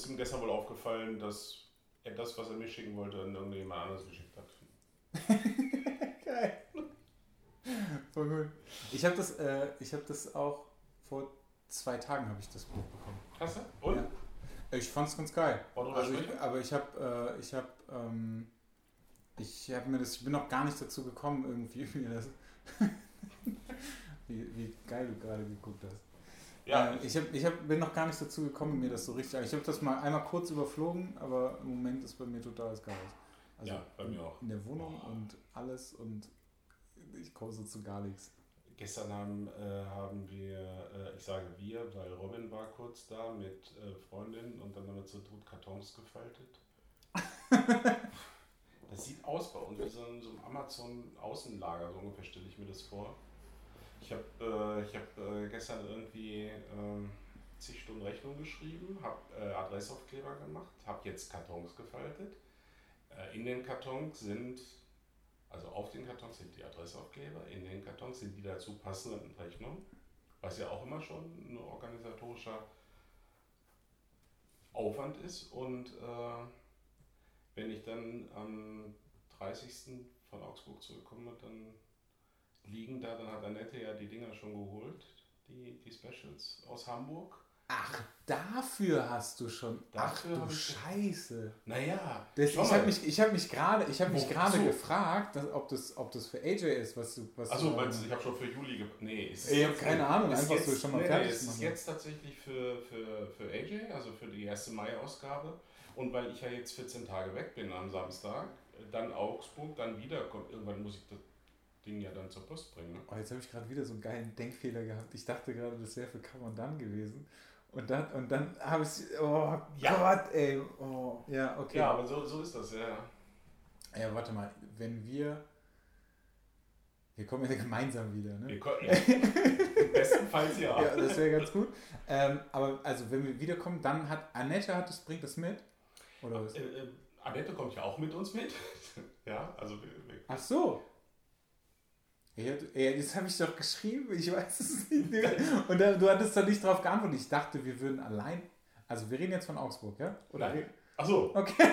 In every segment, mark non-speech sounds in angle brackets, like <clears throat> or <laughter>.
ist ihm gestern wohl aufgefallen, dass er das, was er mir schicken wollte, an irgendjemand anderes geschickt hat. <laughs> Geil. Voll gut. Ich habe das, äh, ich habe das auch vor zwei Tagen habe ich das Buch bekommen. Hast du? Und? Ja. Ich fand's ganz geil. Also ich, aber ich habe, äh, ich habe, ähm, ich habe mir das, ich bin noch gar nicht dazu gekommen irgendwie <laughs> <laughs> wie, wie geil du gerade geguckt hast. Ja, Äh, ich hab, ich hab, bin noch gar nicht dazu gekommen, mir das so richtig. Ich habe das mal einmal kurz überflogen, aber im Moment ist bei mir totales Chaos. Also Ja, bei mir auch. In der Wohnung Boah. und alles und ich komme so zu gar nichts. Gestern haben, äh, haben wir, äh, ich sage wir, weil Robin war kurz da mit äh, Freundin und dann haben wir zu dritt Kartons gefaltet. <laughs> das sieht aus bei uns wie so ein, so ein Amazon-Außenlager, so ungefähr stelle ich mir das vor. Ich habe äh, hab, äh, gestern irgendwie ähm, zig Stunden Rechnung geschrieben, habe äh, Adressaufkleber gemacht, habe jetzt Kartons gefaltet. Äh, in den Kartons sind also auf den Kartons sind die Adressaufkleber, in den Kartons sind die dazu passenden Rechnungen, was ja auch immer schon ein organisatorischer Aufwand ist. Und äh, wenn ich dann am 30. von Augsburg zurückkomme, dann liegen da, dann hat Annette ja die Dinger schon geholt, die, die Specials aus Hamburg. Ach, dafür hast du schon. Dafür Ach du Scheiße. Naja, Das, ich habe mich, ich hab mich gerade ich hab mich Wo- gerade so. gefragt, dass, ob, das, ob das für AJ ist, was du. Was Achso, meinst du, ich habe schon für Juli ge Nee, ist Ich hab keine Ahnung, einfach so jetzt, schon mal nee, fertig nee, ist machen. jetzt tatsächlich für, für, für AJ, also für die erste Mai-Ausgabe. Und weil ich ja jetzt 14 Tage weg bin am Samstag, dann Augsburg, dann wieder kommt. Irgendwann muss ich das Ding ja dann zur Post bringen. Ne? Oh, jetzt habe ich gerade wieder so einen geilen Denkfehler gehabt. Ich dachte gerade, das wäre für Come on Done gewesen. Und dann, und dann habe ich. Oh Ja. Gott, ey. Oh, ja, okay. Ja, aber so, so ist das, ja. Ja, warte mal, wenn wir. Wir kommen ja gemeinsam wieder, ne? Wir ko- ja. <laughs> Bestenfalls ja. Ja, das wäre ganz gut. Ähm, aber also, wenn wir wiederkommen, dann hat Annette hat das, bringt das mit? Oder was? Äh, äh, Annette kommt ja auch mit uns mit. <laughs> ja, also wir, wir, Ach so. Ja, du- das habe ich doch geschrieben, ich weiß es nicht. Und dann, du hattest doch nicht darauf geantwortet. Ich dachte, wir würden allein. Also, wir reden jetzt von Augsburg, ja? Oder? Nein. Achso. Okay, <laughs>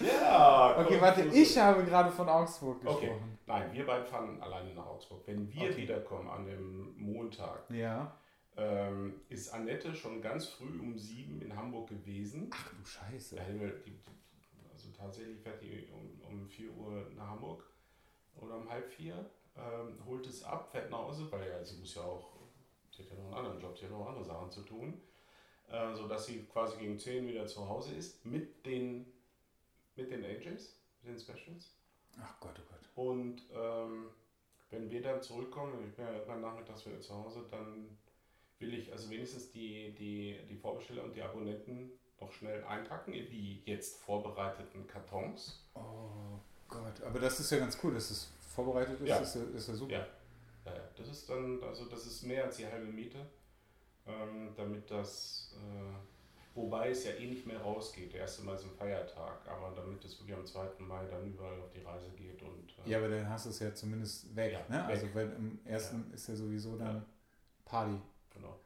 Ja. okay komm, warte, so- ich habe gerade von Augsburg Okay. gesprochen. Nein, wir beide fahren alleine nach Augsburg. Wenn wir Okay. wiederkommen an dem Montag, Ja. ähm, ist Annette schon ganz früh um sieben in Hamburg gewesen. Ach du Scheiße. Also tatsächlich fährt die um, um 4 Uhr nach Hamburg oder um halb vier, ähm, holt es ab, fährt nach Hause, weil ja, sie muss ja auch, sie hat ja noch einen anderen Job, sie hat noch andere Sachen zu tun, äh, sodass sie quasi gegen 10 wieder zu Hause ist mit den, mit den AJs, mit den Specials. Ach Gott, oh Gott. Und ähm, wenn wir dann zurückkommen, ich bin ja irgendwann nachmittags wieder zu Hause, dann will ich also wenigstens die, die, die Vorbesteller und die Abonnenten noch schnell einpacken in die jetzt vorbereiteten Kartons. Oh Gott. Aber das ist ja ganz cool, dass es vorbereitet ist. Ja. Ist, ja, ist ja super. Ja. Äh, das ist dann, also das ist mehr als die halbe Miete, ähm, damit das, äh, wobei es ja eh nicht mehr rausgeht. Der erste Mal ist ein Feiertag, aber damit es wirklich am 2. Mai dann überall auf die Reise geht und äh, Ja, aber dann hast du es ja zumindest weg. Ja, ne? weg. Also weil im ersten ist ja sowieso dann Ja. Party. Genau.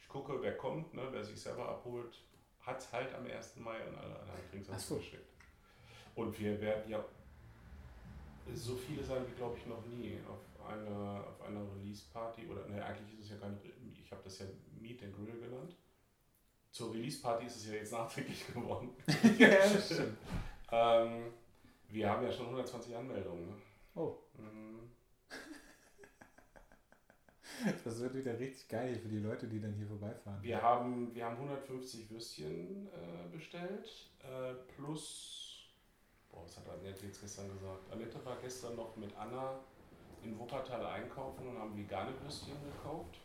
Ich gucke, wer kommt, ne, wer sich selber abholt, hat es halt am 1. Mai und alle anderen kriegen es so. zugeschickt. Und wir werden ja so viele sein wie, glaube ich, noch nie auf einer, auf einer Release-Party oder, ne, eigentlich ist es ja gar nicht, ich habe das ja Meet and Grill genannt. Zur Release-Party ist es ja jetzt <laughs> nachträglich geworden. <laughs> ja, das stimmt. ähm, wir haben ja schon 120 Anmeldungen. Ne? Oh, Mhm. das wird wieder richtig geil für die Leute, die dann hier vorbeifahren. Wir haben, wir haben 150 Würstchen äh, bestellt, äh, plus, boah, was hat Annette jetzt gestern gesagt? Annette war gestern noch mit Anna in Wuppertal einkaufen und haben vegane Würstchen gekauft.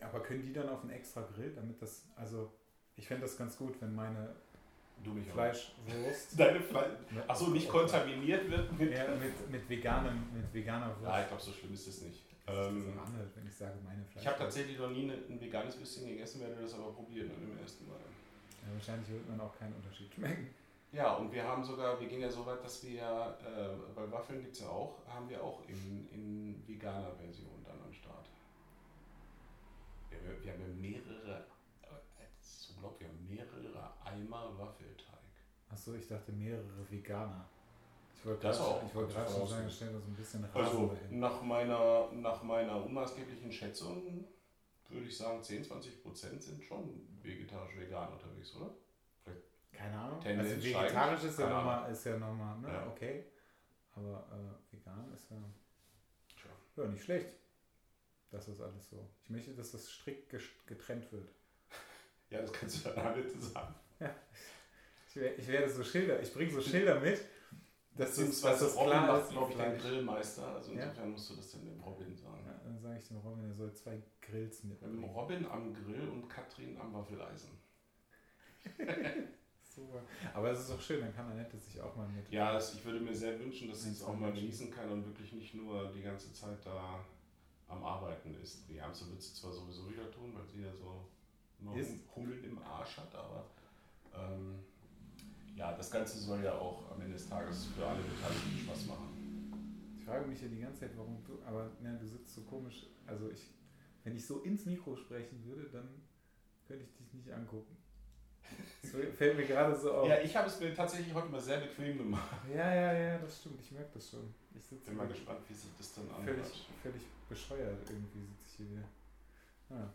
Aber können die dann auf einen extra Grill, damit das, also ich fände das ganz gut, wenn meine Du mich. Fleischwurst <laughs> Deine Fleisch. Achso, nicht kontaminiert wird mit. ja, mit, mit, veganem, mit veganer Wurst. Ja, ich glaube, so schlimm ist es nicht. Das ist Ähm, andere, wenn ich sage meine Fleischwurst. ich habe tatsächlich noch nie ein veganes Würstchen gegessen, werde das aber probieren an dem ersten Mal. Ja, wahrscheinlich wird man auch keinen Unterschied schmecken. Ja, und wir haben sogar, wir gehen ja so weit, dass wir, äh, bei Waffeln gibt es ja auch, haben wir auch in, in veganer Version dann am Start. Wir, wir, haben ja mehrere, äh, so glaubt, wir haben mehrere Eimer Waffelteig. Achso, ich dachte mehrere Veganer. Ich wollte gerade wollt wollt schon sagen, stellen wir so ein bisschen Rasen Also dahin. nach meiner, nach meiner unmaßgeblichen Schätzung würde ich sagen, 10, 20 Prozent sind schon vegetarisch-vegan unterwegs, oder? Keine Ahnung. Tendenz also vegetarisch ist ja nochmal, ist ja nochmal, ne, Ja. okay. Aber äh, vegan ist ja, Tja. ja nicht schlecht. Das ist alles so. Ich möchte, dass das strikt getrennt wird. <laughs> Ja, das kannst du dann alle zusammen. Ich, wer- ich werde so Schilder, ich bringe so Schilder mit, das, dass Beziehungsweise das Robin klar macht, glaube ich, den. Grillmeister. Also Ja. insofern musst du das dann dem Robin sagen. Ja, dann sage ich dem Robin, er soll zwei Grills mitbringen. Robin am Grill und Katrin am Waffeleisen. <laughs> Super. Aber es ist auch schön, dann kann Annette sich auch mal mit. Ja, das, ich würde mir sehr wünschen, dass sie es auch mal genießen kann und wirklich nicht nur die ganze Zeit da am Arbeiten ist. Die Ärmste wird sie zwar sowieso wieder tun, weil sie ja so. Hum- Hummeln im Arsch hat, aber ähm, ja, das Ganze soll ja auch am Ende des Tages für alle Beteiligten Spaß machen. Ich frage mich ja die ganze Zeit, warum du, aber ne, du sitzt so komisch. Also ich, wenn ich so ins Mikro sprechen würde, dann könnte ich dich nicht angucken. Das fällt mir gerade so auf. Ja, ich habe es mir tatsächlich heute mal sehr bequem gemacht. Ja, ja, ja, das stimmt. Ich merke das schon. Ich sitze Bin mal gespannt, wie sich das dann völlig, anhört. völlig bescheuert irgendwie sitze ich hier wieder. Ah.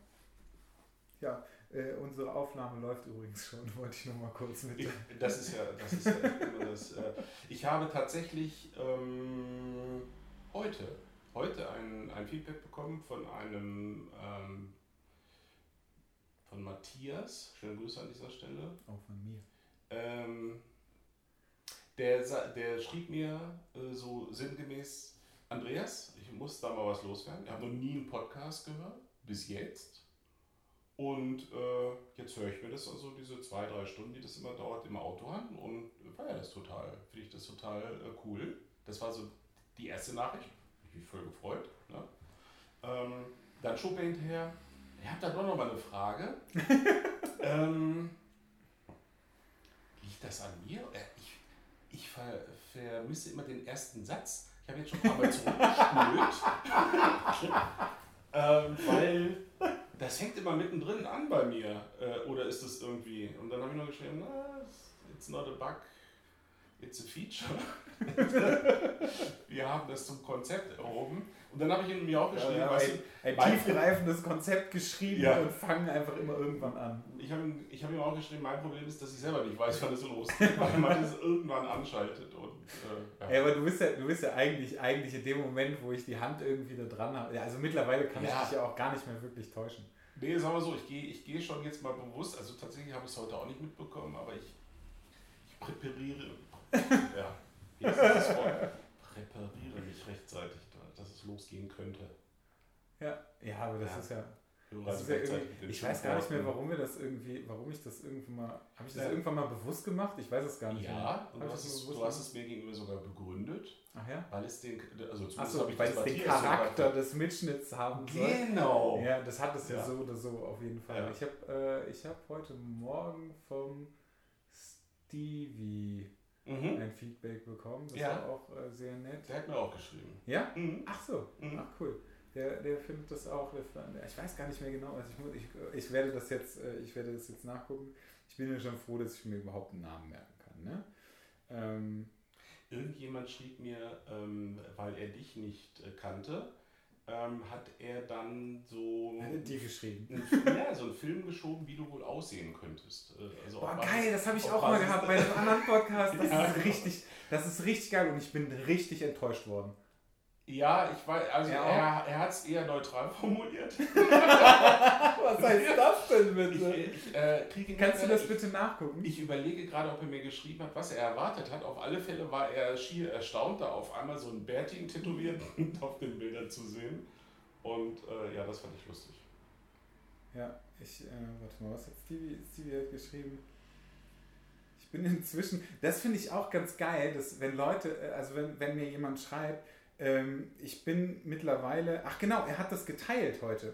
Ja, äh, unsere Aufnahme läuft übrigens schon, <laughs> wollte ich nochmal kurz mit. Ich, das ist ja, das ist ja das. Äh, ich habe tatsächlich ähm, heute, heute ein, ein Feedback bekommen von einem ähm, von Matthias. Schöne Grüße an dieser Stelle. Auch von mir. Ähm, der, der schrieb mir äh, so sinngemäß, Andreas, ich muss da mal was loswerden. Ich habe noch nie einen Podcast gehört, bis jetzt. Und äh, jetzt höre ich mir das also diese zwei, drei Stunden, die das immer dauert, im Auto an und feiere das total. Finde ich das total äh, cool. Das war so die erste Nachricht. Ich mich voll gefreut. Ne? Ähm, dann schob er hinterher, ich habe da doch noch mal eine Frage. <laughs> ähm, liegt das an mir? Äh, Ich, ich ver, vermisse immer den ersten Satz. Ich habe jetzt schon ein paar Mal zurückgespult. <laughs> ähm, weil das hängt immer mittendrin an bei mir. Äh, oder ist das irgendwie. Und dann habe ich noch geschrieben, na, it's not a bug, it's a feature. <laughs> Wir haben das zum Konzept erhoben. Und dann habe ich ihm mir auch geschrieben, Ja, du, ein, tiefgreifendes Konzept geschrieben Ja. und fangen einfach immer irgendwann an. Ich habe ihm, ich hab ihm auch geschrieben, mein Problem ist, dass ich selber nicht weiß, wann es losgeht, weil man es irgendwann anschaltet. Und, äh, Ey, aber du bist ja, du bist ja eigentlich, eigentlich in dem Moment, wo ich die Hand irgendwie da dran habe. Ja, also mittlerweile kann Ja. ich dich ja auch gar nicht mehr wirklich täuschen. Nee, sagen wir so, ich gehe ich geh schon jetzt mal bewusst, also tatsächlich habe ich es heute auch nicht mitbekommen, aber ich, ich präpariere, <laughs> ja, wie ist das Wort? Präpariere mich rechtzeitig, da- dass es losgehen könnte. Ja, ja aber das Ja. ist ja. Das ist ja ich weiß gar nicht mehr, warum wir das irgendwie, warum ich das irgendwann mal. Habe ich das Ja. irgendwann mal bewusst gemacht? Ich weiß es gar nicht mehr. Ja, Hab du hast, es, du hast es mir gegenüber sogar begründet, Ach ja? weil es den, also zumindest habe ich weil es den so Charakter des Mitschnitts haben soll. Genau. Ja, das hat es ja, so oder so auf jeden Fall. Ich habe äh, ich hab heute Morgen vom Stevie Mhm. ein Feedback bekommen. Das Ja. war auch äh, sehr nett. Der hat mir auch geschrieben. Ja? Mhm. Ach so. Mhm. Ach cool. Der, der findet das auch. Der, ich weiß gar nicht mehr genau. Also ich, muss, ich, ich werde das jetzt, äh, ich werde das jetzt nachgucken. Ich bin ja schon froh, dass ich mir überhaupt einen Namen merken kann. Ne? Ähm, Irgendjemand schrieb mir, ähm, weil er dich nicht äh, kannte, ähm, hat er dann so, die geschrieben. einen, ja, so einen Film geschoben, wie du wohl aussehen könntest. Äh, Also Boah, geil, das habe ich auch mal gehabt bei einem anderen Podcast. <laughs> Das Ja, ist richtig, das ist richtig geil und ich bin richtig enttäuscht worden. Ja, ich weiß, also Er er, er hat es eher neutral <laughs> formuliert. Was heißt das denn Ich, ich, äh, Kannst du das bitte nachgucken? Ich überlege gerade, ob er mir geschrieben hat, was er erwartet hat. Auf alle Fälle war er schier erstaunt, da auf einmal so ein Bärtigen tätowiert <laughs> auf den Bildern zu sehen. Und äh, ja, das fand ich lustig. Ja, ich, äh, warte mal, was hat Stevie, Stevie hat geschrieben? Ich bin inzwischen, das finde ich auch ganz geil, dass wenn Leute, äh, also wenn, wenn mir jemand schreibt, ähm, ich bin mittlerweile, ach genau, er hat das geteilt heute.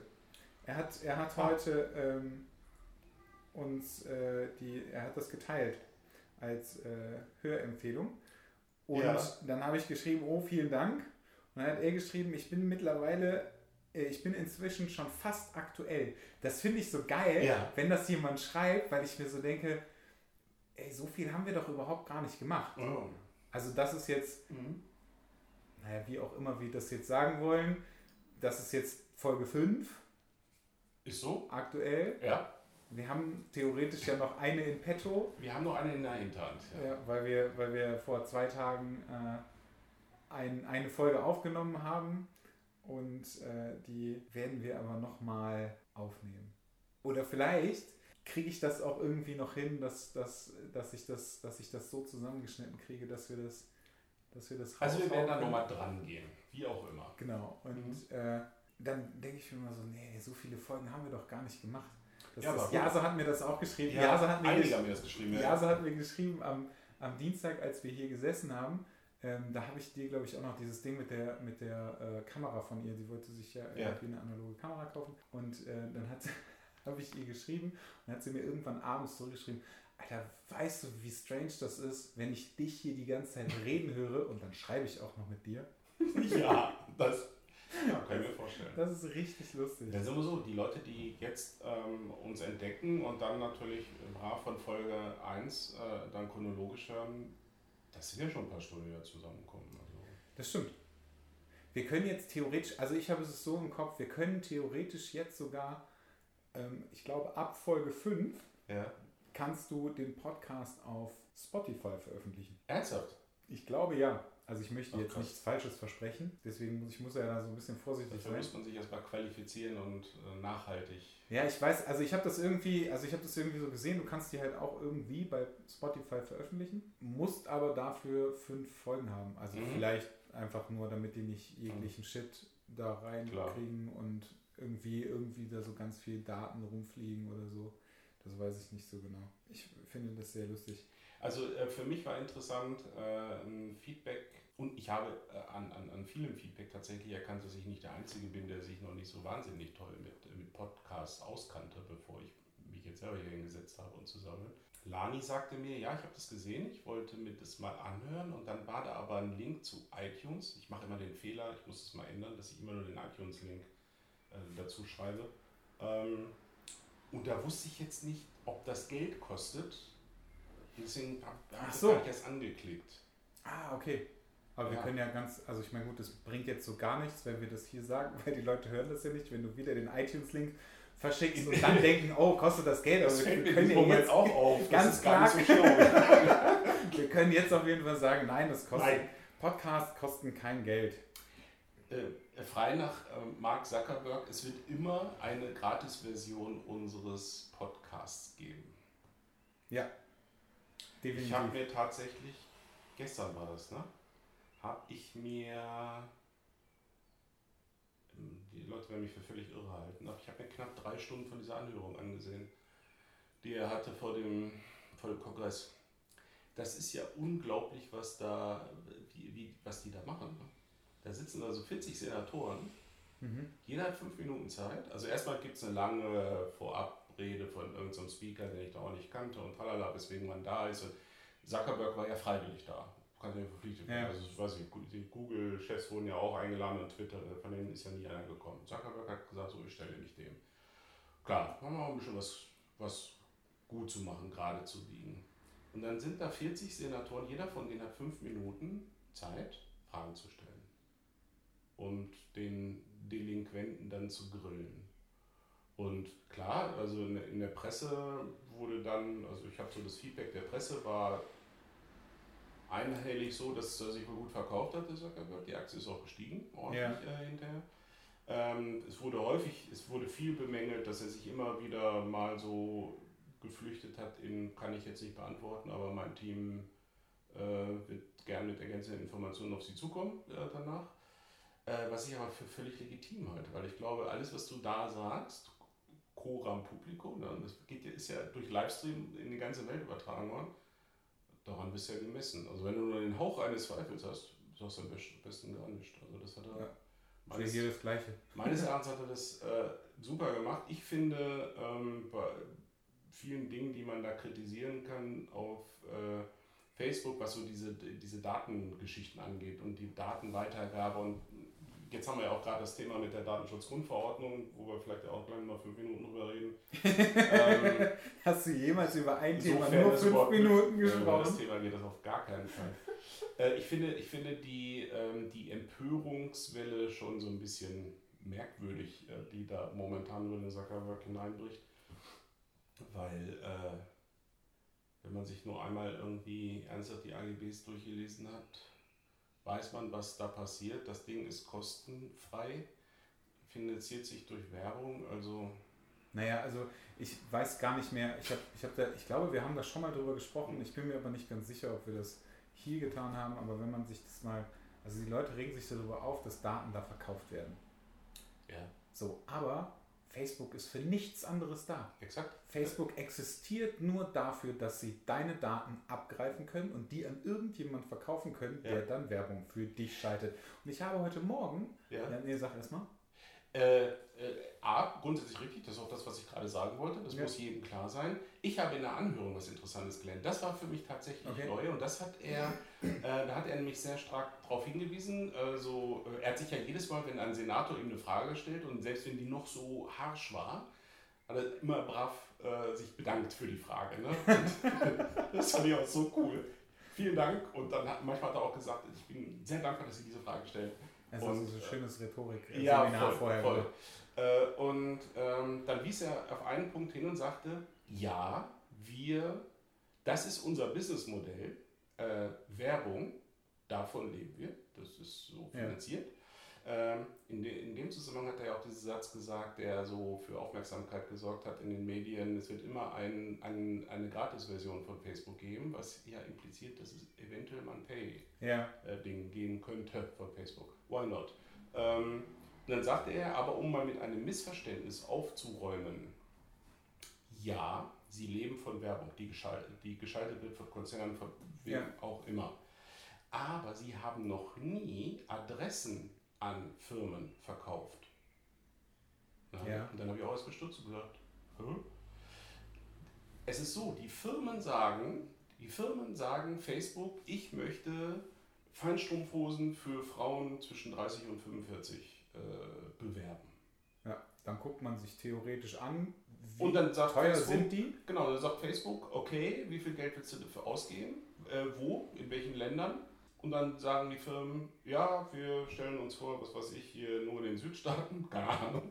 Er hat, er hat Ah. heute ähm, uns äh, die, er hat das geteilt als äh, Hörempfehlung. Und Ja. dann habe ich geschrieben, oh, vielen Dank. Und dann hat er geschrieben, ich bin mittlerweile, äh, ich bin inzwischen schon fast aktuell. Das finde ich so geil, Ja. wenn das jemand schreibt, weil ich mir so denke, ey, so viel haben wir doch überhaupt gar nicht gemacht. Oh. Also das ist jetzt, Mhm. Naja, wie auch immer wir das jetzt sagen wollen, das ist jetzt Folge 5 Ist so? aktuell. Ja. Wir haben theoretisch ja noch eine in petto, Wir haben noch eine in der Hinterhand. ja. weil, wir, weil wir vor zwei Tagen äh, ein, eine Folge aufgenommen haben und äh, die werden wir aber nochmal aufnehmen. Oder vielleicht kriege ich das auch irgendwie noch hin, dass, dass, dass, ich das, dass ich das so zusammengeschnitten kriege, dass wir das, dass wir das Also wir werden da nochmal dran gehen. Wie auch immer. Genau. Und äh, dann denke ich mir immer so, nee, so viele Folgen haben wir doch gar nicht gemacht. Das Ja, ist, Jase hat mir das auch geschrieben. Ja, Jase hat mir einige haben mir das geschrieben. Ja. Jase hat mir geschrieben am, am Dienstag, als wir hier gesessen haben. Ähm, da habe ich dir, glaube ich, auch noch dieses Ding mit der, mit der äh, Kamera von ihr. Sie wollte sich ja Ja. irgendwie eine analoge Kamera kaufen. Und äh, dann hat <laughs> habe ich ihr geschrieben und hat sie mir irgendwann abends zurückgeschrieben, Alter, weißt du, wie strange das ist, wenn ich dich hier die ganze Zeit reden höre und dann schreibe ich auch noch mit dir. <laughs> ja, das ja, kann ich mir vorstellen. Das ist richtig lustig. Das ist immer so, die Leute, die jetzt ähm, uns entdecken und dann natürlich brav von Folge 1 äh, dann chronologisch hören, das sind ja schon ein paar Stunden, die da zusammenkommen. Also. Das stimmt. Wir können jetzt theoretisch, also ich habe es so im Kopf, wir können theoretisch jetzt sogar, ähm, ich glaube ab Folge 5 Ja. Kannst du den Podcast auf Spotify veröffentlichen. Ernsthaft? Ich glaube ja. Also ich möchte Ach, jetzt krass. nichts Falsches versprechen, deswegen muss ich muss ja da so ein bisschen vorsichtig Dafür sein. muss man sich erstmal qualifizieren und äh, nachhaltig. Ja, ich weiß, also ich habe das irgendwie, also ich habe das irgendwie so gesehen, du kannst die halt auch irgendwie bei Spotify veröffentlichen, musst aber dafür fünf Folgen haben. Also Mhm. vielleicht einfach nur, damit die nicht jeglichen Shit da reinkriegen und irgendwie, irgendwie da so ganz viel Daten rumfliegen oder so. Das weiß ich nicht so genau. Ich finde das sehr lustig. Also äh, für mich war interessant äh, ein Feedback und ich habe äh, an, an, an vielem Feedback tatsächlich erkannt, dass ich nicht der Einzige bin, der sich noch nicht so wahnsinnig toll mit, mit Podcasts auskannte, bevor ich mich jetzt selber hier hingesetzt habe und zusammen. Lani sagte mir, ja, ich habe das gesehen, ich wollte mir das mal anhören und dann war da aber ein Link zu iTunes. Ich mache immer den Fehler, ich muss das mal ändern, dass ich immer nur den iTunes-Link äh, dazu schreibe. Ähm, und da wusste ich jetzt nicht, ob das Geld kostet. Deswegen habe hab Ach ich so. das angeklickt. Ah, okay. Aber wir Ja. können ja ganz, also ich meine, gut, das bringt jetzt so gar nichts, wenn wir das hier sagen, <laughs> weil die Leute hören das ja nicht, wenn du wieder den iTunes-Link verschickst und dann <laughs> denken, oh, kostet das Geld. Aber Das wir, wir können ja jetzt, auch auf. Ganz so klar. schlau. <laughs> wir können jetzt auf jeden Fall sagen, nein, das kostet, Nein. Podcasts kosten kein Geld. Äh, frei nach äh, Mark Zuckerberg, es wird immer eine Gratis-Version unseres Podcasts geben. Ja, definitiv. Ich habe mir tatsächlich, gestern war das, ne? Habe ich mir, ähm, die Leute werden mich für völlig irre halten, aber ich habe mir knapp drei Stunden von dieser Anhörung angesehen, die er hatte vor dem, vor dem Kongress. Das ist ja unglaublich, was da, wie, wie, was die da machen. Ne? Da sitzen also 40 Senatoren mhm. jeder hat fünf Minuten Zeit. Also erstmal gibt es eine lange Vorabrede von irgendeinem Speaker, den ich da auch nicht kannte und tralala, weswegen man da ist. Und Zuckerberg war ja freiwillig da. Kann ja verpflichtet werden. Ja. Also ich weiß nicht, die Google-Chefs wurden ja auch eingeladen und Twitter, von denen ist ja nie einer gekommen. Zuckerberg hat gesagt, so ich stelle mich dem. Klar, haben wir auch ein bisschen was, was gut zu machen, gerade zu biegen. Und dann sind da 40 Senatoren, jeder von denen hat fünf Minuten Zeit, Fragen zu stellen und den Delinquenten dann zu grillen. Und klar, also in, der Presse wurde dann, also ich habe so das Feedback der Presse war einhellig so, dass er sich wohl gut verkauft hat, der Zuckerberg. Die Aktie ist auch gestiegen, ordentlich äh, hinterher. Ähm, es wurde häufig, es wurde viel bemängelt, dass er sich immer wieder mal so geflüchtet hat in, kann ich jetzt nicht beantworten, aber mein Team äh, wird gern mit ergänzenden Informationen auf Sie zukommen äh, danach. Äh, was ich aber für völlig legitim halte, weil ich glaube, alles, was du da sagst, coram publico, ne, das geht, ist ja durch Livestream in die ganze Welt übertragen worden, daran bist du ja gemessen. Also wenn du nur den Hauch eines Zweifels hast, sagst du am best- besten gar nicht. Also das hat er Ja. Meines, hier das Gleiche. meines <laughs> Erachtens hat er das äh, super gemacht. Ich finde, ähm, bei vielen Dingen, die man da kritisieren kann auf äh, Facebook, was so diese, diese Datengeschichten angeht und die Datenweitergabe und jetzt haben wir ja auch gerade das Thema mit der Datenschutzgrundverordnung, wo wir vielleicht auch gleich mal fünf Minuten drüber reden. <laughs> ähm, Hast du jemals über ein Thema nur fünf Minuten Äh, Über das gesprochen? Thema geht das auf gar keinen Fall. <laughs> äh, ich finde, ich finde die, ähm, die Empörungswelle schon so ein bisschen merkwürdig, äh, die da momentan über den Zuckerberg hineinbricht. Weil, äh, wenn man sich nur einmal irgendwie ernsthaft die AGBs durchgelesen hat, weiß man, was da passiert. Das Ding ist kostenfrei, finanziert sich durch Werbung, also Naja, also ich weiß gar nicht mehr. Ich, hab, ich, hab da, ich glaube, wir haben da schon mal drüber gesprochen. Ich bin mir aber nicht ganz sicher, ob wir das hier getan haben. Aber wenn man sich das mal. Also die Leute regen sich darüber auf, dass Daten da verkauft werden. ja, So, aber Facebook ist für nichts anderes da. exakt. Facebook existiert nur dafür, dass sie deine Daten abgreifen können und die an irgendjemand verkaufen können, Ja. der dann Werbung für dich schaltet. Und ich habe heute Morgen, Ja. nee, sag erstmal. Äh, äh, A, grundsätzlich richtig, das ist auch das, was ich gerade sagen wollte, das Ja. muss jedem klar sein. Ich habe in der Anhörung was Interessantes gelernt. Das war für mich tatsächlich Okay. neu und das hat er, äh, da hat er nämlich sehr stark darauf hingewiesen. So, äh, er hat sich ja jedes Mal, wenn ein Senator ihm eine Frage stellt und selbst wenn die noch so harsch war, hat er immer brav äh, sich bedankt für die Frage. Ne? <laughs> <laughs> Das fand ich auch so cool. Vielen Dank. Und dann hat, manchmal hat er auch gesagt, ich bin sehr dankbar, dass Sie diese Frage stellen. Also Und, so ein schönes Rhetorik Ja, Seminar voll, vorher voll. Äh, und ähm, dann wies er auf einen Punkt hin und sagte, ja, wir, das ist unser Businessmodell, äh, Werbung, davon leben wir, das ist so Ja. finanziert. Ähm, in, de, in dem Zusammenhang hat er ja auch diesen Satz gesagt, der so für Aufmerksamkeit gesorgt hat in den Medien. Es wird immer ein, ein, eine Gratis-Version von Facebook geben, was ja impliziert, dass es eventuell mal ein Pay Ja, äh, gehen könnte von Facebook. Why not? Ähm, und dann sagte er, aber um mal mit einem Missverständnis aufzuräumen, ja, sie leben von Werbung, die geschaltet, die geschaltet wird von Konzernen, von wem Ja. auch immer. Aber sie haben noch nie Adressen an Firmen verkauft. Na, Ja. Und dann habe ich auch erst gestutzt und gesagt, Hä? es ist so, die Firmen sagen, die Firmen sagen Facebook, ich möchte Feinstrumpfhosen für Frauen zwischen 30 und 45 äh, bewerben. ja. Dann guckt man sich theoretisch an, wie Und dann sagt teuer Facebook, sind die. Genau, dann sagt Facebook, okay, wie viel Geld willst du dafür ausgeben? Äh, wo? In welchen Ländern? Und dann sagen die Firmen, ja, wir stellen uns vor, was weiß ich, hier nur in den Südstaaten, keine Ahnung.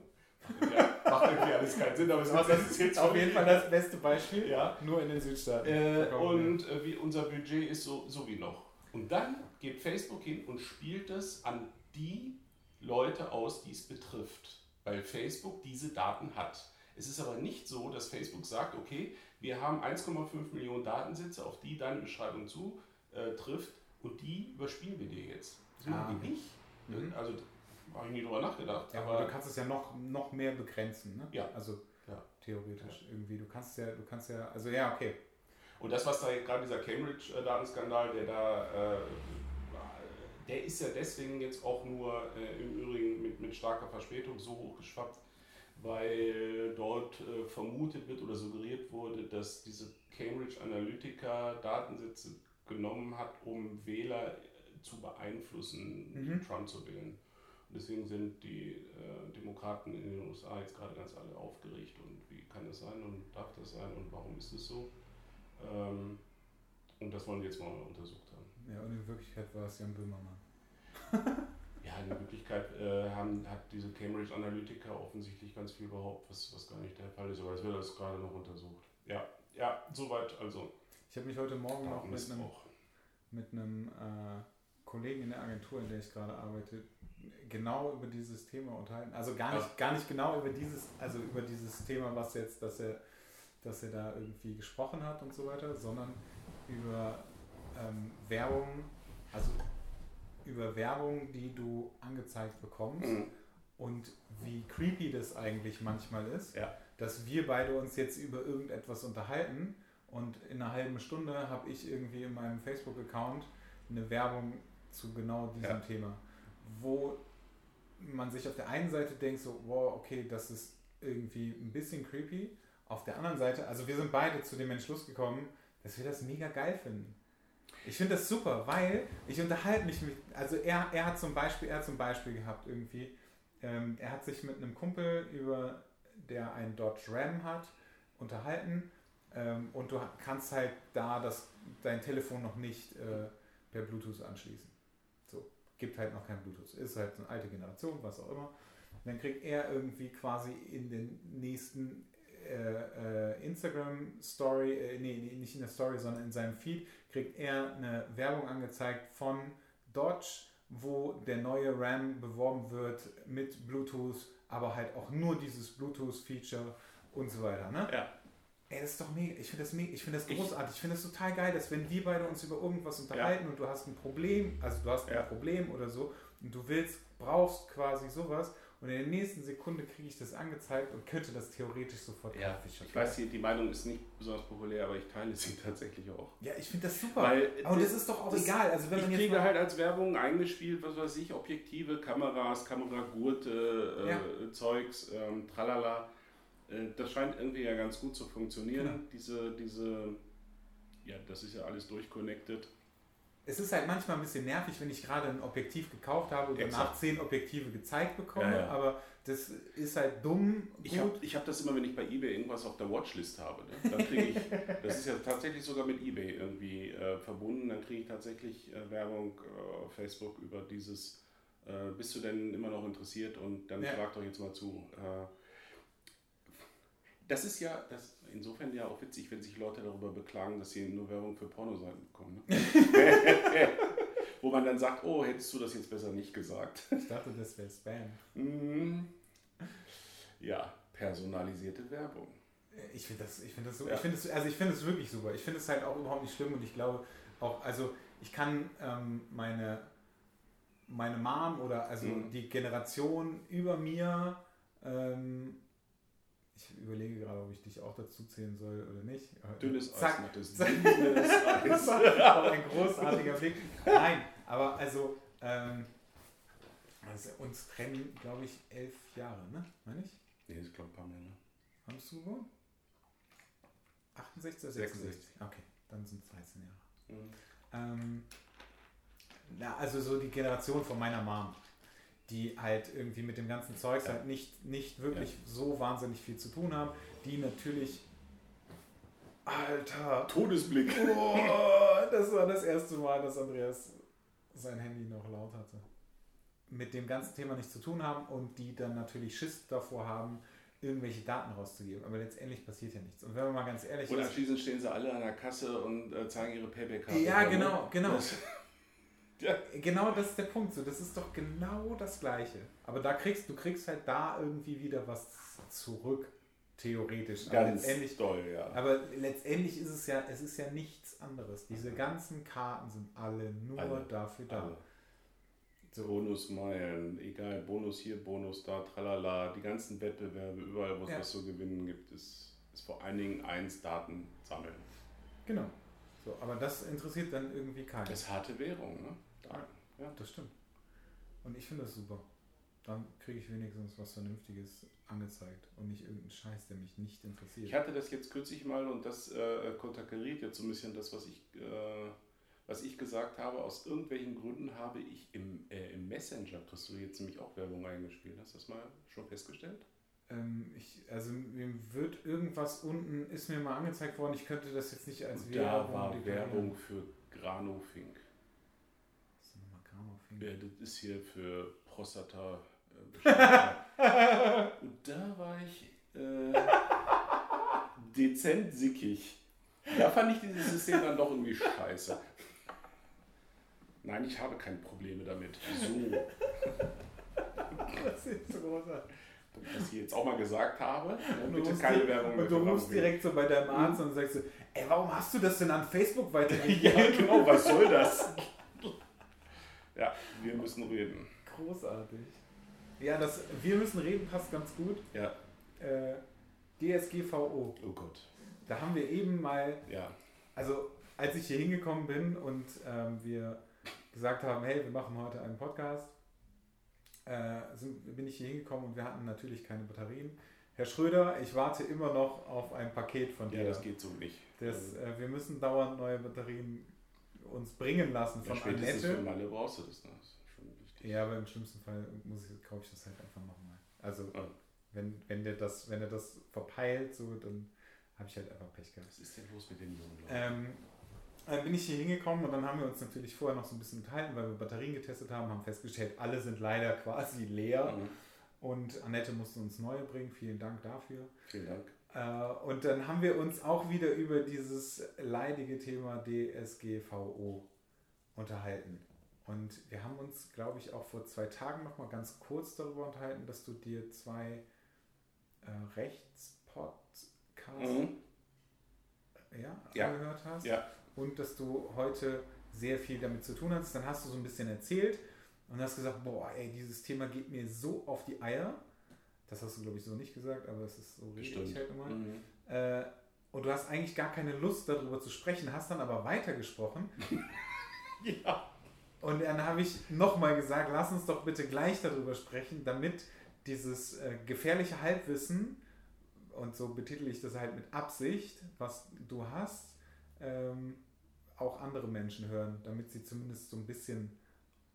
Macht irgendwie, <laughs> macht irgendwie alles keinen Sinn, aber es Das das ist jetzt auf jeden Fall das beste Beispiel. Ja. Nur in den Südstaaten. Äh, und äh, wie unser Budget ist so, so wie noch. Und dann geht Facebook hin und spielt es an die Leute aus, die es betrifft, weil Facebook diese Daten hat. Es ist aber nicht so, dass Facebook sagt, okay, wir haben 1,5 Millionen Datensätze, auf die deine Beschreibung zutrifft und die überspielen wir dir jetzt. Das machen Ah, die nicht. Mhm. Also da habe ich nie drüber nachgedacht. Ja, aber du kannst es ja noch, noch mehr begrenzen, ne? Ja. Also Ja. theoretisch irgendwie. Du kannst ja, du kannst ja, also ja, okay. Und das, was da gerade dieser Cambridge-Datenskandal, der da, äh, der ist ja deswegen jetzt auch nur äh, im Übrigen mit, mit starker Verspätung so hochgeschwappt, weil dort äh, vermutet wird oder suggeriert wurde, dass diese Cambridge Analytica Datensätze genommen hat, um Wähler äh, zu beeinflussen, Mhm. Trump zu wählen. Und deswegen sind die äh, Demokraten in den USA jetzt gerade ganz alle aufgeregt und wie kann das sein und darf das sein und warum ist es so? Ähm, und das wollen wir jetzt mal untersucht haben. Ja, und in Wirklichkeit war es Jan Böhmermann. <laughs> <laughs> Ja, in Wirklichkeit äh, haben, hat diese Cambridge Analytica offensichtlich ganz viel behauptet, was, was gar nicht der Fall ist, aber es wird alles gerade noch untersucht. Ja, ja, soweit also. Ich habe mich heute Morgen noch mit einem, mit einem äh, Kollegen in der Agentur, in der ich gerade arbeite, genau über dieses Thema unterhalten. Also gar nicht, gar nicht genau über dieses, also über dieses Thema, was jetzt, dass er, dass er da irgendwie gesprochen hat und so weiter, sondern über ähm, Werbung, also über Werbung, die du angezeigt bekommst Mhm. und wie creepy das eigentlich manchmal ist, Ja. dass wir beide uns jetzt über irgendetwas unterhalten und in einer halben Stunde habe ich irgendwie in meinem Facebook-Account eine Werbung zu genau diesem Ja. Thema, wo man sich auf der einen Seite denkt so, wow, okay, das ist irgendwie ein bisschen creepy. Auf der anderen Seite, also wir sind beide zu dem Entschluss gekommen, dass wir das mega geil finden. Ich finde das super, weil ich unterhalte mich mit, also er, er hat zum Beispiel, er hat zum Beispiel gehabt irgendwie, ähm, er hat sich mit einem Kumpel über, der einen Dodge Ram hat, unterhalten Ähm, und du kannst halt da das, dein Telefon noch nicht äh, per Bluetooth anschließen. So, gibt halt noch kein Bluetooth. Ist halt eine alte Generation, was auch immer. dann kriegt er irgendwie quasi in den nächsten äh, äh, Instagram Story, äh, nee, nicht in der Story, sondern in seinem Feed, kriegt er eine Werbung angezeigt von Dodge, wo der neue RAM beworben wird mit Bluetooth, aber halt auch nur dieses Bluetooth-Feature und so weiter. Ne? Ja. Ey, das ist doch mega. Ich finde das, mega, ich das großartig. Ich finde das total geil, dass wenn wir beide uns über irgendwas unterhalten ja. und du hast ein Problem, also du hast ein ja. Problem oder so und du willst, brauchst quasi sowas und in der nächsten Sekunde kriege ich das angezeigt und könnte das theoretisch sofort ja, kaufen. Ich weiß, die, die Meinung ist nicht besonders populär, aber ich teile sie <laughs> tatsächlich auch. Ja, ich finde das super. Weil aber das ist doch auch das, egal. Also wenn ich man jetzt kriege halt als Werbung eingespielt, was weiß ich, Objektive, Kameras, Kameragurte, äh. Zeugs, ähm, tralala. Äh, das scheint irgendwie ja ganz gut zu funktionieren. Genau. Diese, diese, ja, das ist ja alles durchconnected es ist halt manchmal ein bisschen nervig, wenn ich gerade ein Objektiv gekauft habe und danach zehn Objektive gezeigt bekomme, ja, ja. aber das ist halt dumm. Gut. Ich habe hab das immer, wenn ich bei eBay irgendwas auf der Watchlist habe. Ne? Dann kriege ich, <laughs> das ist ja tatsächlich sogar mit eBay irgendwie äh, verbunden, dann kriege ich tatsächlich äh, Werbung äh, auf Facebook über dieses, äh, bist du denn immer noch interessiert und dann ja. frag doch jetzt mal zu. Das ist ja, das, insofern ja auch witzig, wenn sich Leute darüber beklagen, dass sie nur Werbung für Pornoseiten bekommen. Ne? <laughs> Wo man dann sagt, oh, hättest du das jetzt besser nicht gesagt. Ich dachte, das wäre Spam. Mhm. Ja, personalisierte Werbung. Ich finde das, ich finde das so, ja. ich finde es, also ich finde es wirklich super. Ich finde es halt auch überhaupt nicht schlimm und ich glaube auch, also ich kann ähm, meine, meine Mom oder also mhm. die Generation über mir ähm, ich überlege gerade, ob ich dich auch dazu zählen soll oder nicht. Dünnes Zack. Eis macht es dünnes Eis. <laughs> das war ein großartiger Blick. Nein, aber also, ähm, also uns trennen, glaube ich, elf Jahre, ne? Meine ich? Nee, ich glaube ein paar mehr, ne? Haben du gewohnt? 68 oder 66? 66. Okay, dann sind es 13 Jahre. Mhm. Ähm, na, also so die Generation von meiner Mom die halt irgendwie mit dem ganzen Zeugs ja. halt nicht, nicht wirklich ja. so wahnsinnig viel zu tun haben, die natürlich. Alter! Todesblick! Oh, das war das erste Mal, dass Andreas sein Handy noch laut hatte. Mit dem ganzen Thema nichts zu tun haben und die dann natürlich Schiss davor haben, irgendwelche Daten rauszugeben. Aber letztendlich passiert ja nichts. Und wenn man mal ganz ehrlich und ist. Und anschließend stehen sie alle an der Kasse und äh, zeigen ihre Payback-Karte. Ja, genau, genau. Ja. Genau das ist der Punkt. So, das ist doch genau das Gleiche. Aber da kriegst du kriegst halt da irgendwie wieder was zurück, theoretisch. Ganz aber letztendlich, doll, ja. Aber letztendlich ist es ja, es ist ja nichts anderes. Diese ganzen Karten sind alle nur alle, dafür da. Alle. So. Bonusmeilen, egal, Bonus hier, Bonus da, tralala, die ganzen Wettbewerbe, überall, wo es ja. was zu gewinnen gibt, ist, ist vor allen Dingen eins, Daten sammeln. Genau. So, aber das interessiert dann irgendwie keinen. Das ist harte Währung, ne? Da, ja. Das stimmt. Und ich finde das super. Dann kriege ich wenigstens was Vernünftiges angezeigt und nicht irgendeinen Scheiß, der mich nicht interessiert. Ich hatte das jetzt kürzlich mal und das äh, konterkariert jetzt so ein bisschen das, was ich, äh, was ich gesagt habe. Aus irgendwelchen Gründen habe ich im, äh, im Messenger, hast du jetzt nämlich auch Werbung eingespielt. Hast du das mal schon festgestellt? Ähm, ich, also mir wird irgendwas unten, ist mir mal angezeigt worden, ich könnte das jetzt nicht als und Werbung... Da war Werbung für Granofink. Ja, das ist hier für Prostata. Äh, <laughs> und da war ich äh, dezent sickig. Da fand ich dieses System dann doch irgendwie scheiße. Nein, ich habe keine Probleme damit. So. Das ist so großartig. Was ich jetzt auch mal gesagt habe. Ne? Bitte keine die, Werbung Und du rufst direkt so bei deinem Arzt und sagst so, ey, warum hast du das denn an Facebook <laughs> weitergegeben? ja, genau, was soll das? <laughs> Ja, wir müssen reden. Großartig. Ja, das Wir müssen reden passt ganz gut. Ja. Äh, DSGVO. Oh Gott. Da haben wir eben mal. Ja. Also, als ich hier hingekommen bin und ähm, wir gesagt haben, hey, wir machen heute einen Podcast, äh, sind, bin ich hier hingekommen und wir hatten natürlich keine Batterien. Herr Schröder, ich warte immer noch auf ein Paket von dir. Ja, das geht so nicht. Das, also äh, wir müssen dauernd neue Batterien uns bringen lassen von ja, Annette. Für Malle brauchst du das, ne? das ist schon wichtig. Ja, aber im schlimmsten Fall muss ich, kaufe ich das halt einfach nochmal. Also ja. wenn, wenn der das, wenn er das verpeilt, so dann. habe ich halt einfach Pech gehabt. Was ist denn los mit den Jungen Leuten? Ähm, dann bin ich hier hingekommen und dann haben wir uns natürlich vorher noch so ein bisschen unterhalten, weil wir Batterien getestet haben, haben festgestellt, alle sind leider quasi leer. Mhm. Und Annette musste uns neue bringen. Vielen Dank dafür. Vielen Dank. Äh, und dann haben wir uns auch wieder über dieses leidige Thema DSGVO unterhalten. Und wir haben uns, glaube ich, auch vor zwei Tagen noch mal ganz kurz darüber unterhalten, dass du dir zwei äh, Rechtspodcasts Mhm. ja, Ja. angehört hast. Ja. Und dass du heute sehr viel damit zu tun hast. Dann hast du so ein bisschen erzählt und hast gesagt, boah, ey, dieses Thema geht mir so auf die Eier. Das hast du, glaube ich, so nicht gesagt, aber es ist so Bestimmt. halt immer. Mhm. Äh, und du hast eigentlich gar keine Lust darüber zu sprechen, hast dann aber weitergesprochen. <laughs> Ja. Und dann habe ich nochmal gesagt, lass uns doch bitte gleich darüber sprechen, damit dieses äh, gefährliche Halbwissen, und so betitel ich das halt mit Absicht, was du hast, ähm, auch andere Menschen hören, damit sie zumindest so ein bisschen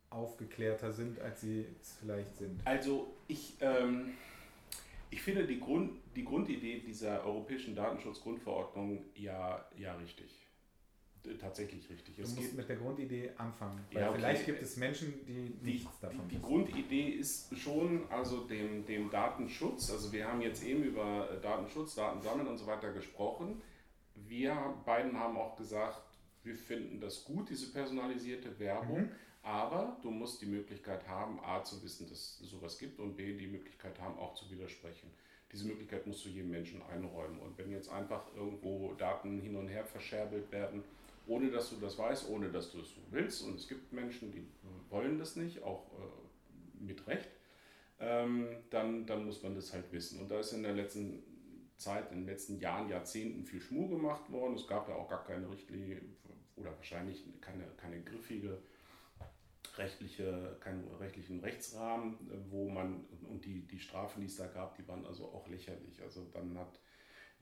aufgeklärter sind, als sie es vielleicht sind. Also ich, ähm, ich finde die, Grund, die Grundidee dieser europäischen Datenschutzgrundverordnung ja, ja richtig. Tatsächlich richtig. Du Es musst mit der Grundidee anfangen. Weil Ja, okay. vielleicht gibt es Menschen, die die, nichts davon die, die. Grundidee ist schon also dem, dem Datenschutz, also wir haben jetzt eben über äh, Datenschutz, Datensammeln und so weiter gesprochen. Wir beiden haben auch gesagt, wir finden das gut, diese personalisierte Werbung, Mhm. aber du musst die Möglichkeit haben, A zu wissen, dass es sowas gibt und B die Möglichkeit haben, auch zu widersprechen. Diese Möglichkeit musst du jedem Menschen einräumen. Und wenn jetzt einfach irgendwo Daten hin und her verscherbelt werden, ohne dass du das weißt, ohne dass du es willst, und es gibt Menschen, die wollen das nicht, auch äh, mit Recht, ähm, dann, dann muss man das halt wissen. Und da ist in der letzten Zeit, in den letzten Jahren, Jahrzehnten viel Schmuh gemacht worden. Es gab ja auch gar keine Richtlinie oder wahrscheinlich keine, keine griffige rechtliche, keinen rechtlichen Rechtsrahmen, äh, wo man, und die, die Strafen, die es da gab, die waren also auch lächerlich. Also dann hat,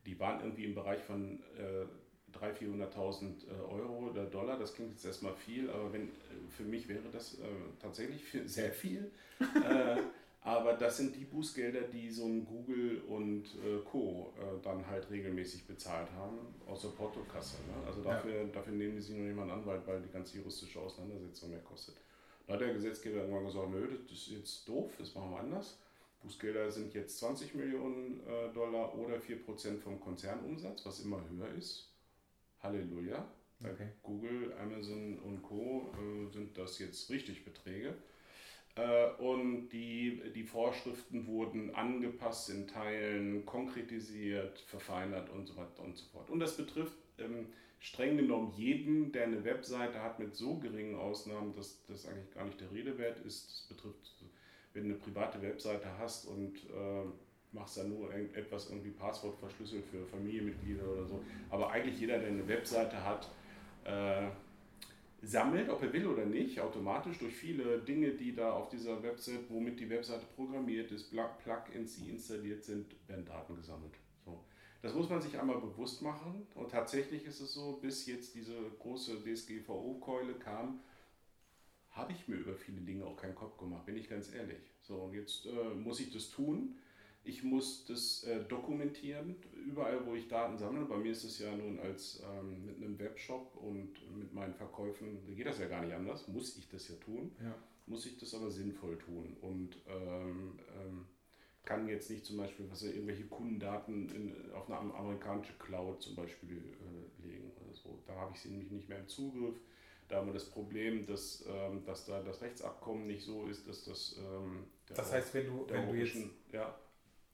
die waren irgendwie im Bereich von äh, 300.000, 400.000 äh, Euro oder Dollar, das klingt jetzt erstmal viel, aber wenn, äh, für mich wäre das äh, tatsächlich sehr viel. <laughs> äh, aber das sind die Bußgelder, die so ein Google und äh, Co. Äh, dann halt regelmäßig bezahlt haben, aus der Portokasse. Ne? Also Ja. dafür, dafür nehmen die sich noch jemand Anwalt, weil die ganze juristische Auseinandersetzung mehr kostet. Da hat der Gesetzgeber irgendwann gesagt, nö, das ist jetzt doof, das machen wir anders. Bußgelder sind jetzt 20 Millionen Dollar oder 4% vom Konzernumsatz, was immer höher ist. Halleluja. Okay. Google, Amazon und Co. Äh, sind das jetzt richtig Beträge. Äh, und die, die Vorschriften wurden angepasst in Teilen, konkretisiert, verfeinert und so weiter und so fort. Und das betrifft ähm, streng genommen jeden, der eine Webseite hat mit so geringen Ausnahmen, dass das eigentlich gar nicht der Rede wert ist. Das betrifft, wenn du eine private Webseite hast und äh, machst da nur etwas irgendwie Passwort verschlüsselt für Familienmitglieder oder so. Aber eigentlich jeder, der eine Webseite hat, äh, sammelt, ob er will oder nicht, automatisch durch viele Dinge, die da auf dieser Website, womit die Webseite programmiert ist, Plug- Plugins, die installiert sind, werden Daten gesammelt. So. Das muss man sich einmal bewusst machen. Und tatsächlich ist es so, bis jetzt diese große DSGVO-Keule kam, habe ich mir über viele Dinge auch keinen Kopf gemacht, bin ich ganz ehrlich. So, und jetzt äh, muss ich das tun. Ich muss das äh, dokumentieren, überall wo ich Daten sammle. Bei mir ist es ja nun als ähm, mit einem Webshop und mit meinen Verkäufen, da geht das ja gar nicht anders, muss ich das ja tun Ja. muss ich das aber sinnvoll tun und ähm, ähm, kann jetzt nicht zum Beispiel was irgendwelche Kundendaten in, auf eine am- amerikanische Cloud zum Beispiel äh, legen oder so. Da habe ich sie nämlich nicht mehr im Zugriff. Da haben wir das Problem, dass, ähm, dass da das Rechtsabkommen nicht so ist, dass das ähm, Das heißt, wenn du, wenn du jetzt ja,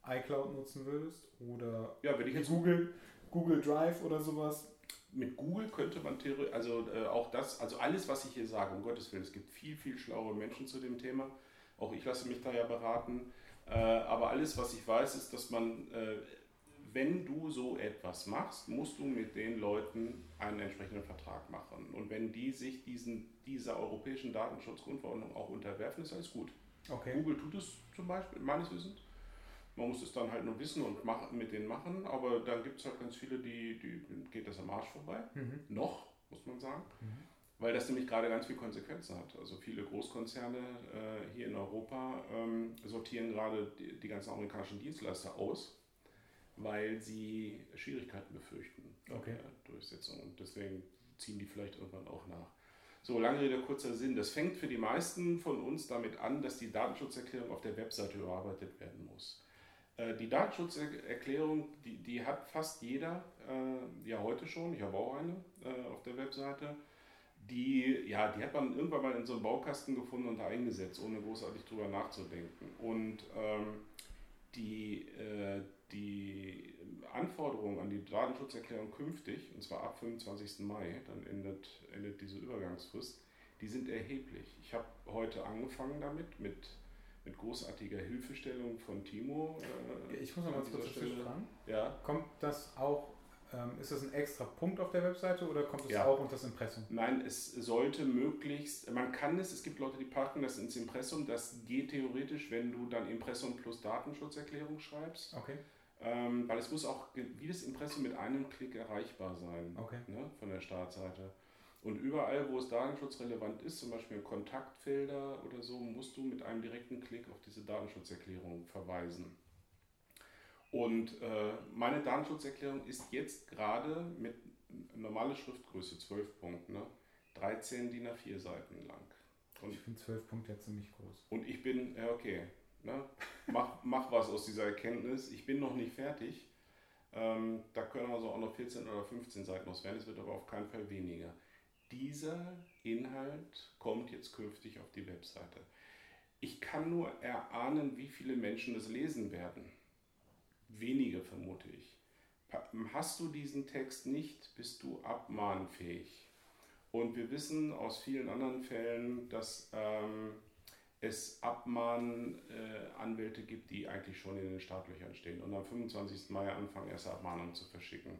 iCloud nutzen würdest oder ja, wenn ich jetzt Google, Google Drive oder sowas. mit Google könnte man theoretisch, also äh, auch das, also alles, was ich hier sage, um Gottes Willen, es gibt viel, viel schlaue Menschen zu dem Thema. Auch ich lasse mich da ja beraten. Äh, aber alles, was ich weiß, ist, dass man, äh, wenn du so etwas machst, musst du mit den Leuten einen entsprechenden Vertrag machen. Und wenn die sich diesen, dieser europäischen Datenschutzgrundverordnung auch unterwerfen, ist alles gut. Okay. Google tut es zum Beispiel, meines Wissens. Man muss es dann halt nur wissen und machen, mit denen machen, aber dann gibt es halt ganz viele, die, die geht das am Arsch vorbei. Mhm. Noch, muss man sagen. Mhm. Weil das nämlich gerade ganz viel Konsequenzen hat. Also viele Großkonzerne äh, hier in Europa ähm, sortieren gerade die, die ganzen amerikanischen Dienstleister aus, weil sie Schwierigkeiten befürchten bei Okay. der Durchsetzung. Und deswegen ziehen die vielleicht irgendwann auch nach. So, lange Rede, kurzer Sinn. Das fängt für die meisten von uns damit an, dass die Datenschutzerklärung auf der Webseite überarbeitet werden muss. Äh, Die Datenschutzerklärung, die, die hat fast jeder, äh, ja heute schon, ich habe auch eine äh, auf der Webseite, die, ja, die hat man irgendwann mal in so einem Baukasten gefunden und da eingesetzt, ohne großartig drüber nachzudenken. Und ähm, die, äh, die Anforderungen an die Datenschutzerklärung künftig, und zwar ab 25. Mai, dann endet, endet diese Übergangsfrist, die sind erheblich. Ich habe heute angefangen damit, mit, mit großartiger Hilfestellung von Timo. äh, Ich muss noch mal kurz dazwischen fragen. Ja, Kommt das auch, ähm, ist das ein extra Punkt auf der Webseite oder kommt es Ja. auch unter das Impressum? Nein, es sollte möglichst, man kann es, es gibt Leute, die packen das ins Impressum, das geht theoretisch, wenn du dann Impressum plus Datenschutzerklärung schreibst, Okay, ähm, weil es muss auch wie das Impressum mit einem Klick erreichbar sein okay. ne, von der Startseite. Und überall, wo es datenschutzrelevant ist, zum Beispiel Kontaktfelder oder so, musst du mit einem direkten Klick auf diese Datenschutzerklärung verweisen. Und äh, meine Datenschutzerklärung ist jetzt gerade mit normaler Schriftgröße 12 Punkte, ne, 13 DIN A4 Seiten lang. Und, Ich finde 12 Punkte ja ziemlich groß. und ich bin, ja okay, ne, mach, mach was aus dieser Erkenntnis. Ich bin noch nicht fertig. Ähm, da können also auch noch 14 oder 15 Seiten aus werden. Es wird aber auf keinen Fall weniger. Dieser Inhalt kommt jetzt künftig auf die Webseite. Ich kann nur erahnen, wie viele Menschen das lesen werden. Wenige vermute ich. Hast du diesen Text nicht, bist du abmahnfähig. Und wir wissen aus vielen anderen Fällen, dass ähm, es Abmahnanwälte äh, gibt, die eigentlich schon in den Startlöchern stehen und am 25. Mai anfangen, erste Abmahnungen zu verschicken.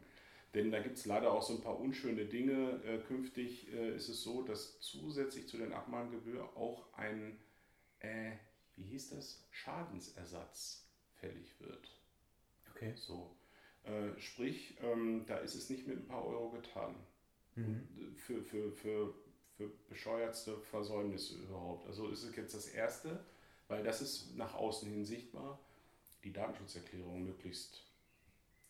Denn da gibt es leider auch so ein paar unschöne Dinge. Äh, künftig äh, ist es so, dass zusätzlich zu den Abmahngebühr auch ein, äh, wie hieß das, Schadensersatz fällig wird. Okay. So. Äh, sprich, ähm, da ist es nicht mit ein paar Euro getan Mhm. für, für, für, für bescheuertste Versäumnisse überhaupt. Also ist es jetzt das Erste, weil das ist nach außen hin sichtbar, die Datenschutzerklärung möglichst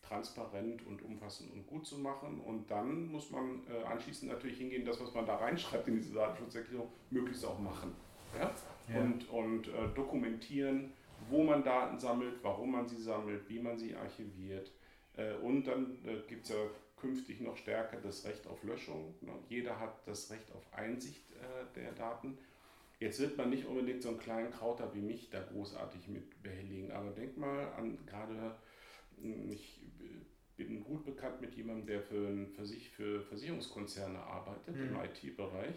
transparent und umfassend und gut zu machen. Und dann muss man äh, anschließend natürlich hingehen, das, was man da reinschreibt in diese Datenschutzerklärung, möglichst auch machen. Ja? Ja. Und, und äh, dokumentieren, wo man Daten sammelt, warum man sie sammelt, wie man sie archiviert. Äh, und dann äh, gibt es ja künftig noch stärker das Recht auf Löschung. Ne? Jeder hat das Recht auf Einsicht äh, der Daten. Jetzt wird man nicht unbedingt so einen kleinen Krauter wie mich da großartig mit behelligen, aber denk mal an gerade, ich äh, bin gut bekannt mit jemandem, der für, für sich für Versicherungskonzerne arbeitet im Mhm. IT-Bereich.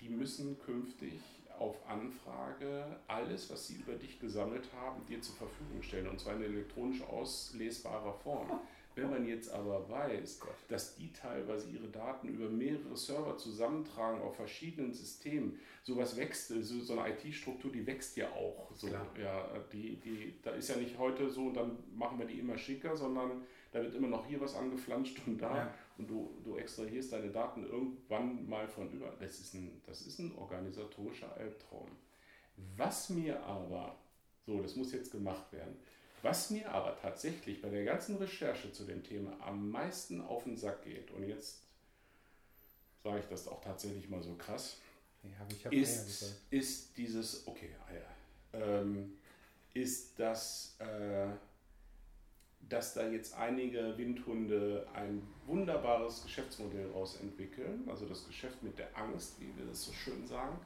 Die müssen künftig auf Anfrage alles, was sie über dich gesammelt haben, dir zur Verfügung stellen und zwar in elektronisch auslesbarer Form. Wenn man jetzt aber weiß, Gott. dass die teilweise ihre Daten über mehrere Server zusammentragen auf verschiedenen Systemen, sowas wächst, so, so eine IT-Struktur, die wächst ja auch. So, Klar. ja, die, die, da ist ja nicht heute so und dann machen wir die immer schicker, sondern da wird immer noch hier was angeflanscht und da Ja. und du, du extrahierst deine Daten irgendwann mal von über. Das ist ein, das ist ein organisatorischer Albtraum. Was mir aber, so, das muss jetzt gemacht werden, was mir aber tatsächlich bei der ganzen Recherche zu dem Thema am meisten auf den Sack geht, und jetzt sage ich das auch tatsächlich mal so krass, Ja, ist, ist dieses, okay, Eier, ähm, ist das, äh, dass da jetzt einige Windhunde ein wunderbares Geschäftsmodell rausentwickeln, also das Geschäft mit der Angst, wie wir das so schön sagen,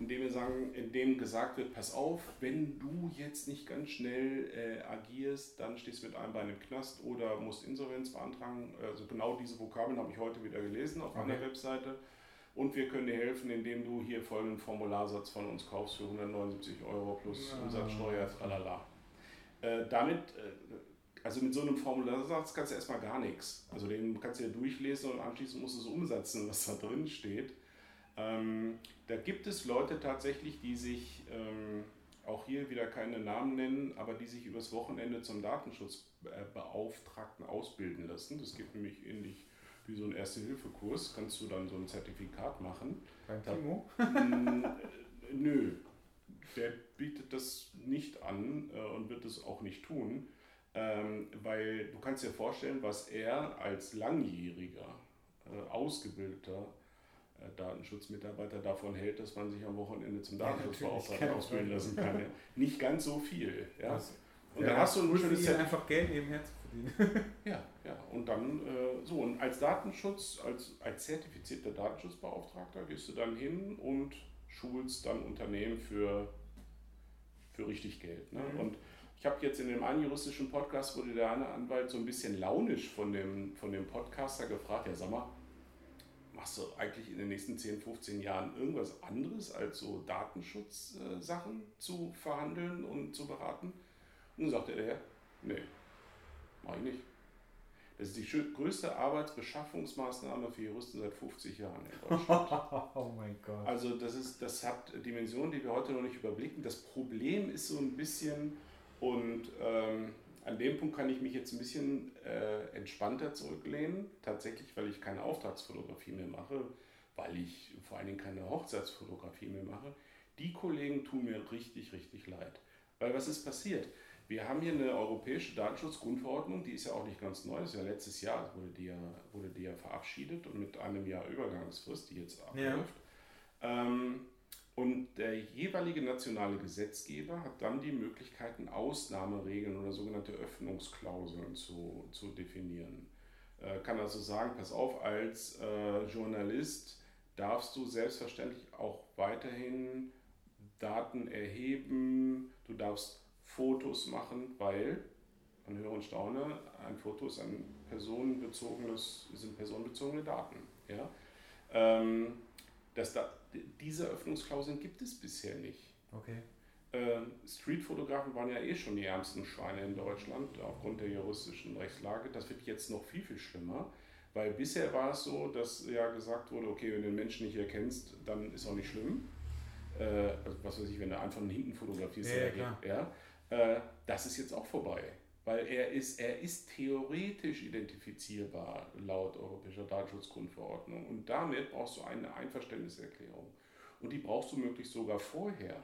indem wir sagen, indem gesagt wird, pass auf, wenn du jetzt nicht ganz schnell äh, agierst, dann stehst du mit einem Bein im Knast oder musst Insolvenz beantragen. Also genau diese Vokabeln habe ich heute wieder gelesen auf einer Okay. Webseite. Und wir können dir helfen, indem du hier folgenden Formularsatz von uns kaufst für 179 Euro plus Ja. Umsatzsteuer, tralala. Äh, damit, äh, also mit so einem Formularsatz kannst du erstmal gar nichts. Also den kannst du ja durchlesen und anschließend musst du es umsetzen, was da drin steht. Ähm, da gibt es Leute tatsächlich, die sich, ähm, auch hier wieder keine Namen nennen, aber die sich übers Wochenende zum Datenschutzbeauftragten ausbilden lassen. Das geht nämlich ähnlich wie so ein Erste-Hilfe-Kurs. Kannst du dann so ein Zertifikat machen. Beim Timo? Mm, <laughs> äh, Nö, der bietet das nicht an äh, und wird es auch nicht tun. Ähm, weil du kannst dir vorstellen, was er als langjähriger, äh, ausgebildeter äh, Datenschutzmitarbeiter davon hält, dass man sich am Wochenende zum Datenschutzbeauftragten ja, ausbilden lassen kann. Ja. Nicht ganz so viel. Ja. Und ja, dann hast du ein schönes Set. einfach Geld nebenher zu verdienen. <laughs> ja, ja. Und dann äh, so, und als Datenschutz, als, als zertifizierter Datenschutzbeauftragter gehst du dann hin und schulst dann Unternehmen für, für richtig Geld. Ne? Mhm. Und ich habe jetzt in dem einen juristischen Podcast wurde der eine Anwalt so ein bisschen launisch von dem, von dem Podcaster gefragt, ja sag mal, machst du eigentlich in den nächsten 10, 15 Jahren irgendwas anderes als so Datenschutzsachen äh, zu verhandeln und zu beraten? Und dann sagte er, nee, mach ich nicht. Das ist die größte Arbeitsbeschaffungsmaßnahme für Juristen seit 50 Jahren in Deutschland. <laughs> oh mein Gott. Also das, ist, das hat Dimensionen, die wir heute noch nicht überblicken. Das Problem ist so ein bisschen, und ähm, an dem Punkt kann ich mich jetzt ein bisschen äh, entspannter zurücklehnen, tatsächlich, weil ich keine Auftragsfotografie mehr mache, weil ich vor allen Dingen keine Hochzeitsfotografie mehr mache. Die Kollegen tun mir richtig, richtig leid. Weil was ist passiert? Wir haben hier eine europäische Datenschutzgrundverordnung, die ist ja auch nicht ganz neu, das ist ja letztes Jahr wurde die ja, wurde die ja verabschiedet und mit einem Jahr Übergangsfrist, die jetzt abläuft. Ja. Ähm, und der jeweilige nationale Gesetzgeber hat dann die Möglichkeiten, Ausnahmeregeln oder sogenannte Öffnungsklauseln zu, zu definieren. Äh, kann also sagen, pass auf, als äh, Journalist darfst du selbstverständlich auch weiterhin Daten erheben, du darfst Fotos machen, weil, man höre und staune, ein Foto ist ein personenbezogenes, sind personenbezogene Daten. Ja? Ähm, das da, diese Öffnungsklauseln gibt es bisher nicht. Okay. Ähm, Streetfotografen waren ja eh schon die ärmsten Schweine in Deutschland aufgrund der juristischen Rechtslage. Das wird jetzt noch viel, viel schlimmer. Weil bisher war es so, dass ja gesagt wurde, okay, wenn du den Menschen nicht erkennst, dann ist auch nicht schlimm. Also was weiß ich, wenn du einfach einen Hinten fotografierst, ja, ja, äh, das ist jetzt auch vorbei. Weil er ist, er ist theoretisch identifizierbar laut Europäischer Datenschutzgrundverordnung. Und damit brauchst du eine Einverständniserklärung. Und die brauchst du möglichst sogar vorher.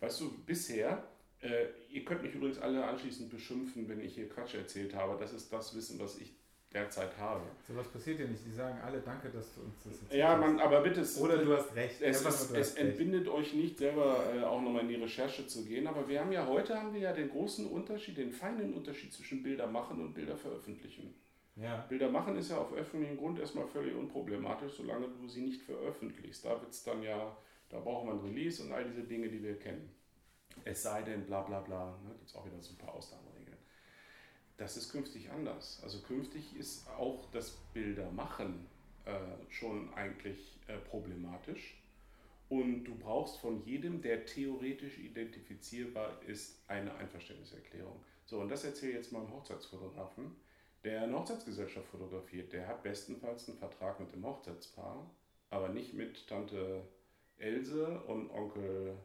Weißt du, bisher, äh, ihr könnt mich übrigens alle anschließend beschimpfen, wenn ich hier Quatsch erzählt habe. Das ist das Wissen, was ich derzeit habe. So was passiert ja nicht. Die sagen alle, danke, dass du uns das erzählst. Ja, man, aber bitte. Oder du hast recht. Es, es, es entbindet euch nicht, selber äh, auch nochmal in die Recherche zu gehen. Aber wir haben ja heute haben wir ja den großen Unterschied, den feinen Unterschied zwischen Bilder machen und Bilder veröffentlichen. Ja. Bilder machen ist ja auf öffentlichem Grund erstmal völlig unproblematisch, solange du sie nicht veröffentlichst. Da wird es dann ja, da braucht man Release und all diese Dinge, die wir kennen. Es sei denn, bla bla bla. Ne? Gibt es auch wieder so ein paar Ausnahmen das ist künftig anders. Also künftig ist auch das Bildermachen äh, schon eigentlich äh, problematisch. Und du brauchst von jedem, der theoretisch identifizierbar ist, eine Einverständniserklärung. So, und das erzähle ich jetzt mal einem Hochzeitsfotografen, der eine Hochzeitsgesellschaft fotografiert. Der hat bestenfalls einen Vertrag mit dem Hochzeitspaar, aber nicht mit Tante Else und Onkel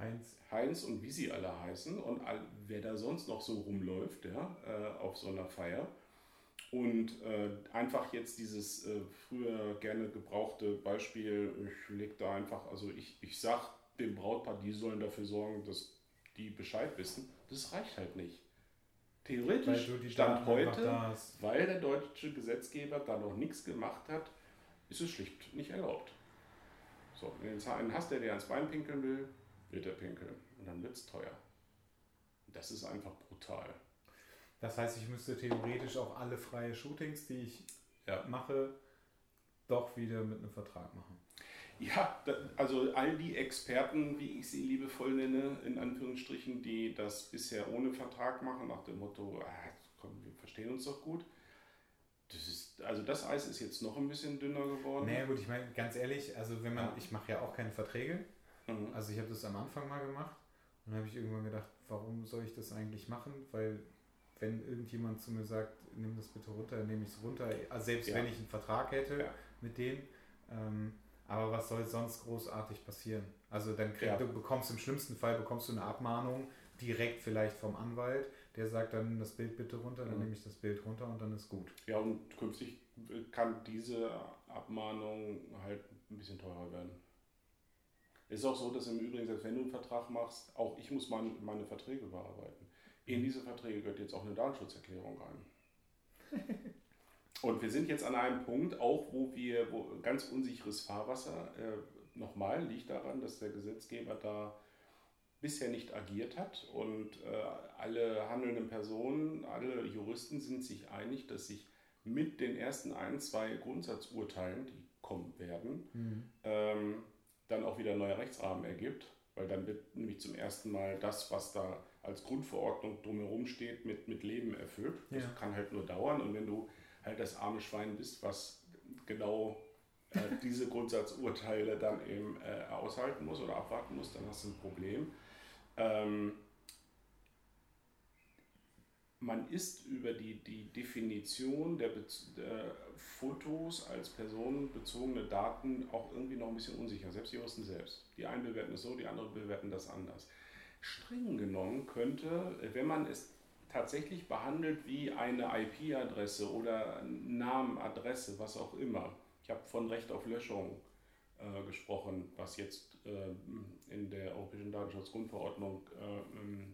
Heinz. Heinz und wie sie alle heißen und all, wer da sonst noch so rumläuft ja, äh, auf so einer Feier. Und äh, einfach jetzt dieses äh, früher gerne gebrauchte Beispiel, ich leg da einfach, also ich, ich sag dem Brautpaar, die sollen dafür sorgen, dass die Bescheid wissen. Das reicht halt nicht. Theoretisch Stand heute, weil der deutsche Gesetzgeber da noch nichts gemacht hat, ist es schlicht nicht erlaubt. So, wenn du einen hast, der dir ans Bein pinkeln will, wird er pinkeln und dann wird es teuer. Das ist einfach brutal. Das heißt, ich müsste theoretisch auch alle freie Shootings, die ich ja. mache, doch wieder mit einem Vertrag machen. Ja, also all die Experten, wie ich sie liebevoll nenne, in Anführungsstrichen, die das bisher ohne Vertrag machen, nach dem Motto, ah, komm, wir verstehen uns doch gut. Das ist, also das Eis ist jetzt noch ein bisschen dünner geworden. Naja gut, ich meine, ganz ehrlich, also wenn man, ich mache ja auch keine Verträge, Mhm. Also ich habe das am Anfang mal gemacht und habe ich irgendwann gedacht, warum soll ich das eigentlich machen? Weil wenn irgendjemand zu mir sagt, nimm das bitte runter, nehme ich es runter, also selbst ja. wenn ich einen Vertrag hätte ja. mit denen. Ähm, aber was soll sonst großartig passieren? Also dann krieg, ja. du bekommst im schlimmsten Fall bekommst du eine Abmahnung direkt vielleicht vom Anwalt, der sagt dann nimm das Bild bitte runter, dann mhm. nehme ich das Bild runter und dann ist gut. Ja und künftig kann diese Abmahnung halt ein bisschen teurer werden. Es ist auch so, dass im Übrigen, selbst wenn du einen Vertrag machst, auch ich muss meine, meine Verträge bearbeiten. In diese Verträge gehört jetzt auch eine Datenschutzerklärung rein. Und wir sind jetzt an einem Punkt, auch wo wir wo ganz unsicheres Fahrwasser, äh, nochmal, liegt daran, dass der Gesetzgeber da bisher nicht agiert hat und äh, alle handelnden Personen, alle Juristen sind sich einig, dass sich mit den ersten ein, zwei Grundsatzurteilen, die kommen werden, mhm. ähm, dann auch wieder ein neuer Rechtsrahmen ergibt, weil dann wird nämlich zum ersten Mal das, was da als Grundverordnung drumherum steht, mit, mit Leben erfüllt. Das ja. kann halt nur dauern und wenn du halt das arme Schwein bist, was genau äh, diese Grundsatzurteile dann eben äh, aushalten muss oder abwarten muss, dann hast du ein Problem. Ähm, man ist über die, die Definition der, der, Fotos als personenbezogene Daten auch irgendwie noch ein bisschen unsicher, selbst die Juristen selbst. Die einen bewerten es so, die anderen bewerten das anders. Streng genommen könnte, wenn man es tatsächlich behandelt wie eine IP-Adresse oder Namen, Adresse, was auch immer. Ich habe von Recht auf Löschung äh, gesprochen, was jetzt äh, in der Europäischen Datenschutzgrundverordnung äh, äh,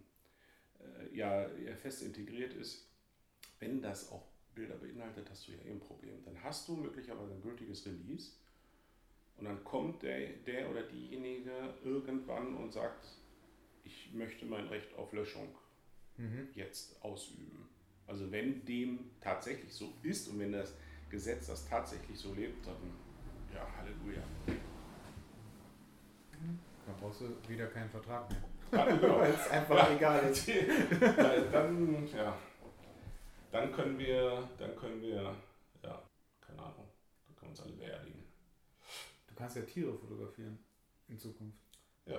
ja fest integriert ist. Wenn das auch Bilder beinhaltet, hast du ja eh ein Problem. Dann hast du möglicherweise ein gültiges Release und dann kommt der, der oder diejenige irgendwann und sagt, ich möchte mein Recht auf Löschung mhm. jetzt ausüben. Also wenn dem tatsächlich so ist und wenn das Gesetz das tatsächlich so lebt, dann ja, Halleluja. Dann brauchst du wieder keinen Vertrag mehr. Weil es einfach ja. egal ist. <laughs> dann, ja, dann können wir, dann können wir, ja, keine Ahnung, dann können wir uns alle beerdigen. Du kannst ja Tiere fotografieren in Zukunft. Ja.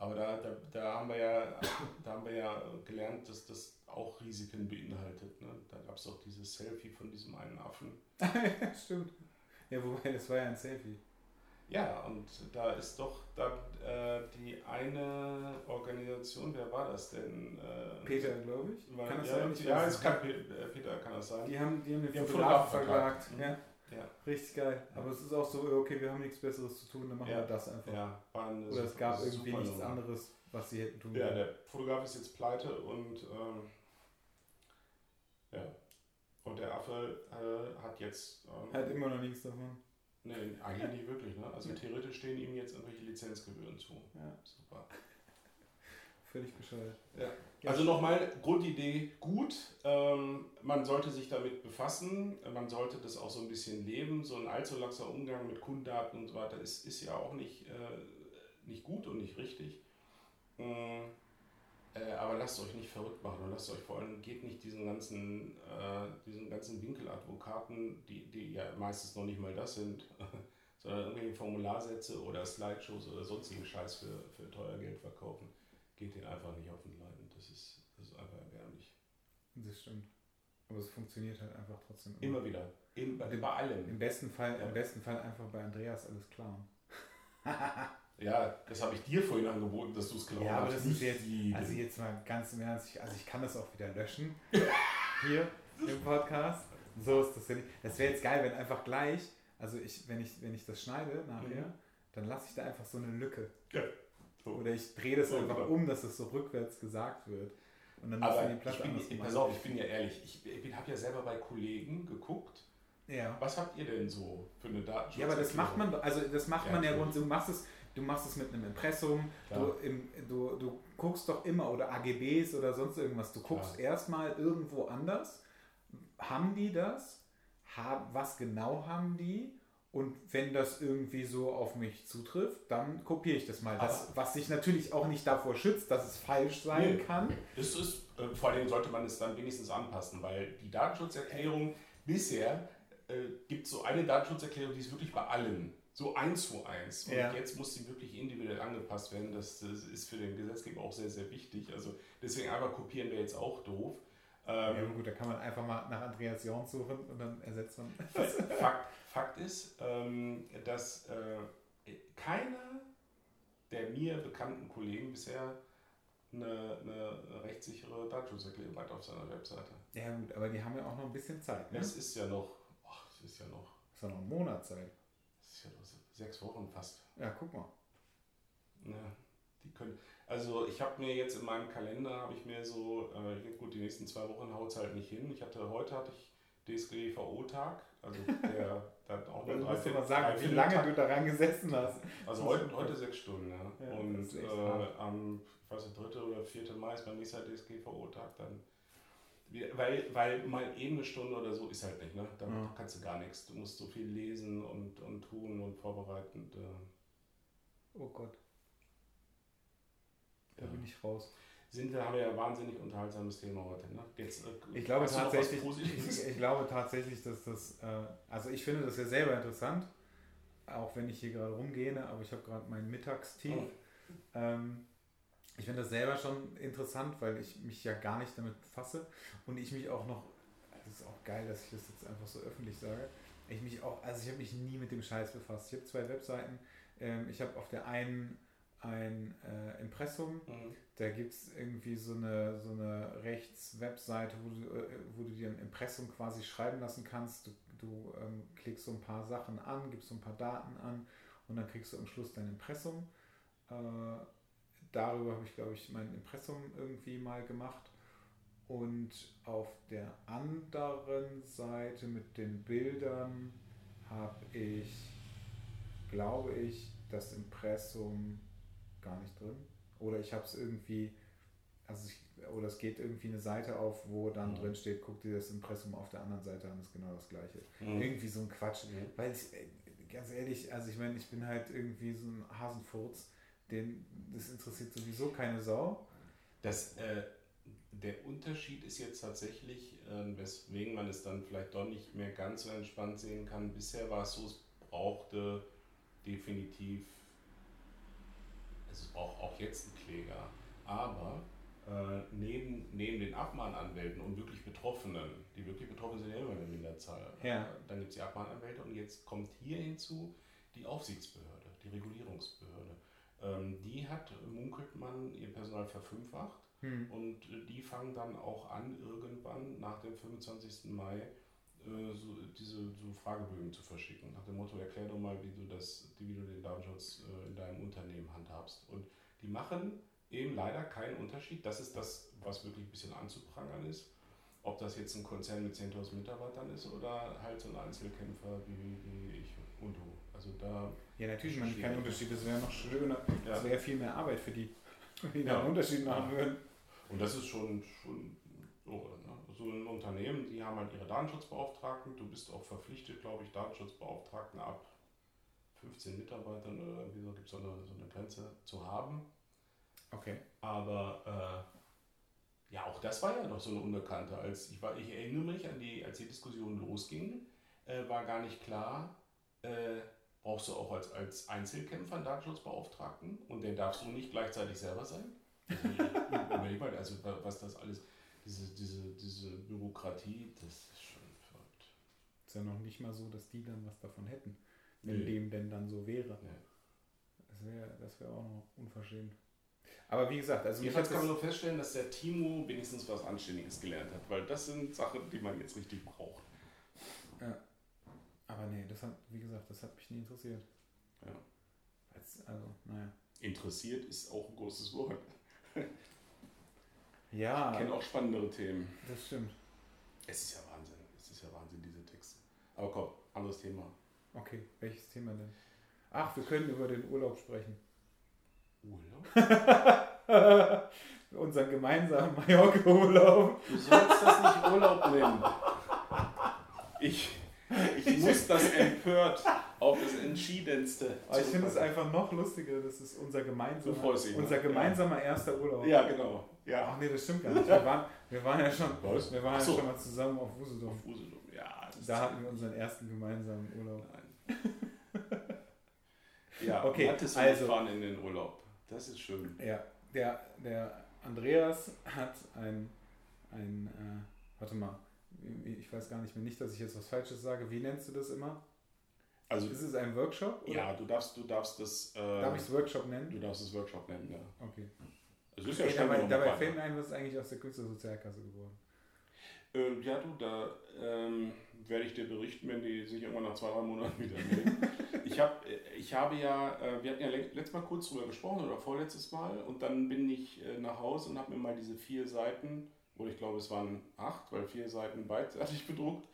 Aber da, da, da, haben wir ja, da haben wir ja gelernt, dass das auch Risiken beinhaltet. Ne? Da gab es auch dieses Selfie von diesem einen Affen. <laughs> Stimmt. Ja, wobei, das war ja ein Selfie. Ja, und da ist doch da, äh, die eine Organisation, wer war das denn? Äh, Peter, glaube ich. War, kann das ja, sein? ja, es kann, äh, Peter kann das sein. Die haben, die haben den die Fotograf verklagt. Mhm. Ja. Ja. Richtig geil. Ja. Aber es ist auch so, okay, wir haben nichts Besseres zu tun, dann machen ja. wir das einfach. Ja, Oder es gab irgendwie nichts Nummer. anderes, was sie hätten tun können. Ja, der Fotograf ist jetzt pleite und ähm, ja. Und der Affe äh, hat jetzt. Ähm, hat immer noch nichts davon. Nee, eigentlich nicht wirklich. Ne? Also theoretisch stehen ihm jetzt irgendwelche Lizenzgebühren zu. Ja. Super. Völlig bescheuert. Ja. Also nochmal, Grundidee gut. Ähm, man sollte sich damit befassen. Man sollte das auch so ein bisschen leben. So ein allzu laxer Umgang mit Kundendaten und so weiter ist, ist ja auch nicht, äh, nicht gut und nicht richtig. Ähm, äh, aber lasst euch nicht verrückt machen und lasst euch vor allem, geht nicht diesen ganzen, äh, diesen ganzen Winkeladvokaten, die, die ja meistens noch nicht mal das sind, <laughs> sondern irgendwelche Formularsätze oder Slideshows oder sonstigen Scheiß für, für teuer Geld verkaufen geht den einfach nicht auf den Leiden. Das ist, das ist einfach erbärmlich. Das stimmt. Aber es funktioniert halt einfach trotzdem immer. Immer wieder. In, bei, bei allem. Im besten, Fall, ja. Im besten Fall einfach bei Andreas alles klauen. <laughs> ja, das habe ich dir vorhin angeboten, dass du es klauen Ja, aber das ist jetzt, also jetzt mal ganz im Ernst, also ich kann das auch wieder löschen. <laughs> hier im Podcast. So ist das ja nicht. Das wäre jetzt geil, wenn einfach gleich, also ich, wenn ich, wenn ich das schneide nachher, mhm. dann lasse ich da einfach so eine Lücke. Ja. Oder ich drehe das so, einfach genau. um, dass es so rückwärts gesagt wird. Und dann Aber die Platte ich bin, pass auf, ich bin ja ehrlich, ich, ich habe ja selber bei Kollegen geguckt. Ja. Was habt ihr denn so für eine Datenschutz? Ja, aber das macht man, also das macht ja, man ja rund. Du machst es, du machst es mit einem Impressum. Du, im, du, du guckst doch immer oder AGBs oder sonst irgendwas. Du guckst erstmal irgendwo anders. Haben die das? was genau haben die? Und wenn das irgendwie so auf mich zutrifft, dann kopiere ich das mal. Das, was sich natürlich auch nicht davor schützt, dass es falsch sein nee, kann. Das ist, äh, vor allem sollte man es dann wenigstens anpassen, weil die Datenschutzerklärung bisher äh, gibt so eine Datenschutzerklärung, die ist wirklich bei allen. So eins zu eins. Und ja. jetzt muss sie wirklich individuell angepasst werden. Das, das, ist für den Gesetzgeber auch sehr, sehr wichtig. Also deswegen einfach kopieren wäre jetzt auch doof. Ähm, ja, gut, da kann man einfach mal nach Andreas Jorn suchen und dann ersetzt man. Fakt, Fakt ist, ähm, dass äh, keiner der mir bekannten Kollegen bisher eine, eine rechtssichere Datenschutzerklärung hat auf seiner Webseite. Ja gut, aber die haben ja auch noch ein bisschen Zeit. Ne? Es ist ja noch, ach, es ist ja noch. Es ist ja noch ein Monat Zeit. Es ist ja noch sechs Wochen fast. Ja, guck mal. Ja. Die können, also ich habe mir jetzt in meinem Kalender, habe ich mir so, äh, gut, die nächsten zwei Wochen haut es halt nicht hin. Ich hatte, heute hatte ich DSGVO-Tag, also <laughs> der, hat auch nur drei, vier, mal sagen, wie lange Tag. du daran gesessen hast. Also heute, heute sechs Stunden, ja. ja und äh, am, ich weiß nicht, 3. oder 4. Mai ist mein nächster DSGVO-Tag dann. Weil, weil mal eben eine Stunde oder so ist halt nicht, ne? Da ja. kannst du gar nichts. Du musst so viel lesen und, und tun und vorbereiten. Äh. Oh Gott. Da ja. bin ich raus. Sind wir, haben wir ja wahnsinnig unterhaltsames Thema heute. Ne? Jetzt, äh, ich, glaube tatsächlich, ich, ich, glaube tatsächlich, dass das, äh, also ich finde das ja selber interessant, auch wenn ich hier gerade rumgehe, aber ich habe gerade mein Mittagstief. Oh. Ähm, ich finde das selber schon interessant, weil ich mich ja gar nicht damit befasse und ich mich auch noch, das ist auch geil, dass ich das jetzt einfach so öffentlich sage, ich mich auch, also ich habe mich nie mit dem Scheiß befasst. Ich habe zwei Webseiten. Ähm, ich habe auf der einen ein äh, Impressum. Mhm. Da gibt es irgendwie so eine, so eine Rechts-Webseite, wo du, äh, wo du dir ein Impressum quasi schreiben lassen kannst. Du, du ähm, klickst so ein paar Sachen an, gibst so ein paar Daten an und dann kriegst du am Schluss dein Impressum. Äh, darüber habe ich, glaube ich, mein Impressum irgendwie mal gemacht. Und auf der anderen Seite mit den Bildern habe ich, glaube ich, das Impressum gar nicht drin. Oder ich habe es irgendwie, also ich, oder es geht irgendwie eine Seite auf, wo dann mhm. drin steht, guck dir das Impressum auf der anderen Seite an, ist genau das gleiche. Mhm. Irgendwie so ein Quatsch. Mhm. Weil ich, äh, ganz ehrlich, also ich meine, ich bin halt irgendwie so ein Hasenfurz, den, das interessiert sowieso keine Sau. Das, äh, der Unterschied ist jetzt tatsächlich, äh, weswegen man es dann vielleicht doch nicht mehr ganz so entspannt sehen kann. Bisher war es so, es brauchte definitiv es braucht auch jetzt einen Kläger. Aber äh, neben, neben den Abmahnanwälten und wirklich Betroffenen, die wirklich Betroffen sind ja immer in der Minderzahl, ja. äh, dann gibt es die Abmahnanwälte und jetzt kommt hier hinzu die Aufsichtsbehörde, die Regulierungsbehörde. Ähm, die hat, munkelt man, ihr Personal verfünffacht hm. und äh, die fangen dann auch an, irgendwann nach dem 25. Mai äh, so, diese so Fragebögen zu verschicken. Nach dem Motto, erklär doch mal, wie du, das, wie du den Datenschutz äh, in deinem Unternehmen handhabst. Und die machen eben leider keinen Unterschied. Das ist das, was wirklich ein bisschen anzuprangern ist. Ob das jetzt ein Konzern mit 10.000 Mitarbeitern ist oder halt so ein Einzelkämpfer wie, wie ich und du. Also da ja, natürlich man keinen Unterschied. Das wäre noch schöner. Ja. Das wäre viel mehr Arbeit für die, die da einen Unterschied machen würden. Und das ist schon, schon so, ne? so ein Unternehmen, die haben halt ihre Datenschutzbeauftragten. Du bist auch verpflichtet, glaube ich, Datenschutzbeauftragten ab 15 Mitarbeitern oder irgendwie so gibt es so eine, so eine Grenze zu haben. Okay. Aber äh, ja, auch das war ja noch so eine Unbekannte. Als ich, war, ich erinnere mich an die, als die Diskussion losging, äh, war gar nicht klar, äh, brauchst du auch als, als Einzelkämpfer einen Datenschutzbeauftragten und den darfst du nicht gleichzeitig selber sein. Also, also was das alles diese, diese, diese Bürokratie, das ist schon verrückt. Ist ja noch nicht mal so, dass die dann was davon hätten, wenn nee. dem denn dann so wäre. Nee. Das wäre das wär auch noch unverschämt. Aber wie gesagt, also Jedenfalls kann man nur feststellen, dass der Timo wenigstens was Anständiges gelernt hat, weil das sind Sachen, die man jetzt richtig braucht. Aber nee, das hat, wie gesagt, das hat mich nie interessiert. Ja. also, naja. Interessiert ist auch ein großes Wort. Ja. Ich kenne auch spannendere Themen. Das stimmt. Es ist ja Wahnsinn. Es ist ja Wahnsinn, diese Texte. Aber komm, anderes Thema. Okay, welches Thema denn? Ach, wir können über den Urlaub sprechen. Urlaub? <laughs> Unseren gemeinsamen Mallorca-Urlaub. Du sollst das nicht Urlaub nennen. Ich, ich muss das empört auf das Entschiedenste. Aber ich finde es einfach noch lustiger, das ist unser gemeinsamer, unser gemeinsamer erster Urlaub. Ja, genau. Ja. Ach nee, das stimmt gar nicht. Wir waren, wir waren ja schon, wir waren so. ja schon mal zusammen auf Usedom. Auf Usedom, ja. Da hatten wir unseren ersten gemeinsamen Urlaub. Nein. <laughs> ja, okay, also fahren in den Urlaub. Das ist schön. Ja, der, der Andreas hat ein, ein äh, warte mal, ich weiß gar nicht mehr, nicht, dass ich jetzt was Falsches sage. Wie nennst du das immer? Also, ist es ein Workshop? Oder? Ja, du darfst, du darfst das. Äh, Darf ich es Workshop nennen? Du darfst es Workshop nennen, ja. Okay. Es ist ja okay, dabei, dabei fällt mir ein, was ist eigentlich aus der Künstlersozialkasse geworden? Äh, ja, du, da ähm, werde ich dir berichten, wenn die sich irgendwann nach zwei, drei Monaten wieder melden. <laughs> ich, hab, ich habe ja, äh, wir hatten ja letztes Mal kurz drüber gesprochen oder vorletztes Mal und dann bin ich äh, nach Hause und habe mir mal diese vier Seiten, oder ich glaube es waren acht, weil vier Seiten beidseitig <laughs> bedruckt,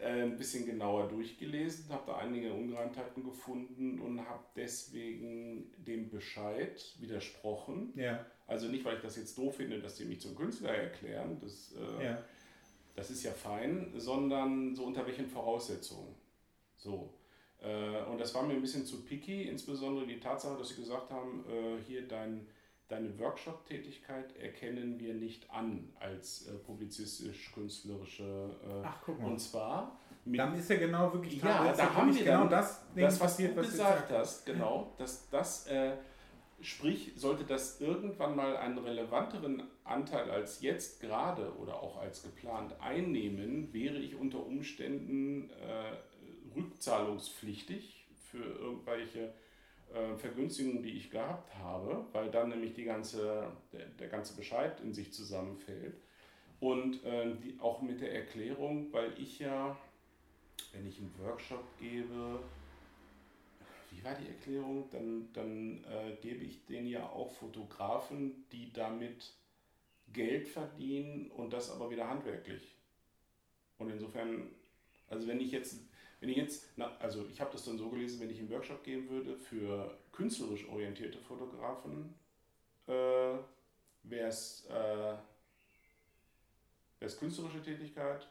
äh, ein bisschen genauer durchgelesen, habe da einige Ungereimtheiten gefunden und habe deswegen dem Bescheid widersprochen. Ja. Also nicht, weil ich das jetzt doof finde, dass die mich zum Künstler erklären, das, äh, Ja. das ist ja fein, sondern so unter welchen Voraussetzungen. So. Äh, und das war mir ein bisschen zu picky, insbesondere die Tatsache, dass sie gesagt haben, äh, hier dein, deine Workshop-Tätigkeit erkennen wir nicht an als äh, publizistisch-künstlerische. Äh, Ach, guck mal. und zwar mit Dann ist ja genau wirklich Ja, da haben wir genau das das, was passiert, du was gesagt hast, genau, dass das, äh, sprich, sollte das irgendwann mal einen relevanteren Anteil als jetzt gerade oder auch als geplant einnehmen, wäre ich unter Umständen äh, rückzahlungspflichtig für irgendwelche äh, Vergünstigungen, die ich gehabt habe, weil dann nämlich die ganze, der, der ganze Bescheid in sich zusammenfällt. Und äh, die, auch mit der Erklärung, weil ich ja, wenn ich einen Workshop gebe, wie war die Erklärung? Dann, dann äh, gebe ich denen ja auch Fotografen, die damit Geld verdienen und das aber wieder handwerklich. Und insofern, also wenn ich jetzt, wenn ich jetzt, na, also ich habe das dann so gelesen, wenn ich einen Workshop geben würde für künstlerisch orientierte Fotografen, äh, wäre es äh, wär's künstlerische Tätigkeit.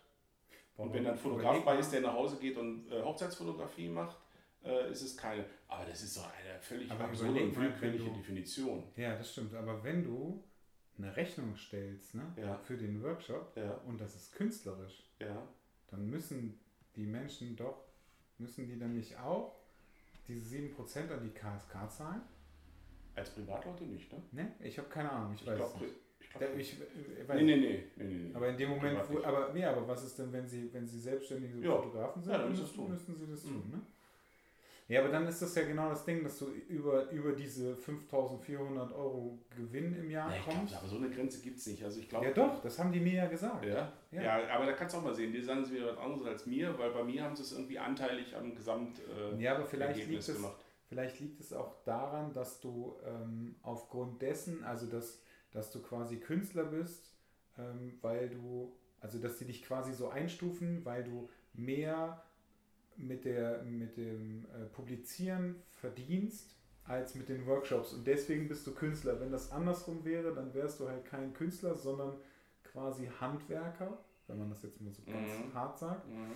Und wenn dann ein Fotograf bei mal. ist, der nach Hause geht und äh, Hochzeitsfotografie macht, äh, ist es keine. Aber das ist doch eine völlig Aber absurde und willkürliche Definition. Ja, das stimmt. Aber wenn du eine Rechnung stellst ne, Ja. für den Workshop Ja, und das ist künstlerisch, ja. dann müssen die Menschen doch, müssen die dann nicht auch diese 7% an die KSK zahlen? Als Privatleute nicht, ne? Ne? Ich habe keine Ahnung, ich, Ich weiß glaube, es nicht. ich glaub, ich, äh, nee, nee, nee, nee, nee. Aber in dem Moment, wo, aber, nee, aber was ist denn, wenn sie, wenn sie selbstständige Ja. Fotografen sind, Ja, dann müssen sie tun. müssen sie das Mhm. tun, ne? Ja, aber dann ist das ja genau das Ding, dass du über, über diese 5400 Euro Gewinn im Jahr Ja, ich glaub, kommst. aber so eine Grenze gibt es nicht. Also ich glaube. Ja doch, das haben die mir ja gesagt. Ja? Ja. Ja. aber da kannst du auch mal sehen, die sagen sie wieder was anderes als mir, weil bei mir haben sie es irgendwie anteilig am Gesamt äh, Ja, aber vielleicht Ergebnis liegt, es, gemacht. vielleicht liegt es auch daran, dass du ähm, aufgrund dessen, also dass, dass du quasi Künstler bist, ähm, weil du, also dass die dich quasi so einstufen, weil du mehr mit, der, mit dem äh, Publizieren verdienst als mit den Workshops. Und deswegen bist du Künstler. Wenn das andersrum wäre, dann wärst du halt kein Künstler, sondern quasi Handwerker, wenn man das jetzt mal so ganz Mhm. hart sagt. Mhm.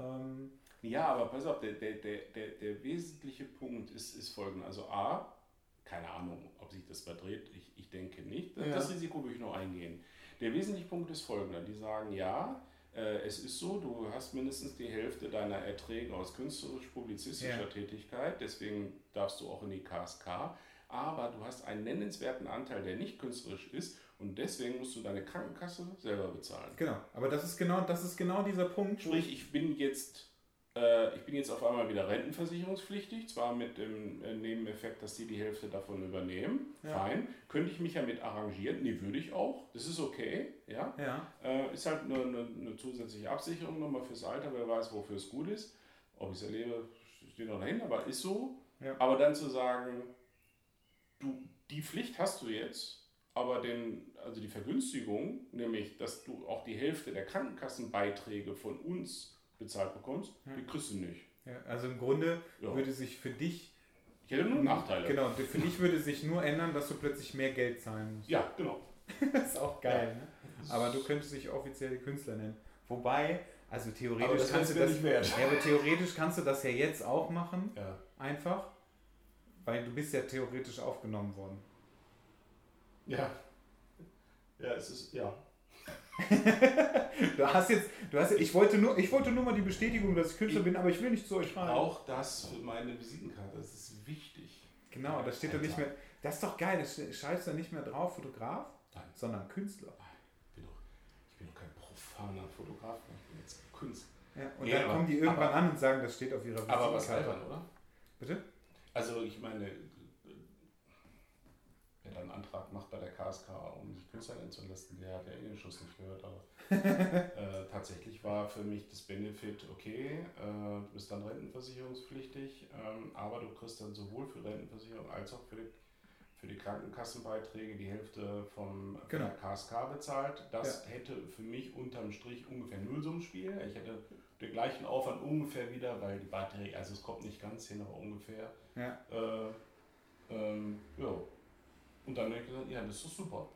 Ähm, Ja, aber pass auf, der, der, der, der, der wesentliche Punkt ist, ist folgender. Also A, keine Ahnung, ob sich das verdreht, ich, ich denke nicht. Ja. Das Risiko würde ich noch eingehen. Der wesentliche Punkt ist folgender. Die sagen, ja, es ist so, du hast mindestens die Hälfte deiner Erträge aus künstlerisch-publizistischer Ja. Tätigkeit, deswegen darfst du auch in die KSK, aber du hast einen nennenswerten Anteil, der nicht künstlerisch ist und deswegen musst du deine Krankenkasse selber bezahlen. Genau, aber das ist genau, das ist genau dieser Punkt. Sprich, ich bin jetzt, äh, ich bin jetzt auf einmal wieder rentenversicherungspflichtig, zwar mit dem äh, Nebeneffekt, dass die die Hälfte davon übernehmen. Ja. Fein. Könnte ich mich ja mit arrangieren? Nee, würde ich auch. Das ist okay. Ja. Ja, Äh, ist halt eine, eine, eine zusätzliche Absicherung nochmal fürs Alter, wer weiß, wofür es gut ist. Ob ich es erlebe, steht noch dahin, aber ist so. Ja. Aber dann zu sagen, du, die Pflicht hast du jetzt, aber den, also die Vergünstigung, nämlich, dass du auch die Hälfte der Krankenkassenbeiträge von uns bezahlt bekommst, Ja. die kriegst du nicht. ja, also im Grunde Ja. würde sich für dich, Ich hätte nur Nachteile. genau, für dich würde sich nur ändern, dass du plötzlich mehr Geld zahlen musst. Ja, genau. <laughs> Das ist auch geil, ne? Aber du könntest dich offiziell Künstler nennen. Wobei, also theoretisch Aber das kannst du das, nicht wert. ja, aber theoretisch kannst du das ja jetzt auch machen, Ja. einfach, weil du bist ja theoretisch aufgenommen worden. Ja. Ja, es ist, ja. <laughs> Du hast jetzt, du hast, ich wollte nur, ich wollte nur mal die Bestätigung, dass ich Künstler Ich- bin, aber ich will nicht zu euch schreiben. Auch das für meine Visitenkarte, das ist wichtig. Genau, da steht da nicht mehr. Das ist doch geil, da schreibst du nicht mehr drauf Fotograf, Nein. sondern Künstler. Ich bin doch, ich bin doch kein profaner Fotograf, ich bin jetzt Künstler. Ja, und Ja, dann aber- kommen die irgendwann aber- an und sagen, das steht auf ihrer Aber was Visitenkarte. albern, oder? Bitte? Also ich meine, dann einen Antrag macht bei der KSK, um sich nennen zu lassen, der hat ja eh den Schuss nicht gehört. Aber <laughs> äh, tatsächlich war für mich das Benefit, okay, äh, du bist dann rentenversicherungspflichtig, ähm, aber du kriegst dann sowohl für Rentenversicherung als auch für die, für die Krankenkassenbeiträge die Hälfte vom, Genau. von der KSK bezahlt. Das hätte für mich unterm Strich ungefähr Nullsummenspiel. Ich hätte den gleichen Aufwand ungefähr wieder, weil die Beiträge, also es kommt nicht ganz hin, aber ungefähr. Ja. Äh, ähm, ja. Und dann habe ich gesagt, ja, das ist doch super.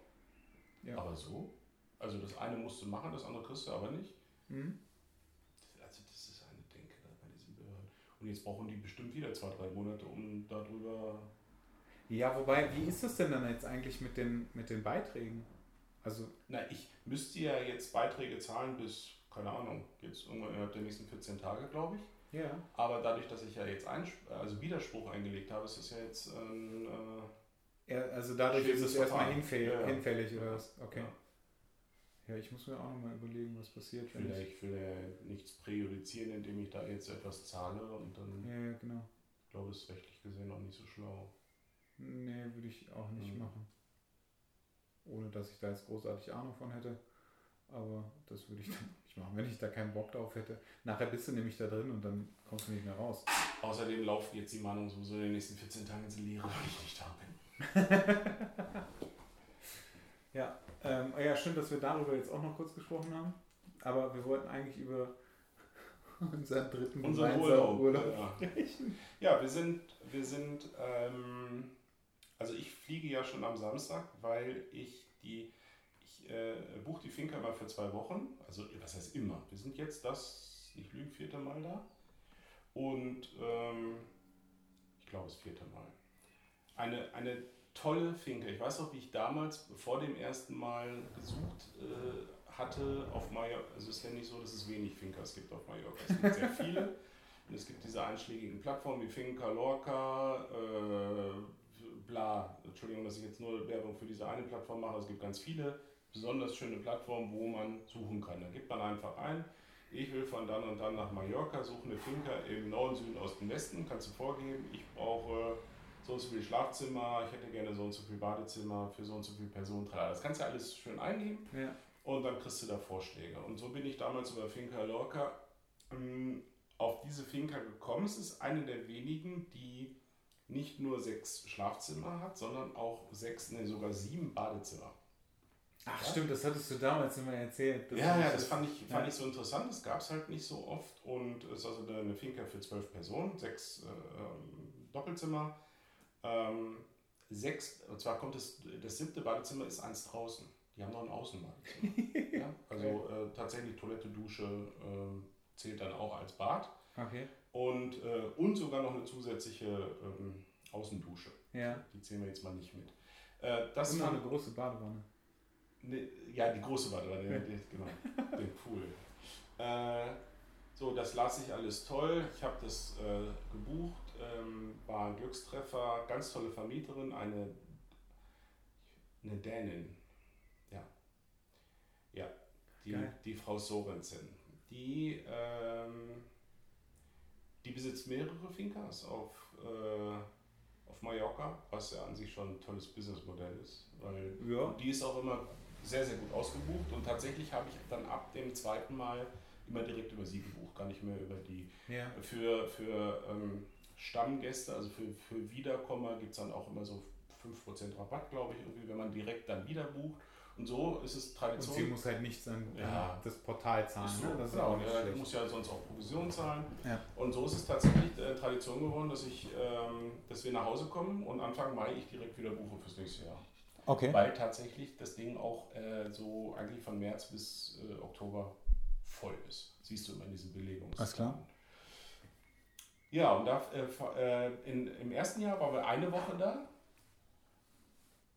Ja. Aber so? Also das eine musst du machen, das andere kriegst du aber nicht. Mhm. Also das ist eine Denke da bei diesen Behörden. Und jetzt brauchen die bestimmt wieder zwei, drei Monate, um darüber... Ja, wobei, wie ist das denn dann jetzt eigentlich mit den, mit den Beiträgen? Also, Na, ich müsste ja jetzt Beiträge zahlen bis, keine Ahnung, jetzt irgendwann innerhalb der nächsten 14 Tage, glaube ich. ja. Aber dadurch, dass ich ja jetzt Einspr also Widerspruch eingelegt habe, ist das ja jetzt ein... Äh, also dadurch ist Schwieriges es erstmal Verfahren. hinfäll Ja, ja. hinfällig oder was? Okay. ja. Ich muss mir auch nochmal überlegen, was passiert, Ich will, ich. ja nichts präjudizieren, indem ich da jetzt etwas zahle und dann, Ja, genau. ich glaube ich, ist rechtlich gesehen auch nicht so schlau. Nee, würde ich auch nicht Mhm. machen. Ohne dass ich da jetzt großartig Ahnung von hätte. Aber das würde ich <laughs> dann nicht machen, wenn ich da keinen Bock drauf hätte. Nachher bist du nämlich da drin und dann kommst du nicht mehr raus. Außerdem laufen jetzt die Mahnungen sowieso in den nächsten 14 Tagen ins Leere, weil ich nicht da bin. <laughs> Ja, ähm, ja, schön, dass wir darüber jetzt auch noch kurz gesprochen haben. Aber wir wollten eigentlich über <laughs> unseren dritten Unser gemeinsamen Urlaub. Urlaub Ja. sprechen. ja, wir sind, wir sind, ähm, also ich fliege ja schon am Samstag, weil ich die, ich äh, buche die Finca immer für zwei Wochen. Also was heißt immer? Wir sind jetzt das, ich lüge, vierte Mal da. Und ähm, ich glaube, das vierte Mal. Eine, eine tolle Finke. Ich weiß auch, wie ich damals vor dem ersten Mal gesucht äh, hatte auf Mallorca. Also es ist ja nicht so, dass es wenig Finkers gibt auf Mallorca. Es gibt sehr viele. Und es gibt diese einschlägigen Plattformen wie Finca, Lorca, äh, bla. Entschuldigung, dass ich jetzt nur Werbung für diese eine Plattform mache. Es gibt ganz viele besonders schöne Plattformen, wo man suchen kann. Da gibt man einfach ein, ich will von dann und dann nach Mallorca, suche eine Finca im Norden, Süden, Osten, Westen. Kannst du vorgeben, ich brauche so und so viel Schlafzimmer, ich hätte gerne so und so viel Badezimmer für so und so viele Personen. Das kannst du alles schön eingeben Ja. und dann kriegst du da Vorschläge. Und so bin ich damals über Finca Lorca ähm, auf diese Finca gekommen. Es ist eine der wenigen, die nicht nur sechs Schlafzimmer hat, sondern auch sechs, nee, sogar sieben Badezimmer. Ach Ja? stimmt, das hattest du damals immer erzählt. Das ja, ja, das fand ich, fand ja. ich so interessant. Das gab es halt nicht so oft. Und es ist also eine eine Finca für zwölf Personen, sechs äh, ähm, Doppelzimmer. Ähm, sechs, und zwar kommt es, das siebte Badezimmer ist eins draußen. Die haben noch ein Außenbadezimmer. <laughs> ja? Also äh, tatsächlich Toilette, Dusche äh, zählt dann auch als Bad. Okay. Und, äh, und sogar noch eine zusätzliche ähm, Außendusche. Ja. Die zählen wir jetzt mal nicht mit. Äh, das Und fand eine große Badewanne. Ne, ja, die große Badewanne, Ja. genau, den Pool. Äh, so, das las ich alles toll. Ich habe das äh, gebucht, ähm, war ein Glückstreffer, ganz tolle Vermieterin, eine, eine Dänin. Ja. Ja, die, Geil. die Frau Sorensen. Die, ähm, die besitzt mehrere Finkas auf, äh, auf Mallorca, was ja an sich schon ein tolles Businessmodell ist. Weil Ja. die ist auch immer sehr, sehr gut ausgebucht und tatsächlich habe ich dann ab dem zweiten Mal immer direkt über sie gebucht, gar nicht mehr über die. Ja. Für, für ähm, Stammgäste, also für, für Wiederkommer gibt es dann auch immer so 5% Rabatt, glaube ich, irgendwie, wenn man direkt dann wieder bucht. Und so ist es Und Tradition. sie muss halt nicht dann Ja. äh, das Portal zahlen. Ist so, ne? Das ist genau, auch nicht muss ja sonst auch Provision zahlen. Ja. Und so ist es tatsächlich äh, Tradition geworden, dass, ich, ähm, dass wir nach Hause kommen und Anfang Mai ich direkt wieder buche fürs nächste Jahr. Okay. Weil tatsächlich das Ding auch äh, so eigentlich von März bis äh, Oktober voll ist. Siehst du immer in diesen Belegungen. Alles klar. Ja, und da, äh, äh, in, im ersten Jahr waren wir eine Woche da.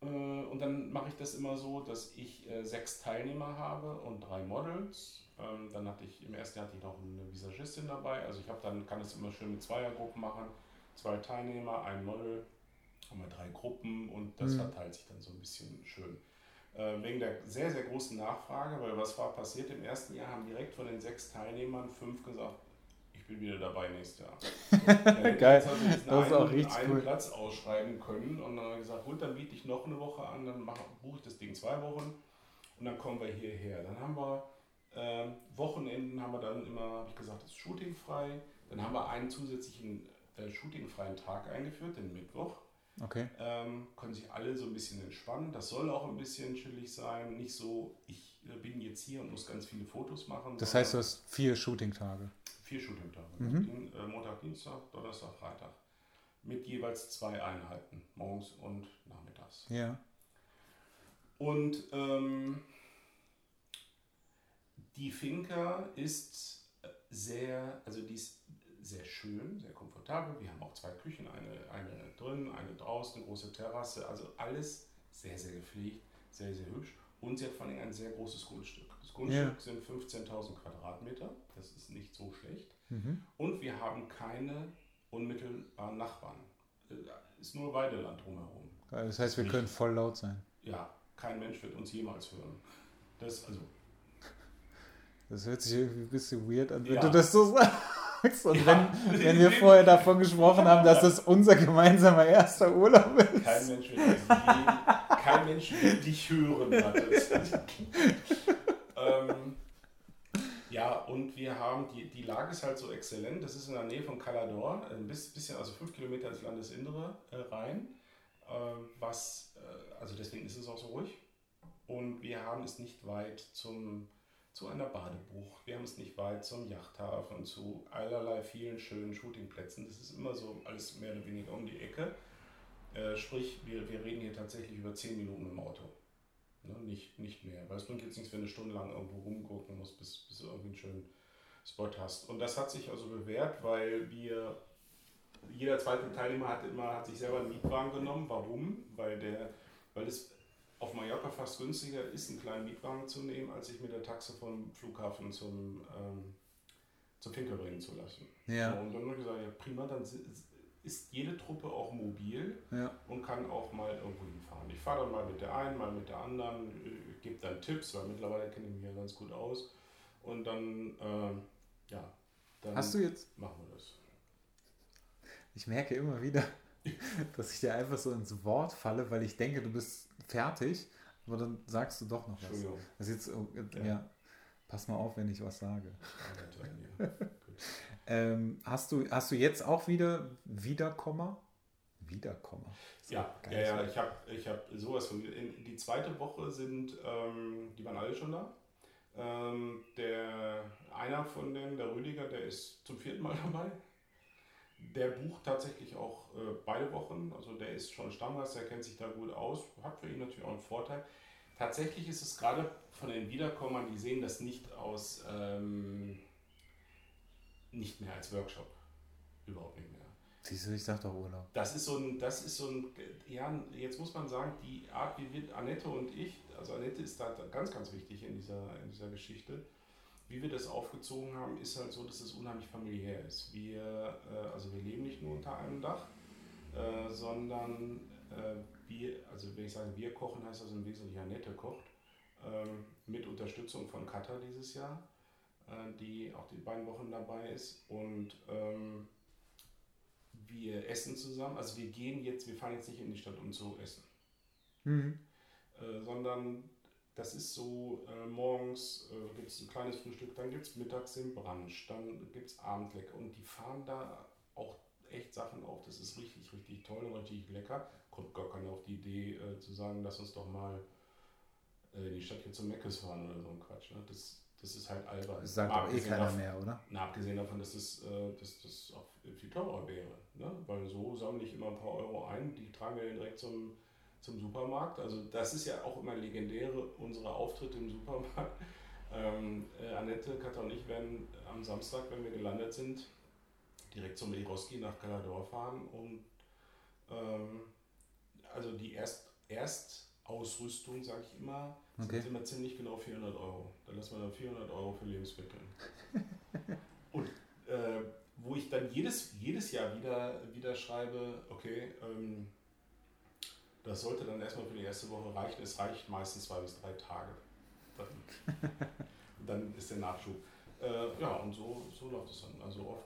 Äh, und dann mache ich das immer so, dass ich äh, sechs Teilnehmer habe und drei Models. Ähm, dann hatte ich im ersten Jahr hatte ich noch eine Visagistin dabei. Also ich habe dann kann es immer schön mit Zweiergruppen machen. Zwei Teilnehmer, ein Model, haben wir drei Gruppen und das Mhm. verteilt sich dann so ein bisschen schön. Äh, wegen der sehr, sehr großen Nachfrage, weil was war passiert im ersten Jahr, haben direkt von den sechs Teilnehmern fünf gesagt, ich bin wieder dabei nächstes Jahr. So, <laughs> Geil, das ist auch richtig einen cool. Platz ausschreiben können und dann gesagt, gut, dann biete ich noch eine Woche an, dann buche ich das Ding zwei Wochen und dann kommen wir hierher. Dann haben wir äh, Wochenenden, haben wir dann immer, habe ich gesagt, das ist shootingfrei. Dann haben wir einen zusätzlichen äh, shootingfreien Tag eingeführt, den Mittwoch. Okay. Ähm, können sich alle so ein bisschen entspannen. Das soll auch ein bisschen chillig sein. Nicht so, ich äh, bin jetzt hier und muss ganz viele Fotos machen. Das heißt, du hast vier Shooting-Tage. Vier Shooting-Tage. Mhm. Äh, Montag, Dienstag, Donnerstag, Freitag. Mit jeweils zwei Einheiten, morgens und nachmittags. Ja. Und ähm, die Finca ist sehr, also die ist sehr schön, sehr komfortabel. Wir haben auch zwei Küchen, eine, eine drin, eine draußen, eine große Terrasse. Also alles sehr, sehr gepflegt, sehr, sehr hübsch. Und sie hat vor allem ein sehr großes Grundstück. Das Grundstück Ja. sind 15.000 Quadratmeter. Das ist nicht so schlecht. Mhm. Und wir haben keine unmittelbaren Nachbarn. Äh, Ist nur Weideland drumherum. Das heißt, wir können voll laut sein. Ja, kein Mensch wird uns jemals hören. Das, also, Das hört sich irgendwie ein bisschen weird an, wenn Ja. du das so sagst. Und Ja. wenn, wenn wir <laughs> vorher davon gesprochen haben, dass das unser gemeinsamer erster Urlaub ist. kein Mensch wird je, kein Mensch wird dich hören. Mathis. <laughs> ähm, ja, und wir haben, die, die Lage ist halt so exzellent. Das ist in der Nähe von Calador, ein bis- bisschen, also fünf Kilometer ins Landesinnere äh, rein. Äh, was, äh, also deswegen ist es auch so ruhig. Und wir haben es nicht weit zum, zu einer Badebucht. Wir haben es nicht weit zum Yachthafen, zu allerlei vielen schönen Shootingplätzen. Das ist immer so alles mehr oder weniger um die Ecke. Äh, sprich, wir, wir reden hier tatsächlich über 10 Minuten im Auto. Ne? Nicht, nicht mehr. Weil es bringt jetzt nichts, wenn du stundenlang irgendwo rumgucken musst, bis, bis du irgendwie einen schönen Spot hast. Und das hat sich also bewährt, weil wir, jeder zweite Teilnehmer hat immer hat sich selber einen Mietwagen genommen. Warum? Weil, der, weil es auf Mallorca fast günstiger ist, einen kleinen Mietwagen zu nehmen, als sich mit der Taxe vom Flughafen zum, ähm, zum Finker bringen zu lassen. So, Ja, und dann habe ich gesagt, ja prima, dann ist jede Truppe auch mobil ja. und kann auch mal irgendwo hinfahren. Ich fahre dann mal mit der einen, mal mit der anderen, äh, gebe dann Tipps, weil mittlerweile kenne ich mich ja ganz gut aus. Und dann, ähm, ja, dann Hast du jetzt, machen wir das. ich merke immer wieder, <laughs> dass ich dir einfach so ins Wort falle, weil ich denke, du bist fertig, aber dann sagst du doch noch was. Entschuldigung. Ist jetzt, oh, äh, ja. Ja. pass mal auf, wenn ich was sage. <laughs> Gut. Ähm, hast, du, hast du jetzt auch wieder? Wiederkommer. So Ja, ja, ja, ich habe ich hab sowas von. In, die zweite Woche sind, ähm, die waren alle schon da. Ähm, der, einer von denen, der Rüdiger, der ist zum vierten Mal <laughs> dabei. Der bucht tatsächlich auch äh, beide Wochen. Also der ist schon Stammgast, der kennt sich da gut aus. Hat für ihn natürlich auch einen Vorteil. Tatsächlich ist es gerade von den Wiederkommern, die sehen das nicht aus, ähm, nicht mehr als Workshop. Überhaupt nicht mehr. Siehst du, ich sag doch Urlaub. Das ist so ein, das ist so ein, ja, jetzt muss man sagen, die Art, wie wir, Annette und ich, also Annette ist da ganz, ganz wichtig in dieser, in dieser Geschichte, wie wir das aufgezogen haben, ist halt so, dass es unheimlich familiär ist. Wir, äh, also wir leben nicht nur unter einem Dach, äh, sondern äh, wir, also wenn ich sage wir kochen, heißt das im Wesentlichen Annette kocht, ähm, mit Unterstützung von Katha dieses Jahr, äh, die auch die beiden Wochen dabei ist und ähm, wir essen zusammen. Also wir gehen jetzt, wir fahren jetzt nicht in die Stadt, um zu essen, Mhm. äh, sondern das ist so, äh, morgens äh, gibt es ein kleines Frühstück, dann gibt es mittags den Brunch, dann gibt es Abendlecker und die fahren da auch echt Sachen auf. Das ist richtig, richtig toll und richtig lecker. Kommt gar keiner auf die Idee äh, zu sagen, lass uns doch mal äh, in die Stadt hier zum Meckes fahren oder so ein Quatsch. Ne? Das, das ist halt albern. Das sagt doch eh keiner davon- mehr, oder? na, abgesehen davon, dass das, äh, dass das auch viel teurer wäre. Ne? Weil so sammle ich immer ein paar Euro ein, die tragen wir dann direkt zum, zum Supermarkt. Also das ist ja auch immer legendäre, unsere Auftritte im Supermarkt. <laughs> Ähm, äh, Annette, Katha und ich werden am Samstag, wenn wir gelandet sind, direkt zum Eroski nach Calador fahren und ähm, also die Erst, Erstausrüstung, sage ich immer, Okay. sind immer ziemlich genau 400 Euro. Da lassen wir dann 400 Euro für Lebensmittel. <laughs> Und äh, wo ich dann jedes, jedes Jahr wieder, wieder schreibe, okay, ähm, das sollte dann erstmal für die erste Woche reichen. Es reicht meistens zwei bis drei Tage. Dann, <laughs> dann ist der Nachschub. Äh, ja, und so, so läuft es dann. Also oft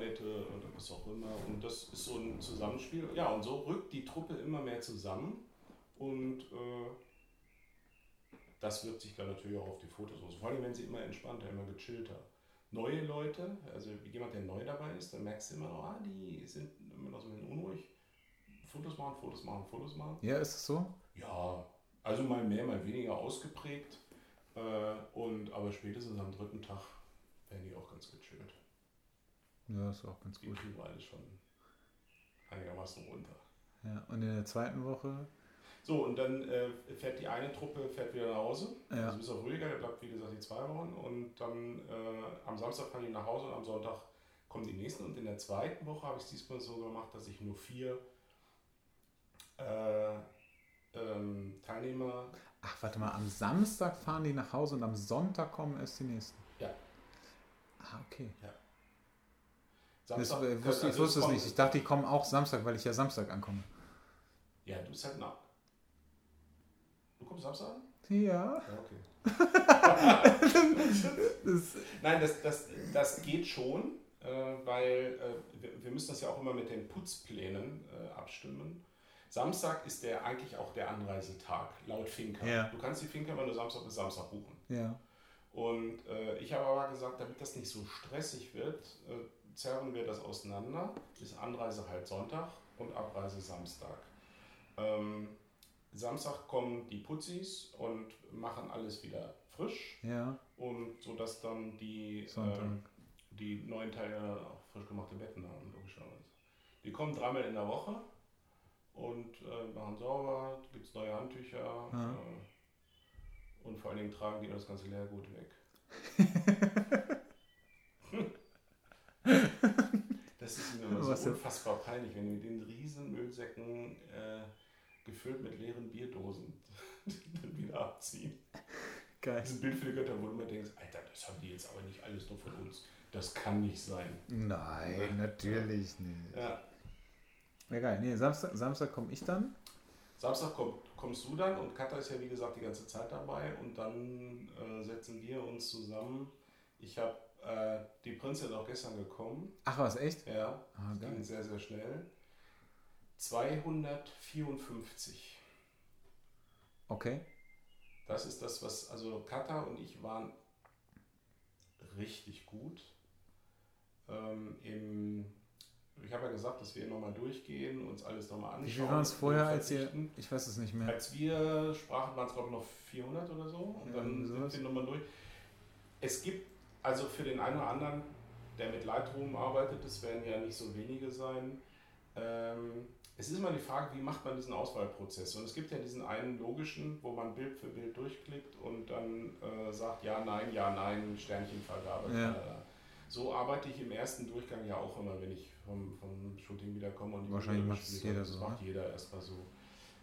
Annette oder was auch immer. Und das ist so ein Zusammenspiel. Ja, und so rückt die Truppe immer mehr zusammen. Und äh, das wirkt sich dann natürlich auch auf die Fotos aus. Vor allem, wenn sie immer entspannter, immer gechillter. Neue Leute, also jemand, der neu dabei ist, dann merkst du immer noch, ah, die sind immer noch so ein bisschen unruhig. Fotos machen, Fotos machen, Fotos machen. Ja, ist es so? Ja, also mal mehr, mal weniger ausgeprägt. Äh, und, aber spätestens am dritten Tag die auch ganz gechillt. Ja, ist auch ganz Die gut. wir alle schon einigermaßen runter. Ja, und in der zweiten Woche? So, und dann äh, fährt die eine Truppe fährt wieder nach Hause. Ja. Also bis auf Rüdiger, der bleibt wie gesagt die zwei Wochen. Und dann äh, am Samstag fahren die nach Hause und am Sonntag kommen die nächsten. Und in der zweiten Woche habe ich es diesmal so gemacht, dass ich nur vier äh, ähm, Teilnehmer. Ach, warte mal, am Samstag fahren die nach Hause und am Sonntag kommen erst die nächsten. Ja. Ah, okay. Samstag, das, äh, wusste, ich also wusste es nicht. Ich dachte, die kommen auch Samstag, weil ich ja Samstag ankomme. Ja, du bist halt nach. Du kommst Samstag an? Ja. Ja, okay. <laughs> Das, <laughs> Nein, das, das, das geht schon, äh, weil äh, wir, wir müssen das ja auch immer mit den Putzplänen äh, abstimmen. Samstag ist der eigentlich auch der Anreisetag, laut Finca. Ja. Du kannst die Finca, wenn du Samstag bis Samstag buchen. ja. Und äh, ich habe aber gesagt, damit das nicht so stressig wird, äh, zerren wir das auseinander. Ist Anreise halt Sonntag und Abreise Samstag. Ähm, Samstag kommen die Putzis und machen alles wieder frisch Ja. und so dass dann die, ähm, die neuen Teilnehmer auch frisch gemachte Betten haben, logischerweise. Die kommen dreimal in der Woche und äh, machen sauber, gibt es neue Handtücher Ja. äh, und vor allen Dingen tragen die das ganze Leergut weg. das ist mir immer so Was unfassbar peinlich, wenn die mit den riesen Müllsäcken äh, gefüllt mit leeren Bierdosen <laughs> dann wieder abziehen. Geil. Das ist ein Bild für die Götter, wo du immer denkst, Alter, das haben die jetzt aber nicht alles nur von uns. Das kann nicht sein. Nein, natürlich nicht. Ja. Ja, geil. Nee, Samstag, Samstag komme ich dann. Samstag komm, kommst du dann und Katha ist ja wie gesagt die ganze Zeit dabei und dann äh, setzen wir uns zusammen. Ich habe äh, die Prinzessin auch gestern gekommen. Ach, was, echt? Ja, Ah, das ging geil. sehr, sehr schnell. 254. Okay. Das ist das, was, also Katha und ich waren richtig gut. Ähm, im, ich habe ja gesagt, dass wir nochmal durchgehen, uns alles nochmal anschauen. Wie viel waren es vorher, als ihr. Ich weiß es nicht mehr. Als wir sprachen, waren es glaube ich noch 400 oder so. Und Ja, dann sind wir nochmal durch. Es gibt also für den einen oder anderen, der mit Lightroom arbeitet, das werden ja nicht so wenige sein. Ähm, es ist immer die Frage, wie macht man diesen Auswahlprozess? Und es gibt ja diesen einen logischen, wo man Bild für Bild durchklickt und dann äh, sagt, ja, nein, ja, nein, Sternchenvergabe. Ja. So arbeite ich im ersten Durchgang ja auch immer, wenn ich vom, vom Shooting wiederkomme. Und Wahrscheinlich macht es bespiele. jeder Das so, macht jeder erstmal so.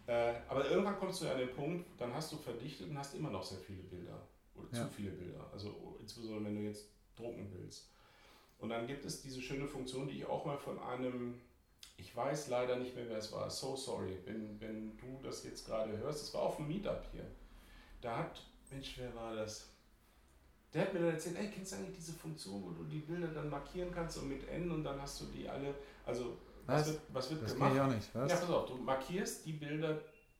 Äh, aber irgendwann kommst du ja an den Punkt, dann hast du verdichtet und hast immer noch sehr viele Bilder. Oder Ja. zu viele Bilder. Also insbesondere wenn du jetzt drucken willst. Und dann gibt es diese schöne Funktion, die ich auch mal von einem, ich weiß leider nicht mehr, wer es war, so sorry, wenn, wenn du das jetzt gerade hörst, das war auf dem Meetup hier. Da hat, Mensch, wer war das? Der hat mir dann erzählt, ey, kennst du eigentlich diese Funktion, wo du die Bilder dann markieren kannst und mit N und dann hast du die alle, also was, Was? wird, was wird Das gemacht? ich auch nicht. Was? Ja, pass auf, du markierst die Bilder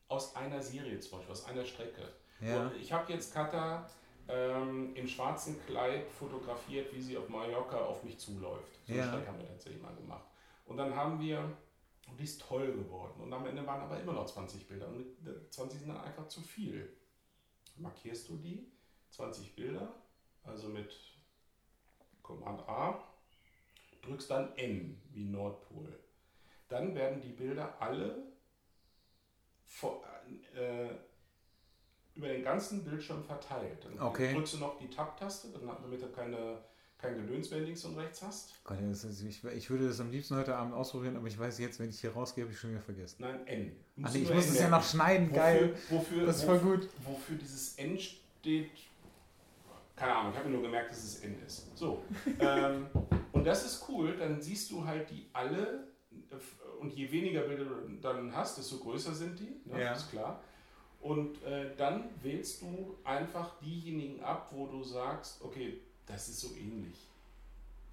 aus einer Serie zum Beispiel, aus einer Strecke. Ja. Ich habe jetzt Katha ähm, im schwarzen Kleid fotografiert, wie sie auf Mallorca auf mich zuläuft. So Ja. eine Strecke haben wir tatsächlich mal gemacht. Und dann haben wir, und die ist toll geworden. Und am Ende waren aber immer noch 20 Bilder. Und äh, 20 sind dann einfach zu viel. Markierst du die, 20 Bilder, also mit Command A, drückst dann N wie Nordpol. Dann werden die Bilder alle vor, äh, über den ganzen Bildschirm verteilt. Dann Okay. drückst du noch die Tab-Taste, dann- damit du keine, kein Gedöns mehr links und rechts hast. Gott, ist, ich, ich würde das am liebsten heute Abend ausprobieren, aber ich weiß jetzt, wenn ich hier rausgehe, habe ich schon wieder vergessen. Nein, N. Ach ich muss es ja noch schneiden, geil. Wofür, wofür, Das ist wo- voll gut. wofür dieses N steht, keine Ahnung, ich habe nur gemerkt, dass es N ist. So. <laughs> ähm, und das ist cool, dann siehst du halt die alle und je weniger Bilder du dann hast, desto größer sind die, ne? Ja. ist klar. Und äh, dann wählst du einfach diejenigen ab, wo du sagst, okay, das ist so ähnlich.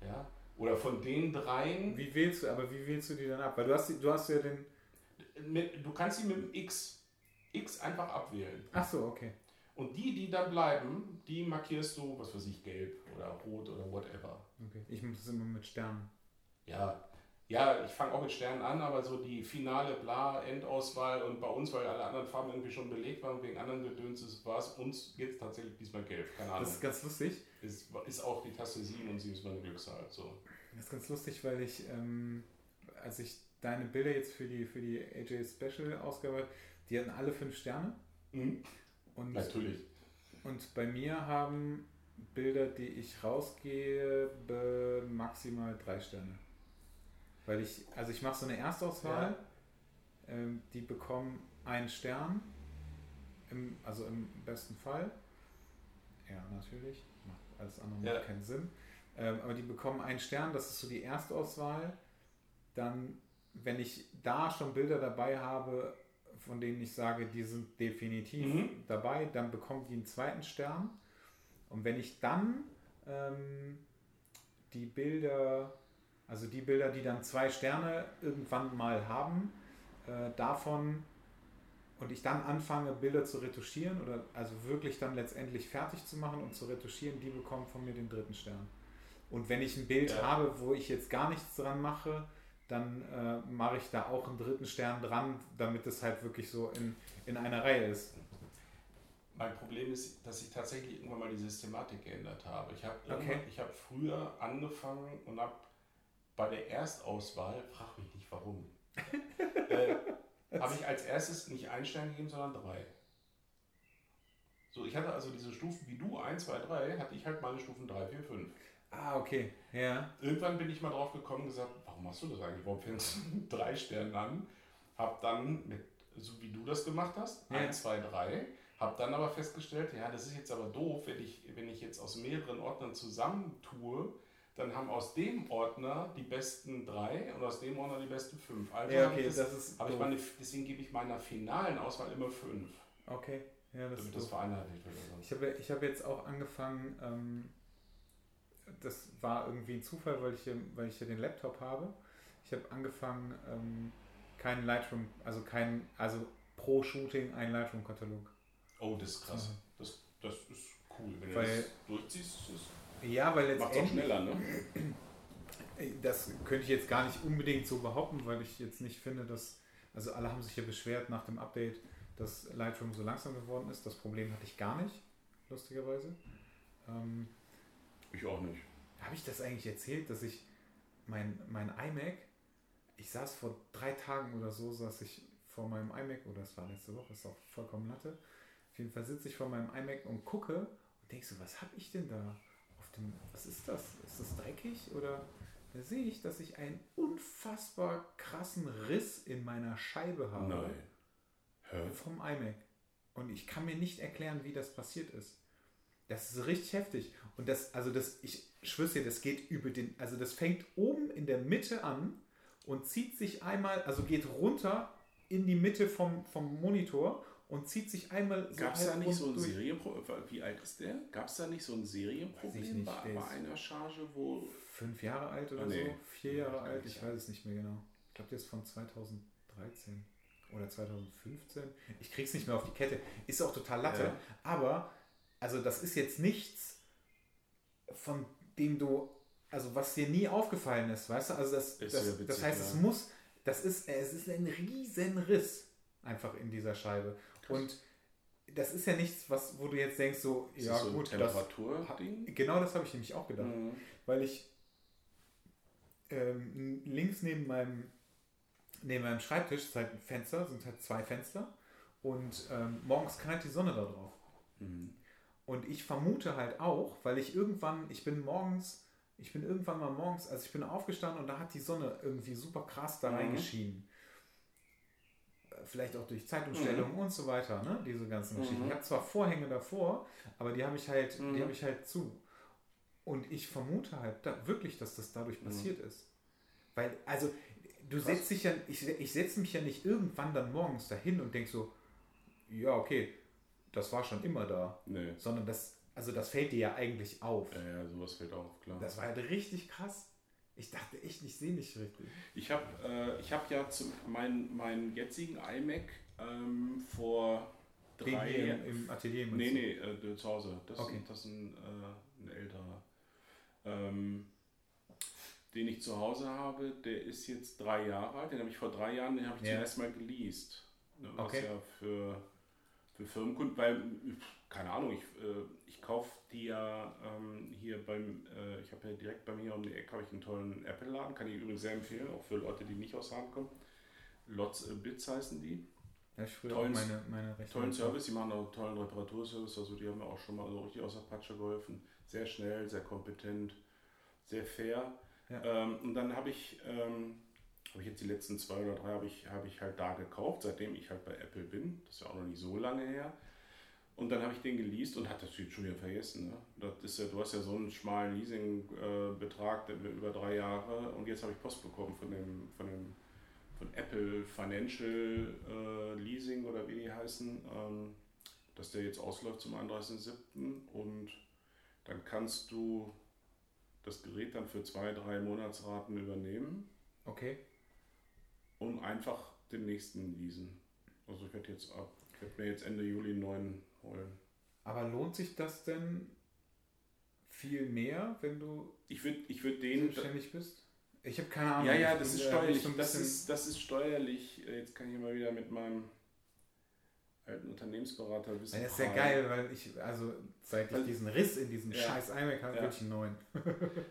Ja? Oder von den dreien. Wie wählst du, aber wie wählst du die dann ab? Weil du hast, du hast ja den. Mit, du kannst sie mit dem X, X einfach abwählen. Ach so, okay. Und die, die dann bleiben, die markierst du, was weiß ich, gelb oder rot oder whatever. Okay. Ich mache das immer mit Sternen. Ja, ja, ich fange auch mit Sternen an, aber so die finale bla Endauswahl und bei uns, weil alle anderen Farben irgendwie schon belegt waren, wegen anderen Gedöns war es uns jetzt tatsächlich diesmal gelb. Keine Ahnung. Das ist ganz lustig. Ist, ist auch die Taste 7 und 7 ist meine Glückszahl. So. Das ist ganz lustig, weil ich, ähm, als ich deine Bilder jetzt für die, für die AJ Special Ausgabe, die hatten alle fünf Sterne. Mhm. Und, Natürlich. und bei mir haben Bilder, die ich rausgebe, maximal drei Sterne. Weil ich, also ich mache so eine Erstauswahl, ähm, die bekommen einen Stern, im, also im besten Fall. Ja, natürlich. Macht alles andere macht Ja. keinen Sinn. Ähm, aber die bekommen einen Stern, das ist so die Erstauswahl. Dann, wenn ich da schon Bilder dabei habe, von denen ich sage, die sind definitiv Mhm. dabei, dann bekommen die einen zweiten Stern. Und wenn ich dann ähm, die Bilder, also die Bilder, die dann zwei Sterne irgendwann mal haben, äh, davon und ich dann anfange, Bilder zu retuschieren oder also wirklich dann letztendlich fertig zu machen und zu retuschieren, die bekommen von mir den dritten Stern. Und wenn ich ein Bild Ja. habe, wo ich jetzt gar nichts dran mache, dann äh, mache ich da auch einen dritten Stern dran, damit es halt wirklich so in, in einer Reihe ist. Mein Problem ist, dass ich tatsächlich irgendwann mal die Systematik geändert habe. Ich habe Okay. ich habe früher angefangen und habe bei der Erstauswahl, frag mich nicht warum, <laughs> äh, habe ich als erstes nicht einen Stern gegeben, sondern drei. So, ich hatte also diese Stufen wie du, 1, 2, 3, hatte ich halt meine Stufen 3, 4, 5. Ah, okay. Ja. Irgendwann bin ich mal drauf gekommen und gesagt, warum machst du das eigentlich? Warum fängst du drei Sternen an? Hab dann, mit, so wie du das gemacht hast, Ja. 1, 2, 3, hab dann aber festgestellt, ja, das ist jetzt aber doof, wenn ich, wenn ich jetzt aus mehreren Ordnern zusammentue, dann haben aus dem Ordner die besten drei und aus dem Ordner die besten fünf. Also Ja, okay, ich das ist ich meine, deswegen gebe ich meiner finalen Auswahl immer fünf, Okay. Ja, das ist damit das vereinheitlicht wird. Ich habe ich hab jetzt auch angefangen, ähm, das war irgendwie ein Zufall, weil ich, hier, weil ich hier den Laptop habe. Ich habe angefangen, ähm, keinen Lightroom, also kein, also pro Shooting einen Lightroom-Katalog. Oh, das ist krass. Mhm. Das, das ist cool. Wenn du Weil- das durchziehst, ist, Ja, weil macht es auch schneller, ne? das könnte ich jetzt gar nicht unbedingt so behaupten, weil ich jetzt nicht finde, dass, also alle haben sich ja beschwert nach dem Update, dass Lightroom so langsam geworden ist. Das Problem hatte ich gar nicht, lustigerweise. Ähm, Ich auch nicht. Habe ich das eigentlich erzählt, dass ich mein, mein iMac, ich saß vor drei Tagen oder so, saß ich vor meinem iMac, oder es war letzte Woche, ist auch vollkommen Latte. Auf jeden Fall sitze ich vor meinem iMac und gucke und denke so, was habe ich denn da auf dem, was ist das? Ist das dreckig? Oder da sehe ich, dass ich einen unfassbar krassen Riss in meiner Scheibe habe Nein. Hä? vom iMac. Und ich kann mir nicht erklären, wie das passiert ist. Das ist richtig heftig. Und das, also das, ich schwör's dir, das geht über den, also das fängt oben in der Mitte an und zieht sich einmal, also geht runter in die Mitte vom, vom Monitor und zieht sich einmal so Gab es da nicht so ein. Serienproblem? Wie alt ist der? Gab es da nicht so ein Serienproblem bei, bei einer Charge, wo. Fünf Jahre alt oder Ah, nee. so, vier Ja, Jahre alt, ich weiß es nicht mehr genau. Ich glaube, der ist von 2013 oder 2015. Ich krieg's nicht mehr auf die Kette. Ist auch total Latte. Ja. Aber, also das ist jetzt nichts, von dem du, also was dir nie aufgefallen ist, weißt du? Also das, das, witzig, das heißt, es ja. muss, das ist, es ist ein riesen Riss einfach in dieser Scheibe. Krass. Und das ist ja nichts, was, wo du jetzt denkst, so, Ist ja das so gut, das, Temperaturding? genau das habe ich nämlich auch gedacht Mhm. weil ich ähm, links neben meinem, neben meinem Schreibtisch ist halt ein Fenster, sind halt zwei Fenster und ähm, morgens knallt die Sonne da drauf. Mhm. Und ich vermute halt auch, weil ich irgendwann, ich bin morgens, ich bin irgendwann mal morgens, also ich bin aufgestanden und da hat die Sonne irgendwie super krass da Mhm. reingeschienen. Äh, Vielleicht auch durch Zeitumstellung und so weiter, ne? Diese ganzen Mhm. Geschichten. Ich habe zwar Vorhänge davor, aber die habe ich halt, Mhm. die habe ich halt zu. Und ich vermute halt da, wirklich, dass das dadurch Mhm. passiert ist. Weil, also, du Krass. setzt dich ja, ich, ich setze mich ja nicht irgendwann dann morgens dahin und denk so, ja, okay, das war schon immer da. Nee. Sondern das, also das fällt dir ja eigentlich auf. Ja, ja, sowas fällt auf, klar. Das war halt richtig krass. Ich dachte echt, ich sehe nicht richtig. Ich habe äh, hab ja zum, mein, meinen jetzigen iMac ähm, vor drei Jahren. Im, Atelier? Nee, nee, äh, zu Hause. Das, okay. das ist ein, äh, ein älterer. Ähm, den ich zu Hause habe, der ist jetzt drei Jahre alt. Den habe ich vor drei Jahren, den habe ich ja. zuerst mal geleast. Ne, was okay. ja für, für Firmenkunden, weil, keine Ahnung, ich, äh, ich kaufe die ja ähm, hier beim, äh, ich habe ja direkt bei mir um die Ecke habe ich einen tollen Apple-Laden, kann ich übrigens sehr empfehlen, auch für Leute, die nicht aus Hahn kommen. Lots Bits heißen die. Ja, ich tollen, meine, meine Tollen Service, die machen auch einen tollen Reparaturservice, also die haben mir auch schon mal so richtig aus der Patsche geholfen. Sehr schnell, sehr kompetent, sehr fair. Ja. Ähm, und dann habe ich, ähm, habe ich jetzt die letzten zwei oder drei habe ich, habe ich halt da gekauft, seitdem ich halt bei Apple bin. Das ist ja auch noch nicht so lange her. Und dann habe ich den geleast und hatte das schon wieder vergessen. Ne? Das ist ja, du hast ja so einen schmalen Leasingbetrag äh, über drei Jahre und jetzt habe ich Post bekommen von dem, von dem von Apple Financial äh, Leasing oder wie die heißen, ähm, dass der jetzt ausläuft zum 31.07. und dann kannst du das Gerät dann für zwei, drei Monatsraten übernehmen. Okay. Und einfach den nächsten leasen. Also ich werde jetzt ab, ich werde mir jetzt Ende Juli einen neuen holen. Aber lohnt sich das denn viel mehr, wenn du ich würd, ich würd den selbstständig bist? Ich habe keine Ahnung. Ja, ja, das ist steuerlich. So das, ist, das ist steuerlich. Jetzt kann ich mal wieder mit meinem alten Unternehmensberater wissen. Das ist ja geil, weil ich, also seit ich diesen Riss in diesem ja. scheiß iMac habe, ja. ich einen neuen.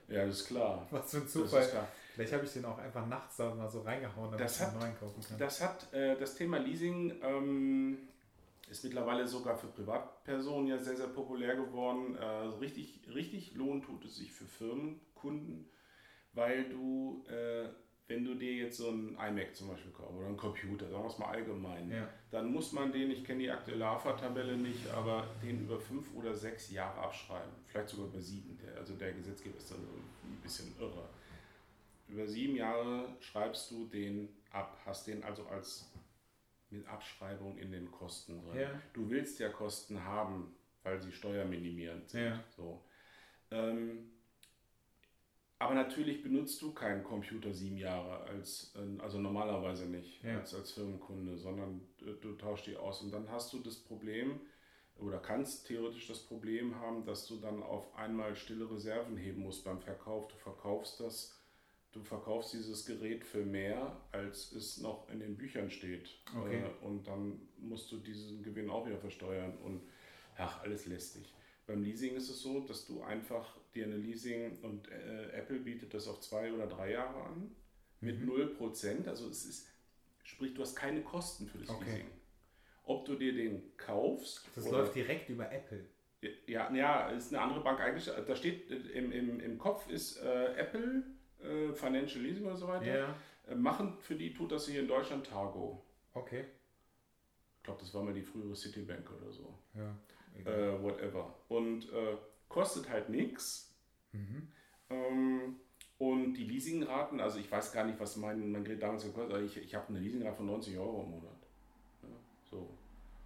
ja, das ist klar. Was für ein Zufall. Vielleicht habe ich den auch einfach nachts da mal so reingehauen, damit das ich einen neuen kaufen kann. Das hat äh, das Thema Leasing ähm, ist mittlerweile sogar für Privatpersonen ja sehr, sehr populär geworden. Äh, richtig, richtig lohnt tut es sich für Firmenkunden, weil du äh, wenn du dir jetzt so ein iMac zum Beispiel kaufst oder einen Computer, sagen wir es mal allgemein, ja. dann muss man den, ich kenne die aktuelle AFA-Tabelle nicht, aber den über fünf oder sechs Jahre abschreiben. Vielleicht sogar über sieben. Der, also der Gesetzgeber ist dann ein bisschen irre. Über sieben Jahre schreibst du den ab, hast den also als mit Abschreibung in den Kosten drin. Ja. Du willst ja Kosten haben, weil sie steuerminimierend sind. Ja. So. Ähm, aber natürlich benutzt du keinen Computer sieben Jahre, als, äh, also normalerweise nicht ja. als, als Firmenkunde, sondern du, du tauschst die aus. Und dann hast du das Problem, oder kannst theoretisch das Problem haben, dass du dann auf einmal stille Reserven heben musst beim Verkauf. Du verkaufst das, du verkaufst dieses Gerät für mehr, als es noch in den Büchern steht. Okay. Äh, und dann musst du diesen Gewinn auch wieder versteuern und ach, alles lästig. Beim Leasing ist es so, dass du einfach dir eine Leasing und äh, Apple bietet das auf zwei oder drei Jahre an mit mhm. 0%. Also es ist, sprich, du hast keine Kosten für das okay. Leasing. Ob du dir den kaufst. Das läuft direkt über Apple. Ja, ja, ist eine andere Bank eigentlich. Da steht im, im, im Kopf ist äh, Apple, äh, Financial Leasing oder so weiter. Ja. Äh, machen für die tut das hier in Deutschland Targo. Okay. Ich glaube, das war mal die frühere Citibank oder so. Ja äh, whatever. Und äh, kostet halt nichts. Mhm. Ähm, und die Leasingraten, also ich weiß gar nicht, was mein, mein Gerät damals gekostet hat, ich, ich habe eine Leasingrate von 90 Euro im Monat. Ja, so.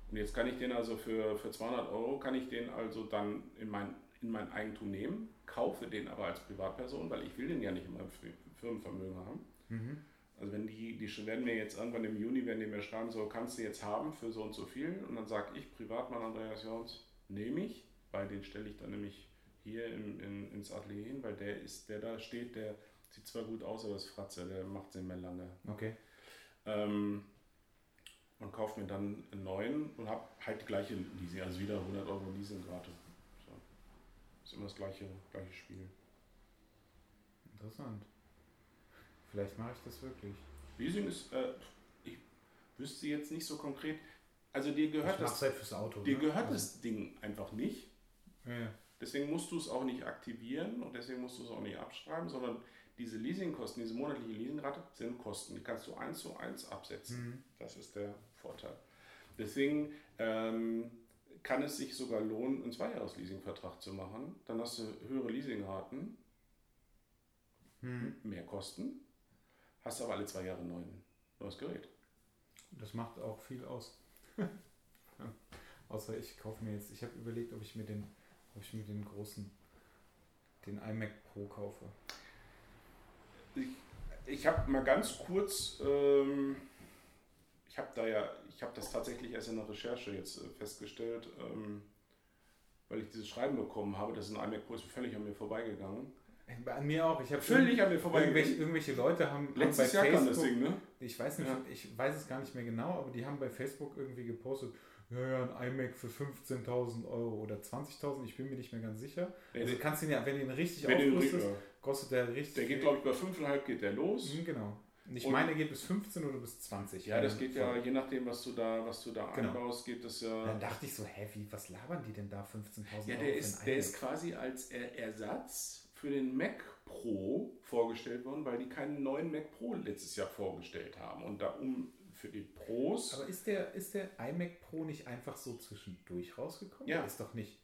Und jetzt kann ich den also für, für 200 Euro, kann ich den also dann in mein, in mein Eigentum nehmen, kaufe den aber als Privatperson, weil ich will den ja nicht in meinem Firmenvermögen haben. Mhm. Also wenn die, die werden mir jetzt irgendwann im Juni, werden die mir schreiben, so kannst du jetzt haben für so und so viel. Und dann sage ich, Privatmann Andreas Jons, nehme ich, weil den stelle ich dann nämlich hier in, in, ins Atelier hin, weil der ist, der da steht, der sieht zwar gut aus, aber ist Fratze, der macht sie mehr lange. Okay. Ähm, und kaufe mir dann einen neuen und habe halt die gleiche Leasing, also wieder 100 Euro Leasingrate. Ist immer das gleiche, gleiche Spiel. Interessant. Vielleicht mache ich das wirklich. Leasing ist, äh, ich wüsste jetzt nicht so konkret. Also dir gehört das. Halt fürs Auto. Dir ne? gehört also. das Ding einfach nicht. Ja. Deswegen musst du es auch nicht aktivieren und deswegen musst du es auch nicht abschreiben, sondern diese Leasingkosten, diese monatliche Leasingrate sind Kosten. Die kannst du eins zu eins absetzen. Mhm. Das ist der Vorteil. Deswegen ähm, kann es sich sogar lohnen, einen Zweijahres-Leasingvertrag zu machen. Dann hast du höhere Leasingraten, mhm. mehr Kosten hast aber alle zwei Jahre ein neuen, neues Gerät. Das macht auch viel aus. <laughs> Außer ich kaufe mir jetzt, ich habe überlegt, ob ich mir den, ob ich mir den großen, den iMac Pro kaufe. ich habe mal ganz kurz, ähm, ich habe da ja, ich habe das tatsächlich erst in der Recherche jetzt äh, festgestellt, ähm, weil ich dieses Schreiben bekommen habe, das ist ein iMac Pro, ist völlig an mir vorbeigegangen. An mir auch. Ich habe völlig an mir vorbeigegangen. Irgendwelche, irgendwelche Leute haben, Letztes haben Jahr das Ding, ne? Ich weiß nicht, Ja. ich weiß es gar nicht mehr genau, aber die haben bei Facebook irgendwie gepostet, ja, ja, ein iMac für 15.000 Euro oder 20.000, ich bin mir nicht mehr ganz sicher. Nee, Also du kannst ihn ja, wenn du ihn richtig Wenn aufrüstest, kostet der richtig der geht, glaube ich, bei 5,5 geht der los. Mhm, Genau. Ich Und- meine, er geht bis 15 oder bis 20. Ja, das geht ja, je nachdem, was du da, was du da Genau. einbaust, geht das ja. Dann dachte ich so, hä, wie, was labern die denn da 15.000 Ja, Euro der für ist, der ist quasi als Er- Ersatz für den Mac Pro vorgestellt worden, weil die keinen neuen Mac Pro letztes Jahr vorgestellt haben. Und da um für die Pros. Aber ist der, ist der iMac Pro nicht einfach so zwischendurch rausgekommen? Ja. Der ist doch nicht.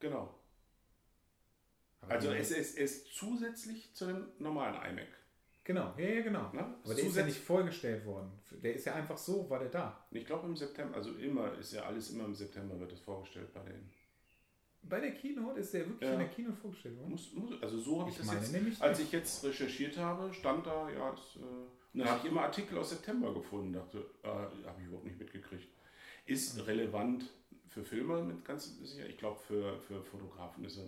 genau. Aber Also es ist, es ist zusätzlich zu dem normalen iMac. Genau, ja, ja, genau. Ne? Aber der ist ja nicht vorgestellt worden. Der ist ja einfach so, war der da. Ich glaube im September, also immer, ist ja alles immer im September wird es vorgestellt bei denen. Bei der Keynote ist der wirklich Ja. in der Keynote vorgestellt worden. Muss, muss, also so habe ich, Ich das jetzt, nämlich als ich jetzt recherchiert habe, stand da, ja, es, äh, und dann habe ich immer Artikel aus September gefunden, dachte, äh, habe ich überhaupt nicht mitgekriegt. Ist relevant für Filme mit ganz sicher. Ich glaube, für, für Fotografen ist er,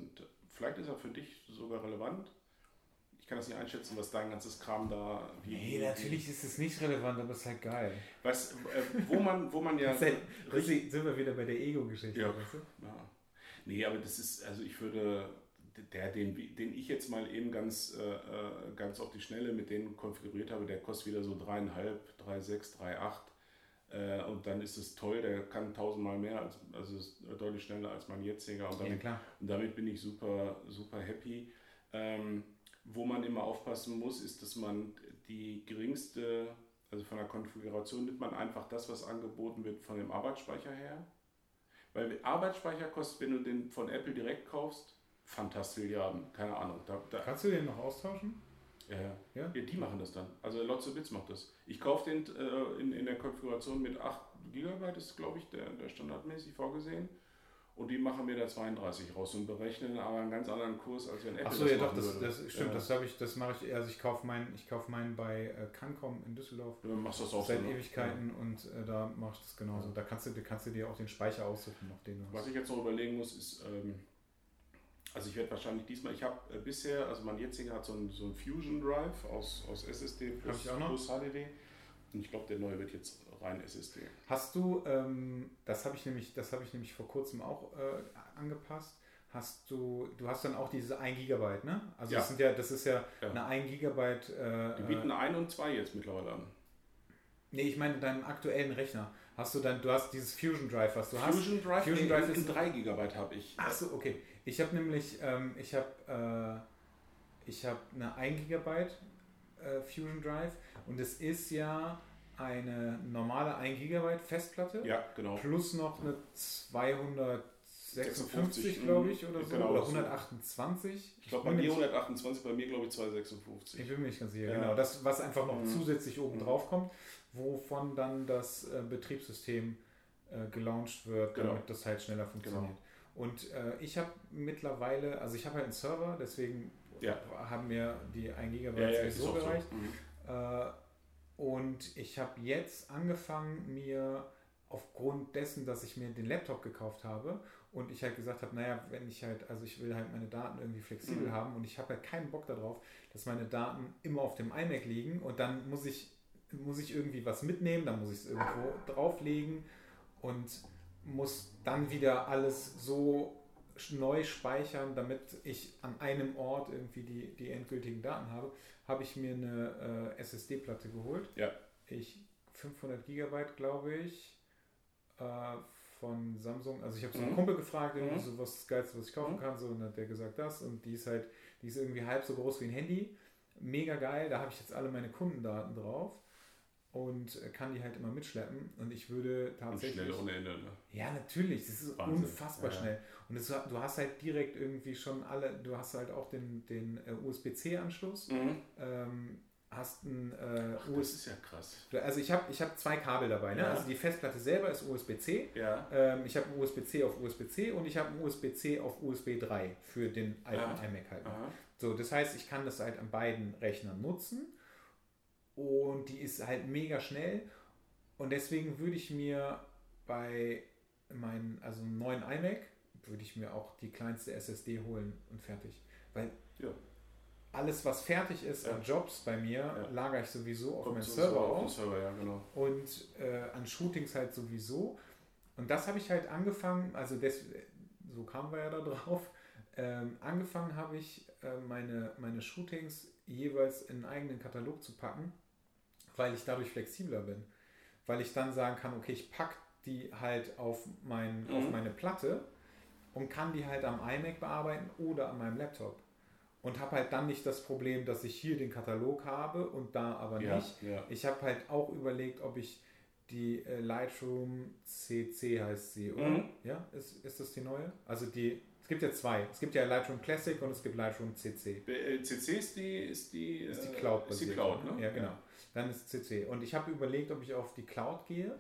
vielleicht ist er für dich sogar relevant. Ich kann das nicht einschätzen, was dein ganzes Kram da. Wie, Nee, natürlich ist es nicht relevant, aber es ist halt geil. Was, äh, wo man, wo man <laughs> ja. Halt, das sind wir wieder bei der Ego-Geschichte. Ja. weißt du? Ja. Nee, aber das ist, also ich würde, der, den, den ich jetzt mal eben ganz, äh, äh, ganz auf die Schnelle mit denen konfiguriert habe, der kostet wieder so dreieinhalb, 3,6, 3,8. Äh, und dann ist es toll, der kann tausendmal mehr, als, also ist deutlich schneller als mein jetziger. Und Ja, damit, klar. und damit bin ich super, super happy. Ähm, wo man immer aufpassen muss, ist, dass man die geringste, also von der Konfiguration nimmt man einfach das, was angeboten wird von dem Arbeitsspeicher her. Weil Arbeitsspeicher kostet, wenn du den von Apple direkt kaufst, Fantastilliarden, keine Ahnung. Da, da, Kannst du den noch austauschen? ja, ja. Ja? Ja, die machen das dann. Also Lotso Bits macht das. Ich kaufe den äh, in, in der Konfiguration mit 8 GB, ist glaube ich der, der standardmäßig vorgesehen. Und die machen mir da 32 raus und berechnen aber einen ganz anderen Kurs, als wenn Apple Achso, das ja doch, das, das stimmt, Ja. das habe ich, das mache ich, also ich kaufe meinen, ich kaufe meinen bei äh, Cancom in Düsseldorf Du machst das auch seit so, ne? Ewigkeiten und äh, da mache ich das genauso. Da kannst du, da kannst du dir auch den Speicher aussuchen, auf den du Was hast. ich jetzt noch überlegen muss, ist, ähm, also ich werde wahrscheinlich diesmal, ich habe äh, bisher, also mein jetziger hat so einen, so einen Fusion Drive aus, aus SSD plus, ich auch noch. plus HDD. Und ich glaube, der neue wird jetzt rein SSD. Hast du, ähm, das habe ich nämlich, das habe ich nämlich vor kurzem auch äh, angepasst. Hast du, du hast dann auch diese 1 Gigabyte, ne? Also Ja. das sind ja, das ist ja, Ja. eine 1 Gigabyte. Äh, Die bieten äh, ein und zwei jetzt mittlerweile an. nee, ich meine deinen aktuellen Rechner. Hast du dann, du hast dieses Fusion Drive, was du hast. Fusion Drive, Fusion Drive ist- in 3 GB habe ich. Ach so, okay. Ich habe nämlich, ähm, ich habe, äh, ich habe eine 1 Gigabyte äh, Fusion Drive und es ist ja eine normale 1 Gigabyte Festplatte Ja, genau. plus noch eine 256, 56, glaube ich, oder so, genau, oder so. 128. Ich glaube, bei mir mir nicht- 128, bei mir glaube ich 256. Ich bin mir nicht ganz sicher, Ja. genau. Das, was einfach noch Mhm. zusätzlich oben Mhm. drauf kommt, wovon dann das äh, Betriebssystem äh, gelauncht wird, Genau. damit das halt schneller funktioniert. Und äh, ich habe mittlerweile, also ich habe halt einen Server, deswegen Ja. haben mir die 1 GB Ja, ja, so gereicht. Mhm. Und ich habe jetzt angefangen, mir aufgrund dessen, dass ich mir den Laptop gekauft habe und ich halt gesagt habe, naja, wenn ich halt, also ich will halt meine Daten irgendwie flexibel Mhm. haben und ich habe halt keinen Bock darauf, dass meine Daten immer auf dem iMac liegen und dann muss ich, muss ich irgendwie was mitnehmen, dann muss ich es irgendwo drauflegen und muss dann wieder alles so neu speichern, damit ich an einem Ort irgendwie die, die endgültigen Daten habe, habe ich mir eine äh, SSD-Platte geholt. Ja. Ich 500 Gigabyte, glaube ich, äh, von Samsung. Also ich habe so einen Mhm. Kumpel gefragt, irgendwie Mhm. so was ist das Geilste, was ich kaufen Mhm. kann, so und hat der gesagt das und die ist halt, die ist irgendwie halb so groß wie ein Handy. Mega geil, da habe ich jetzt alle meine Kundendaten drauf und kann die halt immer mitschleppen und ich würde Und tatsächlich schnell ohne Ende. Ne? ja, natürlich. Das ist Wahnsinn. unfassbar Ja, schnell. Und es, du hast halt direkt irgendwie schon alle, du hast halt auch den, den äh, USB-C-Anschluss, Mhm. ähm, hast einen äh, Ach, das ist ja krass. also ich habe ich hab zwei Kabel dabei. Ne? Ja. Also die Festplatte selber ist USB-C. Ja. Ähm, ich habe USB-C auf USB-C und ich habe USB-C auf USB 3 für den alten iMac halt. Aha. So, das heißt, ich kann das halt an beiden Rechnern nutzen und die ist halt mega schnell und deswegen würde ich mir bei meinen, also einem neuen iMac, würde ich mir auch die kleinste SSD holen und fertig. Weil Ja. alles, was fertig ist Ja. an Jobs bei mir, Ja. lagere ich sowieso auf Kommt meinen so- Server auf. Server, genau. Und äh, an Shootings halt sowieso. Und das habe ich halt angefangen, also das, so kamen wir ja da drauf. Ähm, angefangen habe ich äh, meine, meine Shootings jeweils in einen eigenen Katalog zu packen, weil ich dadurch flexibler bin. Weil ich dann sagen kann, okay, ich packe die halt auf, mein, Mhm. auf meine Platte und kann die halt am iMac bearbeiten oder an meinem Laptop. Und habe halt dann nicht das Problem, dass ich hier den Katalog habe und da aber Ja, nicht. ja. Ich habe halt auch überlegt, ob ich die äh, Lightroom CC heißt sie, oder? Mhm. Ja, ist, ist das die neue? Also die, es gibt ja zwei. Es gibt ja Lightroom Classic und es gibt Lightroom CC. Äh, CC ist die, ist die, Ist die äh, Cloud Ist die basiert, Cloud, ne? Ja, genau. Dann ist CC. Und ich habe überlegt, ob ich auf die Cloud gehe.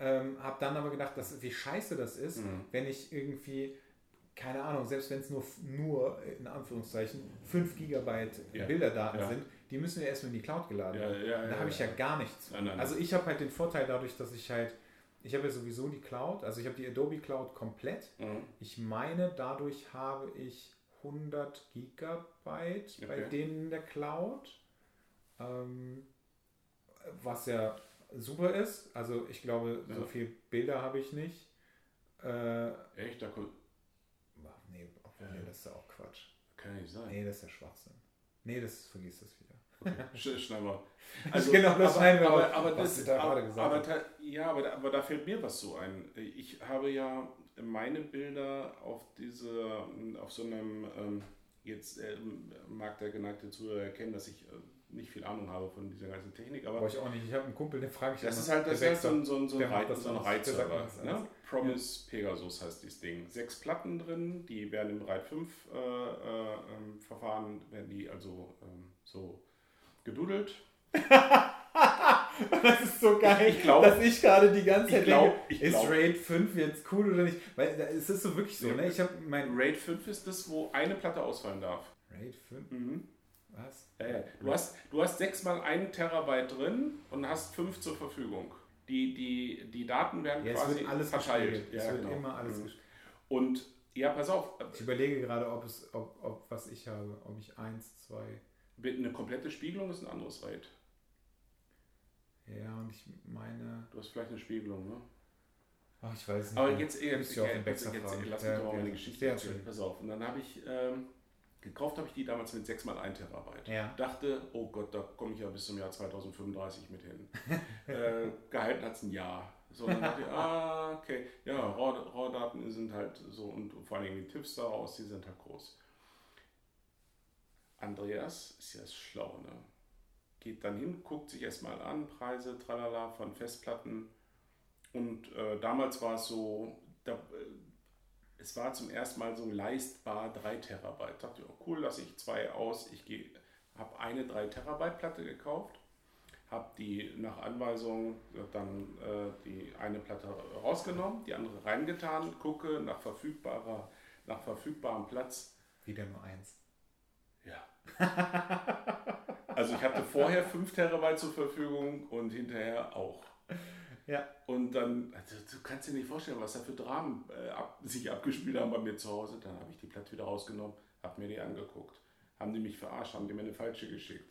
Ähm, habe dann aber gedacht, dass, wie scheiße das ist, Mhm. wenn ich irgendwie, keine Ahnung, selbst wenn es nur, nur in Anführungszeichen 5 Gigabyte Ja. Bilderdaten Ja. sind, die müssen ja erstmal in die Cloud geladen werden. ja, Da habe ich ja gar nichts. Nein, nein, Also ich habe halt den Vorteil dadurch, dass ich halt, ich habe ja sowieso die Cloud, also ich habe die Adobe Cloud komplett. Mhm. Ich meine, dadurch habe ich 100 Gigabyte bei Okay. denen in der Cloud, ähm, was ja super ist. Also ich glaube, so Ja. viel Bilder habe ich nicht. Äh, Echt? Da kommt, ach, nee, obwohl, Ja. nee, das ist ja auch Quatsch. kann ja nicht sein. Nee, das ist ja Schwachsinn. Nee, das vergiss das wieder. Sch- <laughs> Schneiden wir. Genau, das schneiden wir aber, aber, das, du da aber, gerade gesagt aber da, Ja, aber da, aber da fällt mir was so ein. Ich habe ja meine Bilder auf diese, auf so einem, ähm, jetzt ähm, mag der geneigte Zuhörer erkennen, dass ich äh, nicht viel Ahnung habe von dieser ganzen Technik, aber Brauche ich auch nicht. Ich habe einen Kumpel, den frage ich das ist halt, das ist halt so ein, so ein, so ein, das so ein Reitserver. Ne? Promise Pegasus heißt dieses Ding. Sechs Platten drin, die werden im RAID 5 äh, äh, ähm, Verfahren, werden die also ähm, so gedudelt. <laughs> Das ist so geil, Ich glaub- dass ich gerade die ganze Zeit ich glaub- denke, ist glaub- Raid 5 jetzt cool oder nicht? Weil es ist so wirklich so, ne? Ich habe mein RAID 5 ist das, wo eine Platte ausfallen darf. Raid 5? Mhm. Was? Ja, ja. Du, hast, du hast sechs mal einen Terabyte drin und hast fünf zur Verfügung. Die, die, die Daten werden Ja, quasi alles verteilt. gespiegelt. Es Ja, wird genau. immer alles Mhm. Und ja, pass auf, Ich überlege gerade, ob es, ob, ob was ich habe, ob ich 1, 2. eine komplette Spiegelung ist ein anderes RAID. Ja, und ich meine. Du hast vielleicht eine Spiegelung, ne? Ach, ich weiß nicht. Aber jetzt, jetzt, den jetzt, jetzt, fragen. lass mich Ja, doch mal ja. eine Geschichte erzählen. Pass auf. Und dann habe ich, ähm, gekauft habe ich die damals mit 6 mal 1 Terabyte. Ja. Dachte, oh Gott, da komme ich ja bis zum Jahr 2035 mit hin. <laughs> äh, gehalten hat es ein Jahr. So, dann dachte ich, ah, okay, ja, RAW, RAW-Daten sind halt so und vor allem die Tipps daraus, die sind halt groß. Andreas ist ja schlau, ne? Geht dann hin, guckt sich erstmal an, Preise, tralala, von Festplatten. Und äh, damals war es so, es war zum ersten Mal so leistbar 3 Terabyte. Dachte ich, oh, cool, lasse ich zwei aus. Ich habe eine 3 Terabyte Platte gekauft, habe die nach Anweisung dann äh, die eine Platte rausgenommen, die andere reingetan, gucke nach verfügbarer, nach verfügbarem Platz. Wieder nur eins. Ja. <laughs> also ich hatte vorher 5 Terabyte zur Verfügung und hinterher auch. Ja. Und dann, also du kannst dir nicht vorstellen, was da für Dramen äh, ab, sich abgespielt haben bei mir zu Hause. Dann habe ich die Platte wieder rausgenommen, habe mir die angeguckt. Haben die mich verarscht, haben die mir eine falsche geschickt.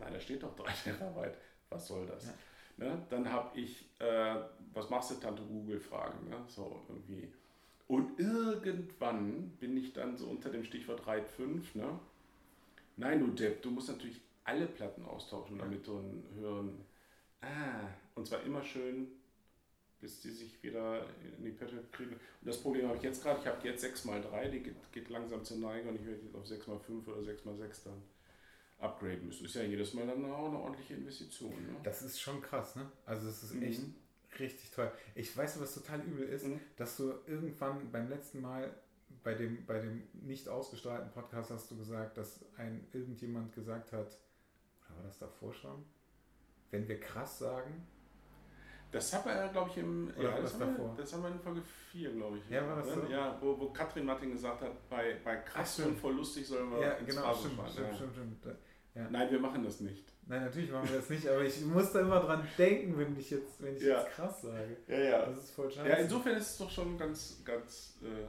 Nein, da steht doch 3 <laughs> Terabyte. Was soll das? Ja. Ne? Dann habe ich, äh, was machst du, Tante Google fragen. Ne? So irgendwie. Und irgendwann bin ich dann so unter dem Stichwort RAID 5. Ne? Nein, du Depp, du musst natürlich alle Platten austauschen, damit du einen höheren. Ah, und zwar immer schön, bis die sich wieder in die Pötte kriegen. Und das Problem habe ich jetzt gerade, ich habe jetzt 6x3, die geht, geht langsam zur Neige und ich werde jetzt auf 6x5 oder 6x6 dann upgraden müssen. Ist ja jedes Mal dann auch eine ordentliche Investition. Ne? Das ist schon krass, ne? Also, es ist Mhm. echt richtig teuer. Ich weiß, was total übel ist, Mhm. dass du irgendwann beim letzten Mal bei dem, bei dem nicht ausgestrahlten Podcast hast du gesagt, dass ein irgendjemand gesagt hat, oder war das davor schon? Wenn wir krass sagen, Das haben wir, glaube ich, im. Oder war das, haben wir, davor? das haben wir in Folge 4, glaube ich. Ja, war das ne? so? Ja, wo, wo Katrin Martin gesagt hat, bei, bei krass und voll lustig sollen wir ja, genau, stimmt, fahren, stimmt, ja. stimmt, stimmt. Ja. Nein, wir machen das nicht. Nein, natürlich machen wir das nicht, aber ich muss da immer dran denken, wenn ich jetzt, wenn ich ja. jetzt krass sage. Ja, ja. Das ist voll scheiße. Ja, insofern ist es doch schon ganz, ganz, äh,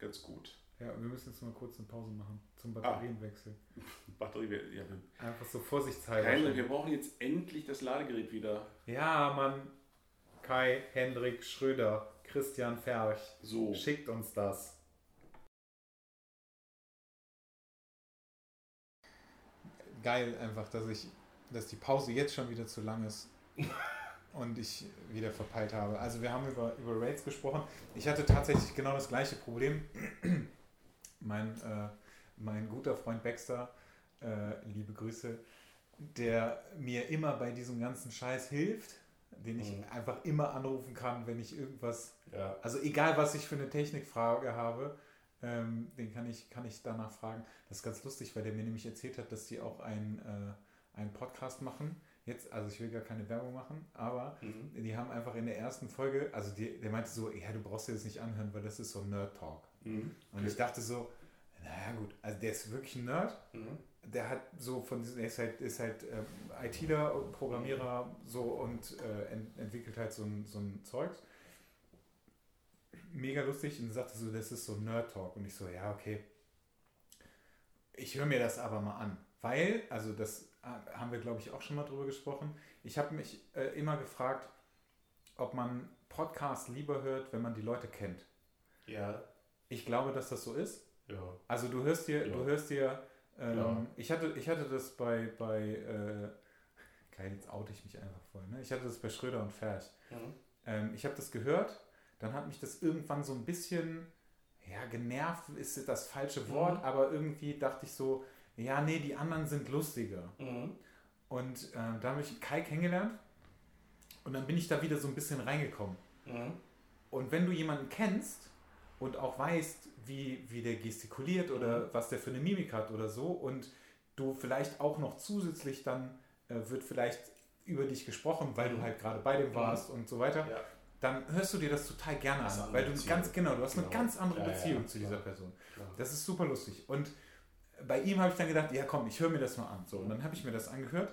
ganz gut. Ja, wir müssen jetzt mal kurz eine Pause machen zum ah. Batterienwechsel. <laughs> Ah. Batterie, ja. Einfach so vorsichtshalber. Heinrich, wir brauchen jetzt endlich das Ladegerät wieder. Ja, Mann. Kai, Hendrik, Schröder, Christian Ferch. So. Schickt uns das. Geil einfach, dass ich, dass die Pause jetzt schon wieder zu lang ist. <laughs> und ich wieder verpeilt habe. Also wir haben über, über Raids gesprochen. Ich hatte tatsächlich genau das gleiche Problem. <clears throat> mein, äh, mein guter Freund Baxter, äh, liebe Grüße, der mir immer bei diesem ganzen Scheiß hilft, den ich mhm. einfach immer anrufen kann, wenn ich irgendwas, ja. also egal was ich für eine Technikfrage habe, ähm, den kann ich, kann ich danach fragen. Das ist ganz lustig, weil der mir nämlich erzählt hat, dass die auch einen, äh, einen Podcast machen. Jetzt, also ich will gar keine Werbung machen, aber mhm. die haben einfach in der ersten Folge, also die, der meinte so, ja, du brauchst dir das nicht anhören, weil das ist so Nerd Talk. Mhm. Und ich dachte so, naja gut, also der ist wirklich ein Nerd. Mhm. Der hat so von diesem, er ist halt, ist halt ähm, ITler, Programmierer so und äh, ent, entwickelt halt so ein, so ein Zeugs mega lustig und sagte so, das ist so Nerd Talk. Und ich so, ja, okay. Ich höre mir das aber mal an. Weil, also das äh, haben wir, glaube ich, auch schon mal drüber gesprochen. Ich habe mich äh, immer gefragt, ob man Podcasts lieber hört, wenn man die Leute kennt. Ja. Ich glaube, dass das so ist. Ja. Also du hörst dir, ja. du hörst dir, ähm, ja. ich hatte, ich hatte das bei, bei äh, geil, jetzt oute ich mich einfach voll, ne? Ich hatte das bei Schröder und Ferch. Mhm. Ähm, ich habe das gehört dann hat mich das irgendwann so ein bisschen, ja, genervt ist das falsche Wort, mhm. aber irgendwie dachte ich so, ja, nee, die anderen sind lustiger. Mhm. Und äh, da habe ich Kai kennengelernt und dann bin ich da wieder so ein bisschen reingekommen. Mhm. Und wenn du jemanden kennst und auch weißt, wie, wie der gestikuliert oder mhm. was der für eine Mimik hat oder so und du vielleicht auch noch zusätzlich dann äh, wird vielleicht über dich gesprochen, weil du mhm. halt gerade bei dem mhm. warst und so weiter. Ja dann hörst du dir das total gerne an, weil du Beziehung. ganz genau, du hast genau. eine ganz andere ja, Beziehung ja, zu dieser Person. Das ist super lustig. Und bei ihm habe ich dann gedacht, ja komm, ich höre mir das mal an. So, und dann habe ich mir das angehört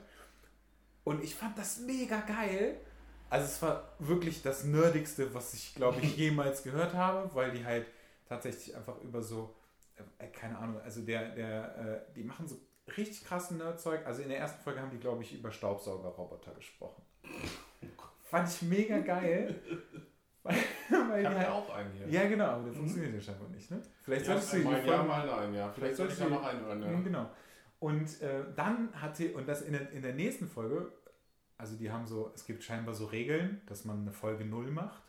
und ich fand das mega geil. Also es war wirklich das Nerdigste, was ich, glaube ich, <laughs> jemals gehört habe, weil die halt tatsächlich einfach über so, äh, keine Ahnung, also der, der, äh, die machen so richtig krassen Nerdzeug. Also in der ersten Folge haben die, glaube ich, über Staubsaugerroboter gesprochen. Fand ich mega geil. <laughs> weil, weil ich habe ja auch einen hier. Ja, genau, aber der mhm. funktioniert ja scheinbar nicht. Ne? Vielleicht ja, solltest du mal ja, mal nein, ja. Vielleicht, vielleicht solltest du ja mal reinhören. Ja. Genau. Und äh, dann hatte, und das in der, in der nächsten Folge, also die haben so, es gibt scheinbar so Regeln, dass man eine Folge 0 macht.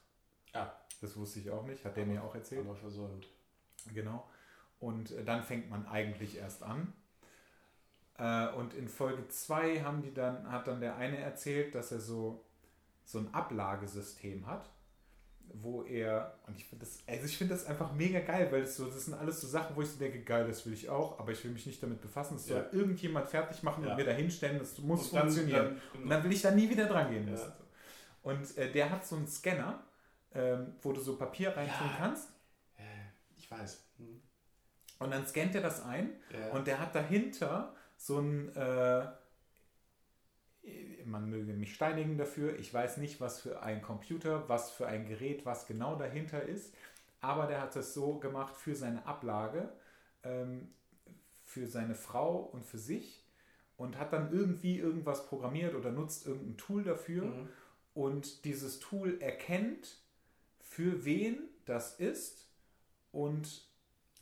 Ja. Das wusste ich auch nicht, hat der mir auch erzählt. Aber versäumt. Genau. Und äh, dann fängt man eigentlich erst an. Äh, und in Folge 2 haben die dann, hat dann der eine erzählt, dass er so so ein Ablagesystem hat, wo er, und ich finde das, also ich finde das einfach mega geil, weil das so, das sind alles so Sachen, wo ich so denke, geil, das will ich auch, aber ich will mich nicht damit befassen. Das soll irgendjemand fertig machen und mir da hinstellen, das muss und funktionieren. Dann, und dann will ich da nie wieder dran gehen müssen. Ja. Und äh, der hat so einen Scanner, ähm, wo du so Papier reintun ja. kannst. ich weiß. Hm. Und dann scannt er das ein und der hat dahinter so ein äh, man möge mich steinigen dafür. Ich weiß nicht, was für ein Computer, was für ein Gerät, was genau dahinter ist. Aber der hat es so gemacht für seine Ablage, ähm, für seine Frau und für sich und hat dann irgendwie irgendwas programmiert oder nutzt irgendein Tool dafür. Mhm. Und dieses Tool erkennt, für wen das ist und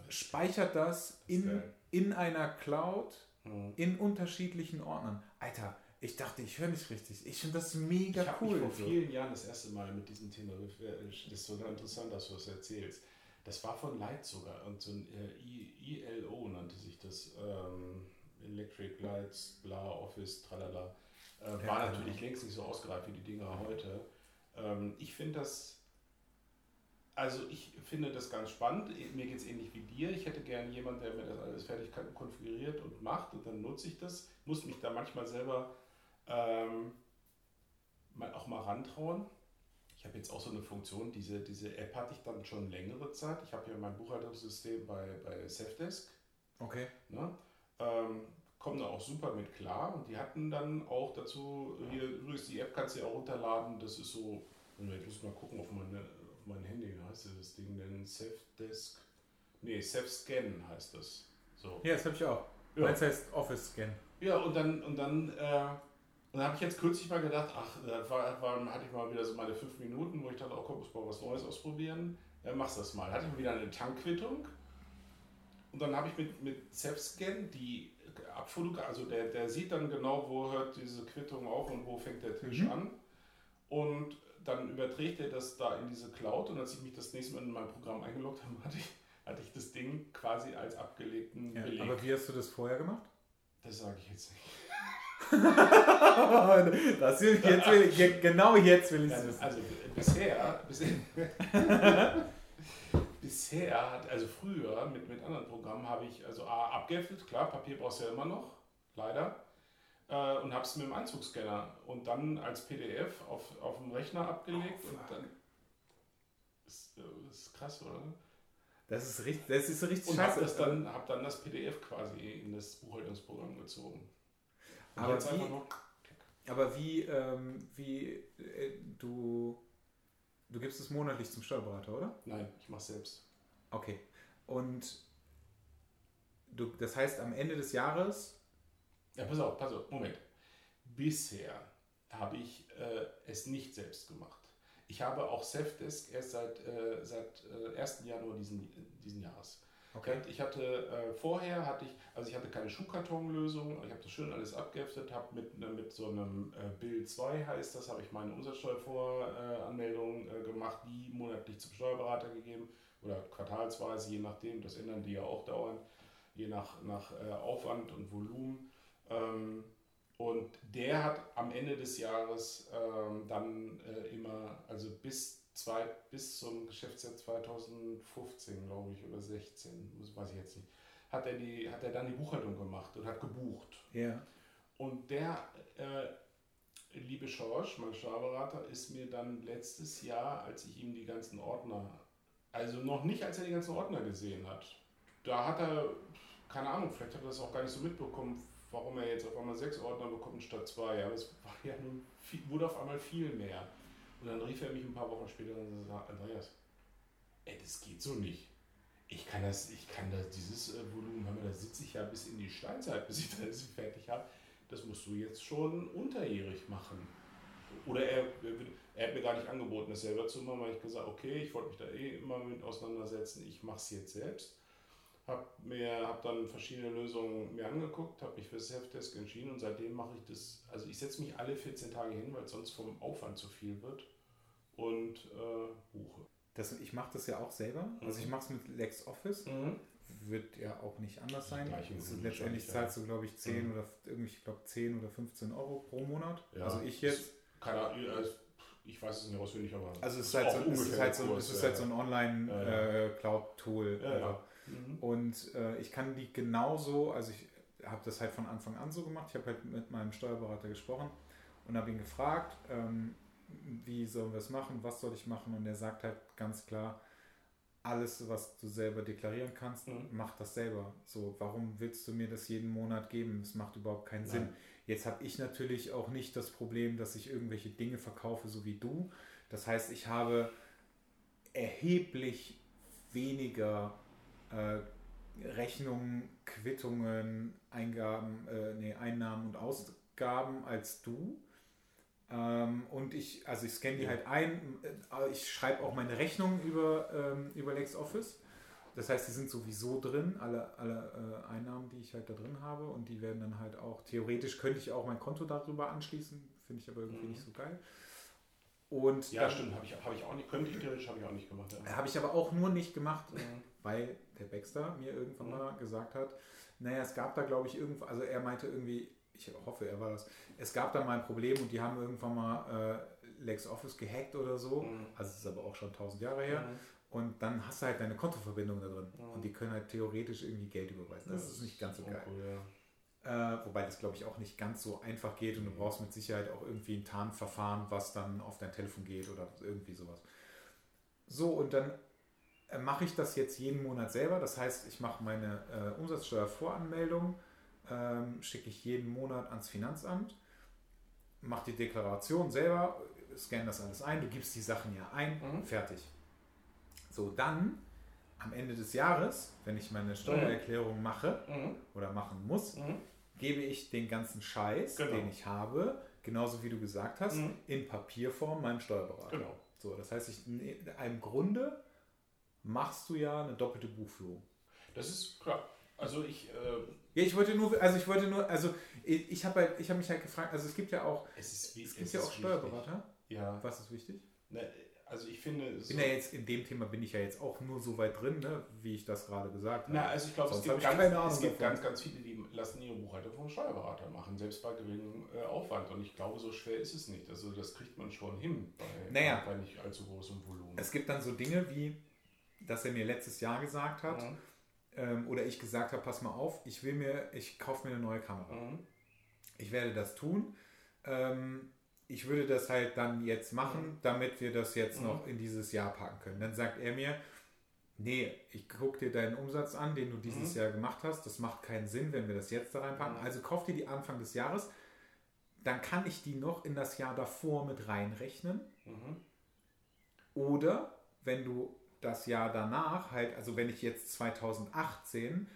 speichert das in, in einer Cloud mhm. in unterschiedlichen Ordnern. Alter, ich dachte, ich höre nicht richtig. Ich finde das mega ich cool. Ich habe vor vielen Jahren das erste Mal mit diesem Thema, das ist sogar interessant, dass du das erzählst. Das war von Light sogar und so ein äh, ILO nannte sich das. Ähm, Electric Lights, bla, Office, tralala. Äh, ja, war natürlich ja. längst nicht so ausgereift wie die Dinger heute. Ähm, ich finde das, also ich finde das ganz spannend. Mir geht es ähnlich wie dir. Ich hätte gerne jemanden, der mir das alles fertig konfiguriert und macht und dann nutze ich das. Muss mich da manchmal selber ähm, mal auch mal rantrauen. Ich habe jetzt auch so eine Funktion, diese, diese App hatte ich dann schon längere Zeit. Ich habe ja mein Buchhaltungssystem bei, bei Safdesk. Okay. Ne? Ähm, kommen da auch super mit klar. Und die hatten dann auch dazu, hier übrigens, die App kannst du ja auch runterladen. Das ist so, ich muss mal gucken auf, meine, auf mein Handy, wie heißt das Ding denn? Self-Desk. Nee, Self-Scan heißt das. So. Ja, das habe ich auch. Ja. Meins heißt Office Scan. Ja, und dann, und dann, äh, und dann habe ich jetzt kürzlich mal gedacht, ach, da war, war, hatte ich mal wieder so meine fünf Minuten, wo ich dachte, oh komm, ich mal was Neues ausprobieren. Ja, machst das mal. Hatte ich mal wieder eine Tankquittung. Und dann habe ich mit, mit Self-Scan die Abfoto, also der, der sieht dann genau, wo hört diese Quittung auf und wo fängt der Tisch mhm. an. Und dann überträgt er das da in diese Cloud und als ich mich das nächste Mal in mein Programm eingeloggt habe, <laughs> hatte ich, hatte ich das Ding quasi als abgelegten ja, Beleg. Aber wie hast du das vorher gemacht? Das sage ich jetzt nicht. <laughs> das jetzt will, genau jetzt will ich es wissen. Also bisher, bisher, <laughs> bisher, also früher mit, mit anderen Programmen habe ich also A, abgeheftet, klar, Papier brauchst du ja immer noch, leider, äh, und habe es mit dem Anzugsscanner und dann als PDF auf, auf dem Rechner abgelegt oh, und dann. Ist, das ist krass, oder? Das ist richtig, das ist richtig und scheiße. Und dann, habe dann das PDF quasi in das Buchhaltungsprogramm gezogen. Aber wie, aber wie, ähm, wie äh, du, du gibst es monatlich zum Steuerberater, oder? Nein, ich mache selbst. Okay. Und du, das heißt, am Ende des Jahres. Ja, pass auf, pass auf, Moment. Bisher habe ich äh, es nicht selbst gemacht. Ich habe auch Selfdesk erst seit, äh, seit äh, 1. Januar diesen, diesen Jahres. Okay. Ich hatte äh, vorher hatte ich, also ich hatte keine Schuhkartonlösung, ich habe das schön alles abgeheftet, habe mit, ne, mit so einem äh, Bill 2 heißt das, habe ich meine Umsatzsteuervoranmeldung äh, gemacht, die monatlich zum Steuerberater gegeben oder quartalsweise, je nachdem, das ändern die ja auch dauernd, je nach, nach äh, Aufwand und Volumen. Ähm, und der hat am Ende des Jahres ähm, dann äh, immer, also bis, zwei, bis zum Geschäftsjahr 2015, glaube ich, oder 16, das weiß ich jetzt nicht, hat er, die, hat er dann die Buchhaltung gemacht und hat gebucht. Ja. Und der äh, liebe Schorsch, mein Steuerberater, ist mir dann letztes Jahr, als ich ihm die ganzen Ordner, also noch nicht, als er die ganzen Ordner gesehen hat, da hat er, keine Ahnung, vielleicht hat er das auch gar nicht so mitbekommen, warum er jetzt auf einmal sechs Ordner bekommt statt zwei. Aber es war ja nun viel, wurde auf einmal viel mehr. Und dann rief er mich ein paar Wochen später und sagte, Andreas, ey, das geht so nicht. Ich kann das, ich kann das, dieses äh, Volumen, da sitze ich ja bis in die Steinzeit, bis ich <laughs> das fertig habe. Das musst du jetzt schon unterjährig machen. Oder er, er hat mir gar nicht angeboten, das selber zu machen, weil ich gesagt okay, ich wollte mich da eh immer mit auseinandersetzen, ich mache es jetzt selbst habe mir hab dann verschiedene Lösungen mir angeguckt, habe mich für Self-Desk entschieden und seitdem mache ich das, also ich setze mich alle 14 Tage hin, weil es sonst vom Aufwand zu viel wird und äh, buche. Das, ich mache das ja auch selber, mhm. also ich mache es mit LexOffice, mhm. wird ja auch nicht anders sein. Also letztendlich zahlst du glaube ich 10 mhm. oder irgendwie, ich glaube 10 oder 15 Euro pro Monat. Ja, also ich jetzt. Keine Ahnung, also ich weiß es nicht auswendig, aber. Also es ist, halt so, es ist halt so, es ist halt so ein Online-Cloud-Tool. Ja, ja. Mhm. Und äh, ich kann die genauso, also ich habe das halt von Anfang an so gemacht. Ich habe halt mit meinem Steuerberater gesprochen und habe ihn gefragt, ähm, wie sollen wir es machen, was soll ich machen? Und er sagt halt ganz klar, alles, was du selber deklarieren kannst, mhm. mach das selber. So, warum willst du mir das jeden Monat geben? Das macht überhaupt keinen Nein. Sinn. Jetzt habe ich natürlich auch nicht das Problem, dass ich irgendwelche Dinge verkaufe, so wie du. Das heißt, ich habe erheblich weniger äh, Rechnungen, Quittungen, Eingaben, äh, nee, Einnahmen und Ausgaben als du. Ähm, und ich, also ich scanne die halt ein, äh, ich schreibe auch meine Rechnungen über, ähm, über LexOffice. Das heißt, die sind sowieso drin, alle, alle äh, Einnahmen, die ich halt da drin habe. Und die werden dann halt auch, theoretisch könnte ich auch mein Konto darüber anschließen, finde ich aber irgendwie mhm. nicht so geil. Und ja, dann, stimmt, habe ich, hab ich auch nicht, könnte ich theoretisch, habe ich auch nicht gemacht. Ja. Habe ich aber auch nur nicht gemacht, mhm. Weil der Baxter mir irgendwann mhm. mal gesagt hat, naja, es gab da glaube ich irgendwo, also er meinte irgendwie, ich hoffe, er war das, es gab da mal ein Problem und die haben irgendwann mal äh, LexOffice gehackt oder so, mhm. also es ist aber auch schon tausend Jahre her. Mhm. Und dann hast du halt deine Kontoverbindung da drin. Mhm. Und die können halt theoretisch irgendwie Geld überweisen. Das, das ist nicht ganz so geil. Cool, ja. Äh, wobei das, glaube ich, auch nicht ganz so einfach geht und du mhm. brauchst mit Sicherheit auch irgendwie ein Tarnverfahren, was dann auf dein Telefon geht oder irgendwie sowas. So, und dann mache ich das jetzt jeden Monat selber. Das heißt, ich mache meine äh, Umsatzsteuervoranmeldung ähm, schicke ich jeden Monat ans Finanzamt, mache die Deklaration selber, scanne das alles ein, du gibst die Sachen ja ein, Mhm. fertig. So, dann am Ende des Jahres, wenn ich meine Steuererklärung mache Mhm. oder machen muss, Mhm. gebe ich den ganzen Scheiß, Genau. den ich habe, genauso wie du gesagt hast, Mhm. in Papierform meinem Steuerberater. Genau. So, das heißt, ich, einem Grunde machst du ja eine doppelte Buchführung. Das ist klar. Also ich, äh, Ja, ich wollte nur, also ich wollte nur, also ich, ich habe halt, ich habe mich halt gefragt, also es gibt ja auch, es ist es gibt es ja auch Steuerberater. Wichtig. Ja. Was ist wichtig? Ne, also ich finde, es Bin ja jetzt in dem Thema bin ich ja jetzt auch nur so weit drin, ne, wie ich das gerade gesagt habe. Na, also ich glaube, es gibt, ganz, es gibt ganz, ganz viele, die lassen ihre Buchhaltung vom Steuerberater machen, selbst bei geringem äh, Aufwand. Und ich glaube, so schwer ist es nicht. Also das kriegt man schon hin bei, Naja. bei nicht allzu großem Volumen. Es gibt dann so Dinge wie, dass er mir letztes Jahr gesagt hat, Mhm. ähm, oder ich gesagt habe, pass mal auf, ich will mir, ich kaufe mir eine neue Kamera. Mhm. Ich werde das tun. Ähm, ich würde das halt dann jetzt machen, damit wir das jetzt Mhm. noch in dieses Jahr packen können. Dann sagt er mir, nee, ich gucke dir deinen Umsatz an, den du dieses Mhm. Jahr gemacht hast. Das macht keinen Sinn, wenn wir das jetzt da reinpacken. Mhm. Also kauf dir die Anfang des Jahres. Dann kann ich die noch in das Jahr davor mit reinrechnen. Mhm. Oder wenn du das Jahr danach halt, also wenn ich jetzt 2018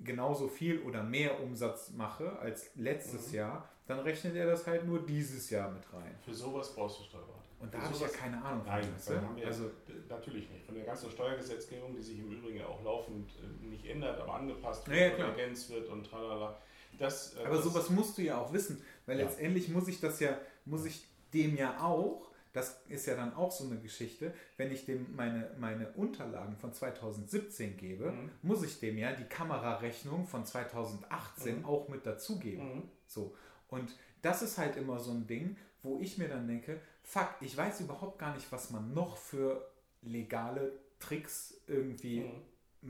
genauso viel oder mehr Umsatz mache als letztes Mhm. Jahr, dann rechnet er das halt nur dieses Jahr mit rein. Für sowas brauchst du Steuerberater. Und da habe ich ja keine Ahnung von. Nein, weißt dann du? also, Natürlich nicht. Von der ganzen Steuergesetzgebung, die sich im Übrigen ja auch laufend äh, nicht ändert, aber angepasst Ja, ja, und klar. ergänzt wird und tralala. Das, äh, aber das, sowas musst du ja auch wissen, weil Ja. letztendlich muss ich das ja, muss ich dem ja auch, das ist ja dann auch so eine Geschichte, wenn ich dem meine, meine Unterlagen von 2017 gebe, Mhm. muss ich dem ja die Kamerarechnung von 2018 Mhm. auch mit dazugeben. Mhm. So. Und das ist halt immer so ein Ding, wo ich mir dann denke, fuck, ich weiß überhaupt gar nicht, was man noch für legale Tricks irgendwie Mhm.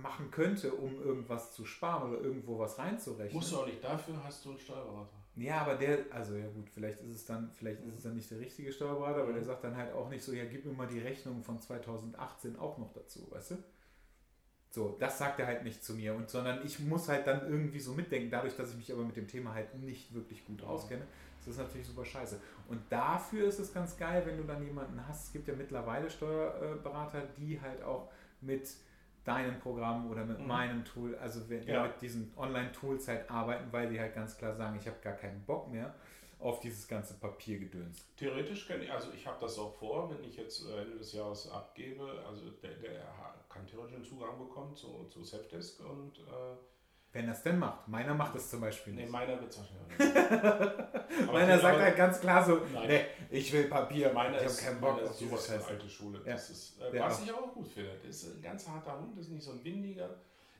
machen könnte, um irgendwas zu sparen oder irgendwo was reinzurechnen. Musst du auch nicht. Dafür hast du einen Steuerberater. Ja, aber der, also ja gut, vielleicht ist es dann, vielleicht ist es dann nicht der richtige Steuerberater, aber Mhm. der sagt dann halt auch nicht so, ja, gib mir mal die Rechnung von 2018 auch noch dazu, weißt du? So, das sagt er halt nicht zu mir, und sondern ich muss halt dann irgendwie so mitdenken, dadurch, dass ich mich aber mit dem Thema halt nicht wirklich gut Mhm. auskenne, ist das natürlich super scheiße. Und dafür ist es ganz geil, wenn du dann jemanden hast, es gibt ja mittlerweile Steuerberater, die halt auch mit deinem Programm oder mit Mhm. meinem Tool, also wenn, Ja. mit diesen Online-Tools halt arbeiten, weil die halt ganz klar sagen, ich habe gar keinen Bock mehr auf dieses ganze Papiergedöns. Theoretisch kann ich, also ich habe das auch vor, wenn ich jetzt äh, Ende des Jahres abgebe, also der, der kann theoretisch einen Zugang bekommen zu, zu Selfdesk und äh, Wenn er es denn macht. Meiner macht es zum Beispiel nee, nicht. meiner wird es wahrscheinlich <laughs> Meiner sagt halt ganz klar so, Nein. nee, ich will Papier, Meiner ich habe keinen Bock auf diese Scheiße. alte Schule. Ja. Das ist, äh, was ich auch gut finde. Das ist ein ganz harter Hund, das ist nicht so ein windiger.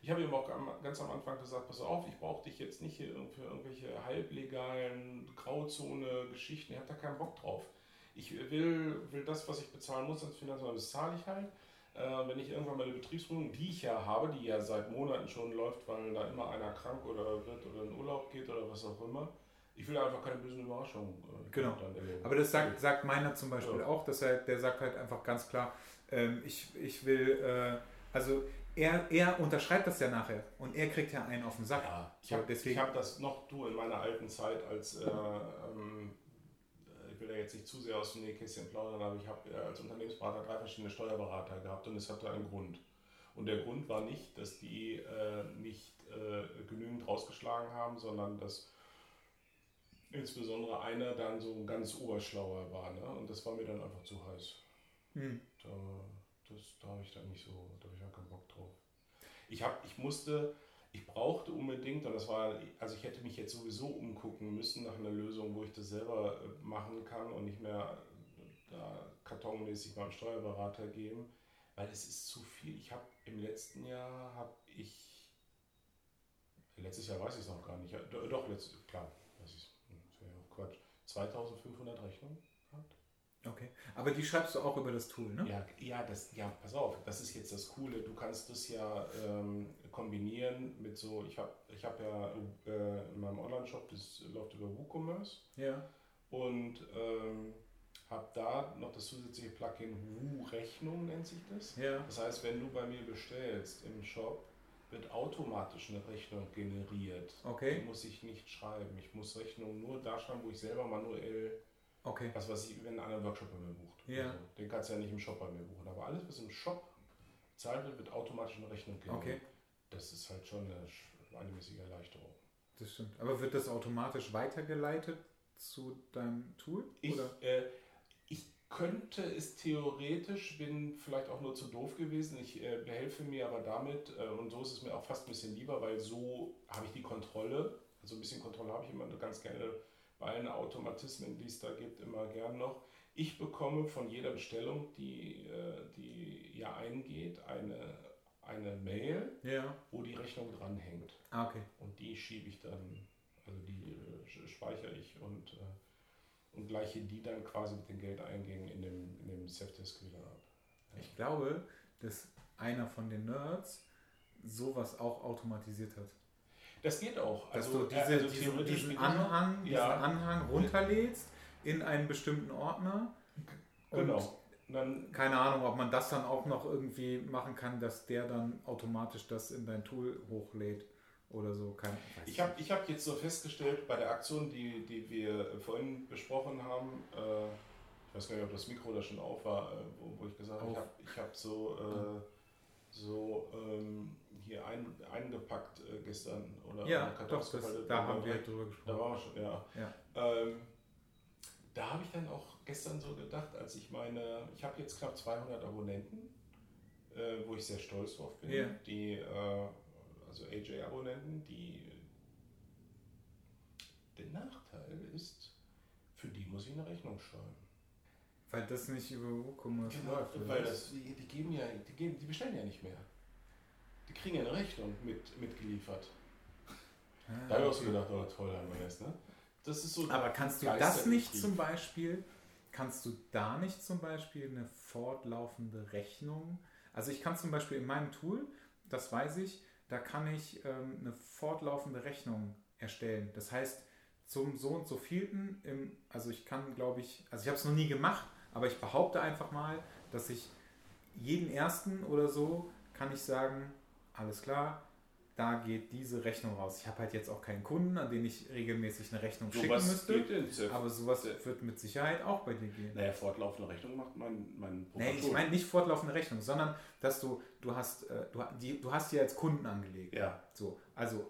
Ich habe ihm auch ganz am Anfang gesagt, pass auf, ich brauche dich jetzt nicht hier für irgendwelche halblegalen Grauzone-Geschichten. Ich habe da keinen Bock drauf. Ich will, will das, was ich bezahlen muss als Finanzamt, das zahle ich halt. Äh, wenn ich irgendwann meine Betriebswohnung, die ich ja habe, die ja seit Monaten schon läuft, weil da immer einer krank oder wird oder in Urlaub geht oder was auch immer, ich will einfach keine bösen Überraschungen äh, Genau. dann erleben. Aber das sagt, sagt meiner zum Beispiel Ja. auch, dass er, der sagt halt einfach ganz klar, ähm, ich, ich will, äh, also er, er unterschreibt das ja nachher und er kriegt ja einen auf den Sack. Ja, ich habe hab das noch du in meiner alten Zeit als, äh, ähm, will da jetzt nicht zu sehr aus dem Nähkästchen plaudern, aber ich habe äh, als Unternehmensberater drei verschiedene Steuerberater gehabt und es hatte einen Grund. Und der Grund war nicht, dass die äh, nicht äh, genügend rausgeschlagen haben, sondern dass insbesondere einer dann so ein ganz oberschlauer war. Ne? Und das war mir dann einfach zu heiß. Hm. Da, das, da habe ich dann nicht so, da habe ich ja keinen Bock drauf. Ich, hab, ich musste, ich brauchte unbedingt, und das war, also ich hätte mich jetzt sowieso umgucken müssen nach einer Lösung, wo ich das selber äh, machen kann und nicht mehr da kartonmäßig beim Steuerberater geben, weil es ist zu viel. Ich habe im letzten Jahr, habe ich, letztes Jahr weiß ich es noch gar nicht, doch, letzt, klar, ist, das wäre ja Quatsch, 2500 Rechnungen. Okay. Aber die schreibst du auch über das Tool, ne? Ja, ja, das, ja, pass auf, das ist jetzt das Coole. Du kannst das ja ähm, kombinieren mit so, ich habe ich hab ja äh, in meinem Online-Shop, das läuft über WooCommerce Ja. und ähm, habe da noch das zusätzliche Plugin WooRechnung nennt sich das. Ja. Das heißt, wenn du bei mir bestellst im Shop, wird automatisch eine Rechnung generiert. Okay. Die muss ich nicht schreiben. Ich muss Rechnungen nur da schreiben, wo ich selber manuell, Okay. was weiß ich, wenn einer einen Workshop bei mir bucht. Ja. So. Den kannst du ja nicht im Shop bei mir buchen. Aber alles, was im Shop bezahlt wird, wird automatisch eine Rechnung generiert. Okay. Das ist halt schon eine, sch- eine mäßige Erleichterung. Das stimmt. Aber wird das automatisch weitergeleitet zu deinem Tool? Ich, äh, ich könnte es theoretisch, bin vielleicht auch nur zu doof gewesen. Ich äh, behelfe mir aber damit, äh, und so ist es mir auch fast ein bisschen lieber, weil so habe ich die Kontrolle. Also ein bisschen Kontrolle habe ich immer ganz gerne allen Automatismen, die es da gibt, immer gern noch. Ich bekomme von jeder Bestellung, die, äh, die ja eingeht, eine, eine Mail, Ja. wo die Rechnung dranhängt. Ah, okay. Und die schiebe ich dann, also die äh, speichere ich und, äh, und gleiche die dann quasi mit den Geldeingängen in dem, in dem Safdesk wieder ab. Ich glaube, dass einer von den Nerds sowas auch automatisiert hat. Das geht auch. Dass Also, du diese, äh, also diesen, diesen. Anhang, diesen Ja. Anhang runterlädst in einen bestimmten Ordner. Genau. Dann, keine Ahnung, ob man das dann auch noch irgendwie machen kann, dass der dann automatisch das in dein Tool hochlädt oder so. Kein, ich habe ich hab jetzt so festgestellt, bei der Aktion, die, die wir vorhin besprochen haben, äh, ich weiß gar nicht, ob das Mikro da schon auf war, äh, wo, wo ich gesagt habe, ich habe ich hab so, äh, so ähm, hier ein, eingepackt äh, gestern oder ja, doch, das, da haben wir drüber Da gesprochen. waren wir schon, ja. Ja. Ähm, da habe ich dann auch gestern so gedacht, als ich meine, ich habe jetzt knapp 200 Abonnenten, äh, wo ich sehr stolz drauf bin. Ja. Die, äh, also AJ-Abonnenten, die. Der Nachteil ist, für die muss ich eine Rechnung schreiben. Weil das nicht über WooCommerce läuft. oder weil das, die, die geben ja, die, geben, die bestellen ja nicht mehr. Die kriegen eine Rechnung mit, mitgeliefert. Ah, Da habe ich auch so gedacht, oh toll, haben wir das, ne? Das ist so. Aber kannst du das nicht zum Beispiel, kannst du da nicht zum Beispiel eine fortlaufende Rechnung? Also ich kann zum Beispiel in meinem Tool, das weiß ich, da kann ich ähm, eine fortlaufende Rechnung erstellen. Das heißt, zum so und so vielten, im, also ich kann, glaube ich, also ich habe es noch nie gemacht, aber ich behaupte einfach mal, dass ich jeden ersten oder so kann ich sagen, alles klar, da geht diese Rechnung raus. Ich habe halt jetzt auch keinen Kunden, an den ich regelmäßig eine Rechnung schicken sowas müsste. Aber sowas Sehr- wird mit Sicherheit auch bei dir gehen. Naja, fortlaufende Rechnung macht mein, mein Nee, ich meine nicht fortlaufende Rechnung, sondern dass du, du hast, äh, du, die, du hast die als Kunden angelegt. Ja. So, also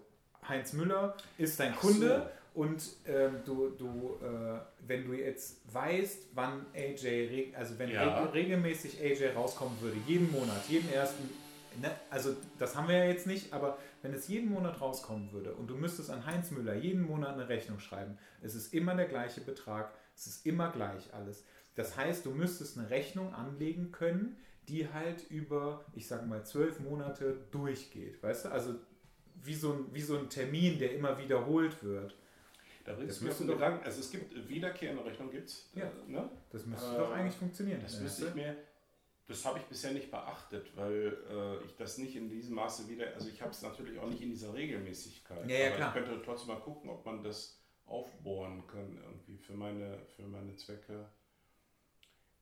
Heinz Müller ist dein Ach Kunde und ähm, du, du äh, wenn du jetzt weißt, wann AJ, also wenn Ja. reg- regelmäßig AJ rauskommen würde, jeden Monat, jeden ersten, ne, also das haben wir ja jetzt nicht, aber wenn es jeden Monat rauskommen würde und du müsstest an Heinz Müller jeden Monat eine Rechnung schreiben, es ist immer der gleiche Betrag, es ist immer gleich alles. Das heißt, du müsstest eine Rechnung anlegen können, die halt über, ich sag mal, zwölf Monate durchgeht. Weißt du? Also wie so ein, wie so ein Termin, der immer wiederholt wird. Da Das bringst du mir Gedanken, also es gibt wiederkehrende Rechnung, gibt's, Ja. ne? Das müsste Äh, doch eigentlich funktionieren. Das müsste ich mir, das habe ich bisher nicht beachtet, weil äh, ich das nicht in diesem Maße wieder, also ich habe es natürlich auch nicht in dieser Regelmäßigkeit. Ja, ja, aber klar. ich könnte trotzdem mal gucken, ob man das aufbohren kann, irgendwie für meine, für meine Zwecke.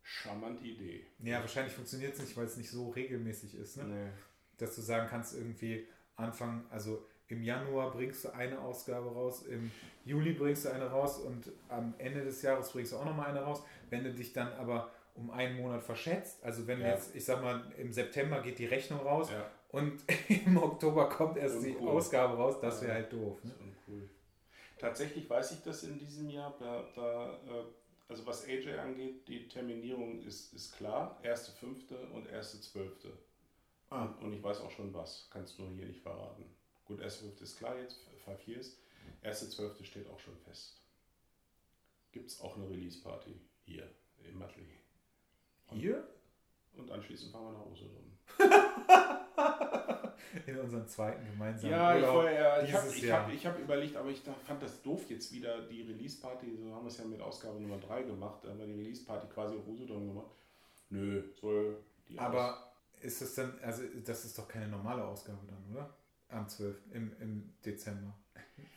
Charmante Idee. Ja, wahrscheinlich funktioniert es nicht, weil es nicht so regelmäßig ist. Ne? Nee. Dass du sagen kannst, irgendwie Anfang, also im Januar bringst du eine Ausgabe raus, im Juli bringst du eine raus und am Ende des Jahres bringst du auch nochmal eine raus. Wenn du dich dann aber um einen Monat verschätzt, also wenn Ja. jetzt, ich sag mal, im September geht die Rechnung raus Ja, und <laughs> im Oktober kommt erst die Uncool. Ausgabe raus, das wäre halt doof. Ne? uncool. Tatsächlich weiß ich das in diesem Jahr, da, da, äh, also was AJ angeht, die Terminierung ist, ist klar, 1.5. und 1.12. Ah. Und, ich weiß auch schon was, kannst nur hier nicht verraten. Gut, 1.5. ist klar jetzt, Five Years. 1.12. steht auch schon fest. Gibt es auch eine Release-Party hier im Atelier. Hier? Und anschließend fahren wir nach Usedom. <laughs> In unserem zweiten gemeinsamen Ja, Urlaub. ja, ich habe dieses ich Jahr. hab, ich hab überlegt, aber ich fand das doof jetzt wieder, die Release-Party, so haben wir es ja mit Ausgabe Nummer 3 gemacht, da haben wir die Release-Party quasi auf Usedom gemacht. Nö, soll die Aber ist es dann, also das ist doch keine normale Ausgabe dann, oder? am 12. im, im Dezember.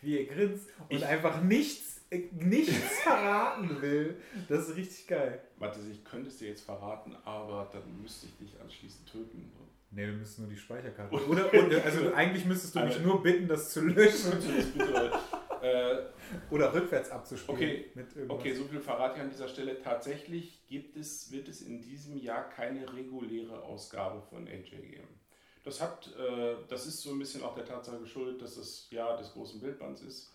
Wie er grinst und ich, einfach nichts, nichts verraten will. Das ist richtig geil. Warte, ich könnte es dir jetzt verraten, aber dann müsste ich dich anschließend töten. Nee, du müsstest nur die Speicherkarte. Oder, oder also eigentlich müsstest du mich nur bitten, das zu löschen. <laughs> äh, oder rückwärts abzuspielen. Okay, okay, so viel verrate ich an dieser Stelle. Tatsächlich gibt es, wird es in diesem Jahr keine reguläre Ausgabe von AJ geben. Das, hat, äh, das ist so ein bisschen auch der Tatsache geschuldet, dass es Jahr des großen Bildbands ist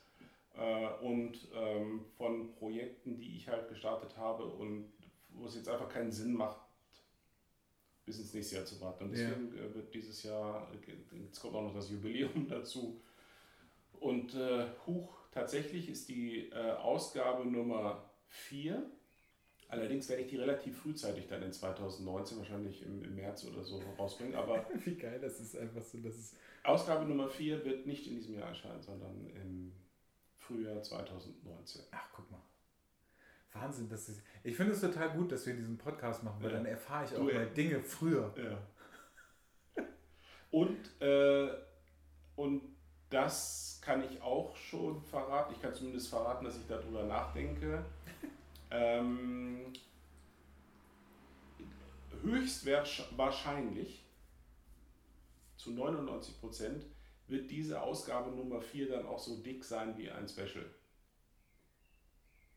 äh, und ähm, von Projekten, die ich halt gestartet habe und wo es jetzt einfach keinen Sinn macht, bis ins nächste Jahr zu warten. Und deswegen ja. Äh, wird dieses Jahr, jetzt kommt auch noch das Jubiläum <laughs> dazu. Und äh, Huch, tatsächlich ist die äh, Ausgabe Nummer 4 Allerdings werde ich die relativ frühzeitig dann in 2019, wahrscheinlich im, im März oder so, rausbringen. Aber <laughs> Wie geil, das ist einfach so. Das ist Ausgabe Nummer 4 wird nicht in diesem Jahr erscheinen, sondern im Frühjahr 2019. Ach, guck mal. Wahnsinn, das ist. Ich finde es total gut, dass wir diesen Podcast machen, weil ja. dann erfahre ich auch du, mal Dinge früher. Ja. Und, äh, und das kann ich auch schon verraten. Ich kann zumindest verraten, dass ich darüber nachdenke. Ähm, höchstwahrscheinlich zu 99 Prozent wird diese Ausgabe Nummer 4 dann auch so dick sein wie ein Special.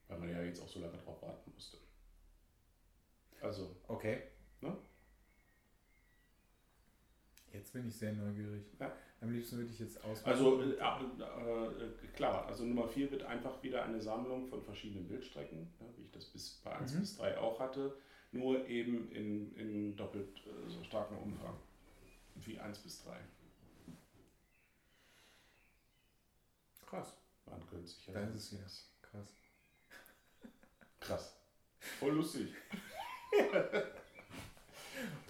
Weil man ja jetzt auch so lange drauf warten musste. Also. Okay. Ne? Jetzt bin ich sehr neugierig. Ja. Am liebsten würde ich jetzt aus. Also äh, äh, klar, also Nummer 4 wird einfach wieder eine Sammlung von verschiedenen Bildstrecken, ne, wie ich das bis bei 1 mhm. bis 3 auch hatte, nur eben in, in doppelt äh, so starkem Umfang wie 1 bis 3. Krass. Man könnte sich ja. Da ist jetzt. Krass. Krass. Voll lustig. <laughs>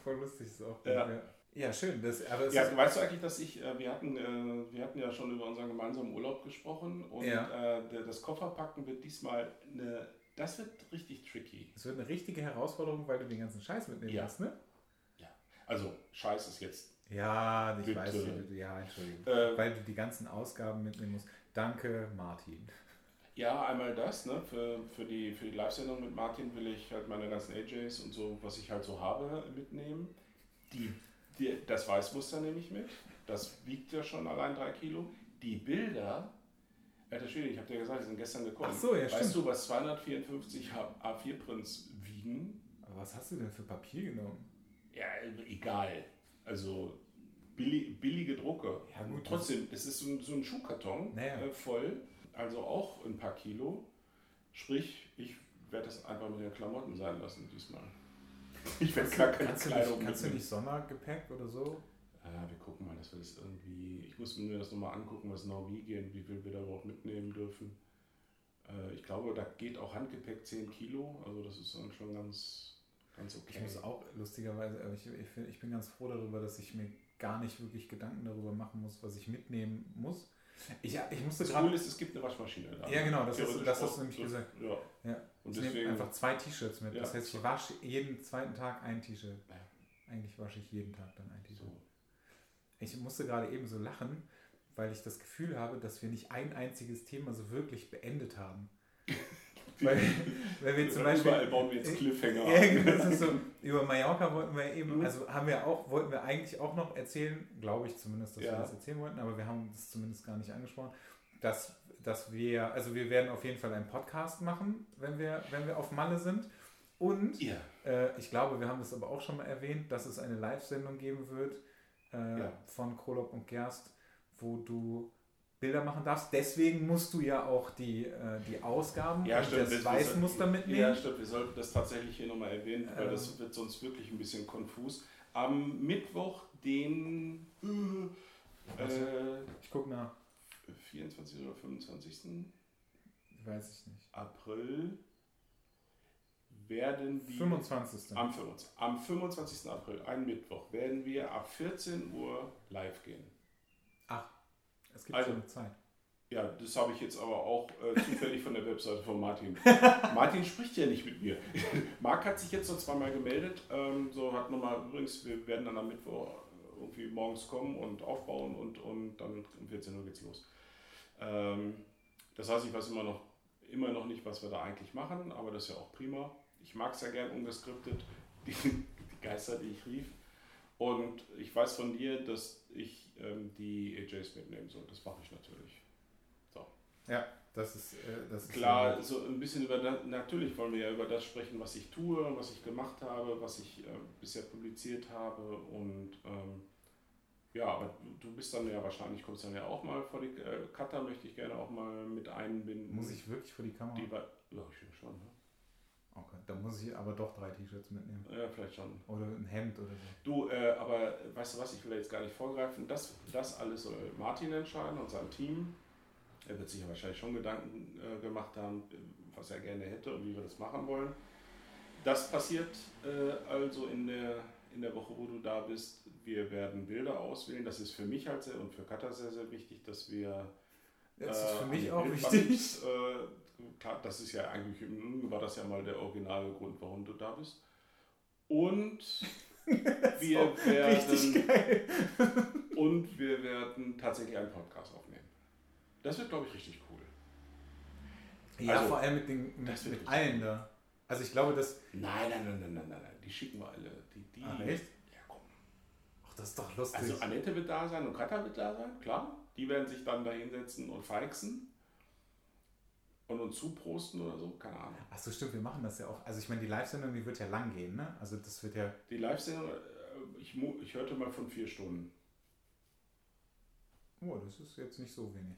Voll lustig ist auch. Ja. ja. Ja, schön. Das, aber ja, weißt du eigentlich, dass ich, äh, wir, hatten, äh, wir hatten ja schon über unseren gemeinsamen Urlaub gesprochen und ja. äh, das Kofferpacken wird diesmal eine, das wird richtig tricky. Es wird eine richtige Herausforderung, weil du den ganzen Scheiß mitnehmen ja. musst, ne? Ja, also Scheiß ist jetzt. Ja, ich bitte. weiß, ja, Entschuldigung. Äh, weil du die ganzen Ausgaben mitnehmen musst. Danke, Martin. Ja, einmal das, ne? Für, für die, für die Live-Sendung mit Martin will ich halt meine ganzen AJs und so, was ich halt so habe, mitnehmen. Die die, das Weißmuster nehme ich mit. Das wiegt ja schon allein drei Kilo. Die Bilder, alter Schwede, ich habe dir gesagt, die sind gestern gekommen. Ach so, ja, weißt stimmt. du, was 254 A4-Prints wiegen? Aber was hast du denn für Papier genommen? Ja, egal. Also billig, billige Drucke. Ja, gut. Trotzdem, es ist so ein, so ein Schuhkarton naja. äh, voll, also auch ein paar Kilo. Sprich, ich werde das einfach mit den Klamotten sein lassen diesmal. Ich werde gar keine kannst Kleidung du nicht, Kannst du nicht Sondergepäck oder so? Ja, wir gucken mal, dass wir das irgendwie. Ich muss mir das nochmal angucken, was genau wie geht, wie viel wir da überhaupt mitnehmen dürfen. Äh, ich glaube, da geht auch Handgepäck 10 Kilo, also das ist dann schon ganz, ganz okay. Ich muss auch lustigerweise, ich, ich, ich bin ganz froh darüber, dass ich mir gar nicht wirklich Gedanken darüber machen muss, was ich mitnehmen muss. Ich, ich musste das Cool ist, es gibt eine Waschmaschine da. Ja, genau, das, ist, das hast du nämlich gesagt. Ja. ja. Und ich nehme einfach zwei T-Shirts mit. Ja. Das heißt, ich wasche jeden zweiten Tag ein T-Shirt. Ja. Eigentlich wasche ich jeden Tag dann ein T-Shirt. So. Ich musste gerade eben so lachen, weil ich das Gefühl habe, dass wir nicht ein einziges Thema so wirklich beendet haben. <laughs> weil, weil wir zum Beispiel. Überall bauen wir jetzt Cliffhanger. Ja, genau, so, über Mallorca wollten wir eben, mhm. also haben wir auch, wollten wir eigentlich auch noch erzählen, glaube ich zumindest, dass ja. wir das erzählen wollten, aber wir haben das zumindest gar nicht angesprochen, dass dass wir, also wir werden auf jeden Fall einen Podcast machen, wenn wir, wenn wir auf Malle sind. Und ja. äh, ich glaube, wir haben das aber auch schon mal erwähnt, dass es eine Live-Sendung geben wird äh, ja. von Krolop und Gerst, wo du Bilder machen darfst. Deswegen musst du ja auch die, äh, die Ausgaben ja, und stimmt, das Weißmuster mitnehmen. Ja, stimmt. Wir sollten das tatsächlich hier nochmal erwähnen, weil das ähm. wird sonst wirklich ein bisschen konfus. Am Mittwoch, den... Äh, ich gucke nach. 24. oder 25. Weiß ich nicht. April werden wir. 25. Am, 25, am 25. April, ein Mittwoch, werden wir ab 14 Uhr live gehen. Es gibt also, schon Zeit. Ja, das habe ich jetzt aber auch äh, <laughs> zufällig von der Webseite von Martin. <laughs> Martin spricht ja nicht mit mir. <laughs> Marc hat sich jetzt noch zweimal gemeldet. Ähm, so hat nochmal, übrigens, wir werden dann am Mittwoch irgendwie morgens kommen und aufbauen und, und dann um 14 Uhr geht's los. Ähm, das heißt, ich weiß immer noch, immer noch nicht, was wir da eigentlich machen, aber das ist ja auch prima. Ich mag es ja gern ungeskriptet, die, die Geister, die ich rief. Und ich weiß von dir, dass ich ähm, die AJs mitnehmen soll. Das mache ich natürlich. So. Ja, das ist, äh, das ist Klar, so ein bisschen über das, natürlich wollen wir ja über das sprechen, was ich tue, was ich gemacht habe, was ich äh, bisher publiziert habe und ähm, ja, aber du bist dann ja wahrscheinlich, kommst dann ja auch mal vor die äh, Cutter, möchte ich gerne auch mal mit einbinden. Muss ich wirklich vor die Kamera? Die, ja, ich schon. Ne? Okay, dann muss ich aber doch drei T-Shirts mitnehmen. Ja, vielleicht schon. Oder ein Hemd oder so. Du, äh, aber weißt du was, ich will jetzt gar nicht vorgreifen. Das, das alles soll Martin entscheiden und sein Team. Er wird sich ja wahrscheinlich schon Gedanken äh, gemacht haben, was er gerne hätte und wie wir das machen wollen. Das passiert äh, also in der, in der Woche, wo du da bist. Wir werden Bilder auswählen. Das ist für mich halt sehr und für Katha sehr, sehr wichtig, dass wir. Das ist für äh, mich auch wichtig. Das ist ja eigentlich, hm, war das ja mal der originale Grund, warum du da bist. Und <laughs> wir werden, <laughs> und wir werden tatsächlich einen Podcast aufnehmen. Das wird, glaube ich, richtig cool. Ja, Also, vor allem mit, den, mit, mit allen da. Also ich glaube, dass. Nein, nein, nein, nein, nein, nein, nein. Die schicken wir alle. Die, die, Ah, echt? Ja, komm. Ach, das ist doch lustig. Also Annette wird da sein und Katha wird da sein, klar. Die werden sich dann da hinsetzen und feixen und uns zuprosten oder so, keine Ahnung. Ach so, stimmt, wir machen das ja auch. Also ich meine, die Live-Sendung, die wird ja lang gehen, ne? Also das wird ja. Die Live-Sendung, äh, ich, ich hörte mal von vier Stunden. Oh, das ist jetzt nicht so wenig.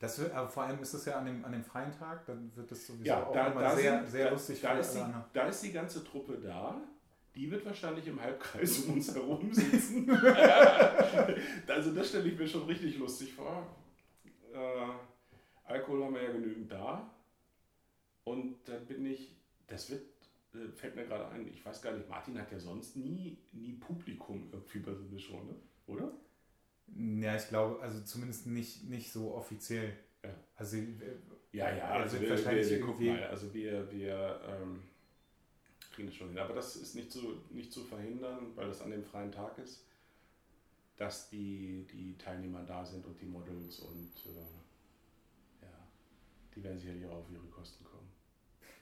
Das wird, aber vor allem ist es ja an dem, an dem freien Tag, dann wird das sowieso Ja, auch da, sehr, sind, sehr da, lustig da, ist die, da ist die ganze Truppe da. Die wird wahrscheinlich im Halbkreis um uns herum <laughs> sitzen. <laughs> also das stelle ich mir schon richtig lustig vor. Äh, Alkohol haben wir ja genügend da. Und dann bin ich, das wird, äh, fällt mir gerade ein, ich weiß gar nicht, Martin hat ja sonst nie, nie Publikum irgendwie bei so einer Show, ne? oder? Ja, ich glaube, also zumindest nicht, nicht so offiziell. Ja. Also, äh, Ja, ja, also wir, wir, wahrscheinlich wir gucken irgendwie- mal. Also wir, wir ähm, kriegen das schon hin. Aber das ist nicht zu, nicht zu verhindern, weil das an dem freien Tag ist, dass die, die Teilnehmer da sind und die Models und äh, die werden sicherlich auch auf ihre Kosten kommen.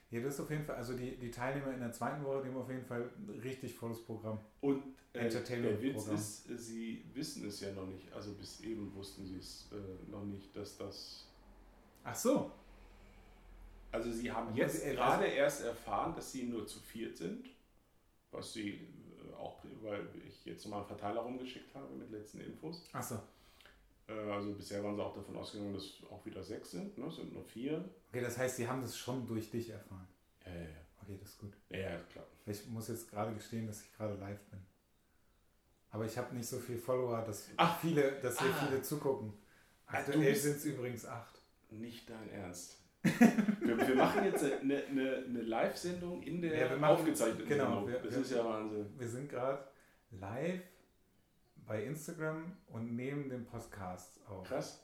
ja, das ist auf jeden Fall, also die, die Teilnehmer in der zweiten Woche, die haben auf jeden Fall ein richtig volles Programm. Und äh, Entertainment der Witz Programm. ist, sie wissen es ja noch nicht, also bis eben wussten sie es äh, noch nicht, dass das Ach so. Also sie haben Also, jetzt äh, gerade erst erfahren, dass sie nur zu viert sind, was sie äh, auch, weil ich jetzt mal einen Verteiler rumgeschickt habe mit letzten Infos. Ach so. Äh, Also bisher waren sie auch davon ausgegangen, dass auch wieder sechs sind, ne? Es sind nur vier. Okay, das heißt, sie haben das schon durch dich erfahren. Ja, ja, ja. Okay, das ist gut. Ja, ja, klar. Ich muss jetzt gerade gestehen, dass ich gerade live bin. Aber ich habe nicht so viele Follower, dass Ach. viele, dass hier Ah. viele zugucken. Ah, Aktuell sind es übrigens acht. Nicht dein Ernst. wir, wir machen jetzt eine, eine, eine Live-Sendung in der Ja, wir machen- aufgezeichneten genau, Sendung. wir- das wir- ist ja Wahnsinn. Wir sind gerade live bei Instagram und nehmen den Podcast auf. Krass.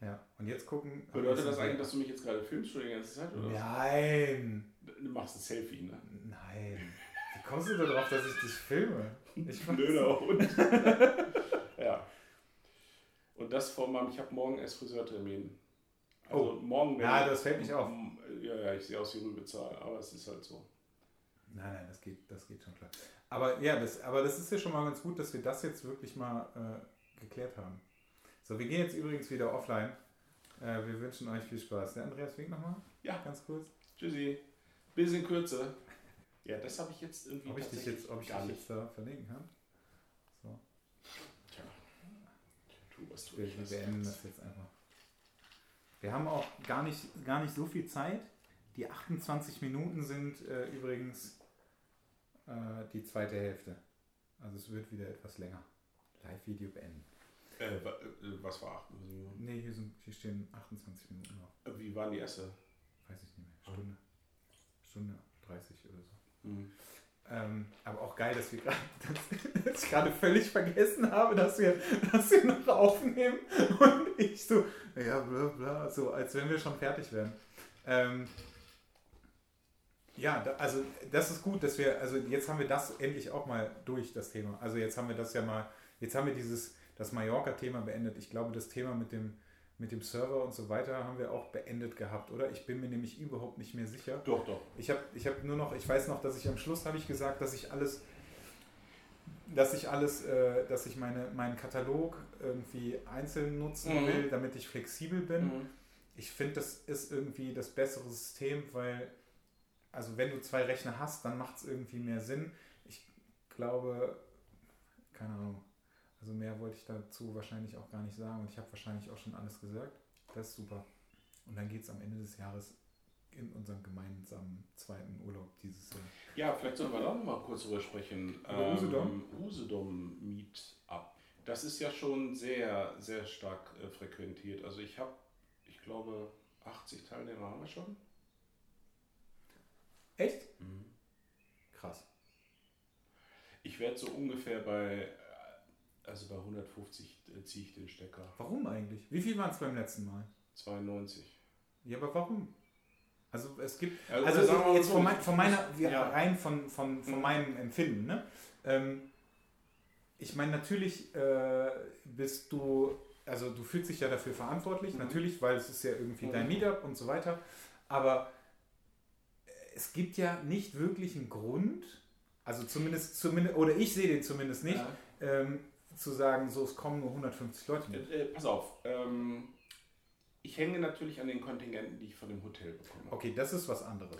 Ja. Und jetzt gucken. Bedeutet das eigentlich, dass du mich jetzt gerade filmst schon die ganze Zeit? Oder? Nein! Du machst ein Selfie, ne? Nein. Wie kommst du darauf, dass ich dich filme? Ich Blöder Hund. <laughs> ja. Und das vor meinem, ich habe morgen erst Friseurtermin. Also Oh. morgen Ja, das fällt mich auf. Ja, ja, ich sehe aus wie Rübezahl, aber es ist halt so. Nein, nein, das geht, das geht schon klar. Aber ja, das, aber das ist ja schon mal ganz gut, dass wir das jetzt wirklich mal äh, geklärt haben. So, wir gehen jetzt übrigens wieder offline. Äh, wir wünschen euch viel Spaß. Der Andreas winkt nochmal. Ja. Ganz kurz. Tschüssi. Bis in Kürze. Ja, das habe ich jetzt irgendwie Ob ich dich jetzt, ob ich dich jetzt da verlinken kann? So, Tja. Tu, was du wir, wir beenden das jetzt einfach. Wir haben auch gar nicht, gar nicht so viel Zeit. Die 28 Minuten sind äh, übrigens äh, die zweite Hälfte. Also es wird wieder etwas länger. Live-Video beenden. Äh, äh, was war 8 Minuten? Ne, hier, sind, hier stehen 28 Minuten noch. Äh, Wie war die erste? Weiß ich nicht mehr. Stunde. Stunde 30 oder so. Mhm. Ähm, aber auch geil, dass wir gerade, <laughs> dass ich gerade völlig vergessen habe, dass wir, dass wir noch aufnehmen und ich so, ja, bla bla, so als wenn wir schon fertig wären. Ähm, ja, da, also das ist gut, dass wir, also jetzt haben wir das endlich auch mal durch, das Thema. Also jetzt haben wir das ja mal jetzt haben wir dieses, das Mallorca-Thema beendet. Ich glaube, das Thema mit dem, mit dem Server und so weiter haben wir auch beendet gehabt, oder? Ich bin mir nämlich überhaupt nicht mehr sicher. Doch, doch. Ich habe ich hab nur noch, ich weiß noch, dass ich am Schluss habe ich gesagt, dass ich alles, dass ich alles, äh, dass ich meine, meinen Katalog irgendwie einzeln nutzen Mhm. will, damit ich flexibel bin. Mhm. Ich finde, das ist irgendwie das bessere System, weil, also wenn du zwei Rechner hast, dann macht es irgendwie mehr Sinn. Ich glaube, keine Ahnung, also mehr wollte ich dazu wahrscheinlich auch gar nicht sagen und ich habe wahrscheinlich auch schon alles gesagt. Das ist super. Und dann geht es am Ende des Jahres in unserem gemeinsamen zweiten Urlaub dieses Jahr. Ja, vielleicht sollten wir da noch mal kurz drüber sprechen. Über Usedom? Usedom Meetup. Das ist ja schon sehr, sehr stark äh, frequentiert. Also ich habe, ich glaube, 80 Teilnehmer haben wir schon. Echt? Krass. Ich werde so ungefähr bei, äh, also bei 150 äh, ziehe ich den Stecker. Warum eigentlich? Wie viel waren es beim letzten Mal? 92. Ja, aber warum? Also es gibt, Also, Also mal jetzt so, von, mein, von meiner, Ja. rein von, von, von Mhm. meinem Empfinden, ne? Ähm, ich meine, natürlich äh, bist du, also du fühlst dich ja dafür verantwortlich, Mhm. natürlich, weil es ist ja irgendwie Mhm. dein Meetup und so weiter, aber es gibt ja nicht wirklich einen Grund, also zumindest, zumindest oder ich sehe den zumindest nicht, Ja. ähm, zu sagen, so es kommen nur 150 Leute mit. Äh, äh, pass auf. Ähm, ich hänge natürlich an den Kontingenten, die ich von dem Hotel bekomme. Okay, das ist was anderes.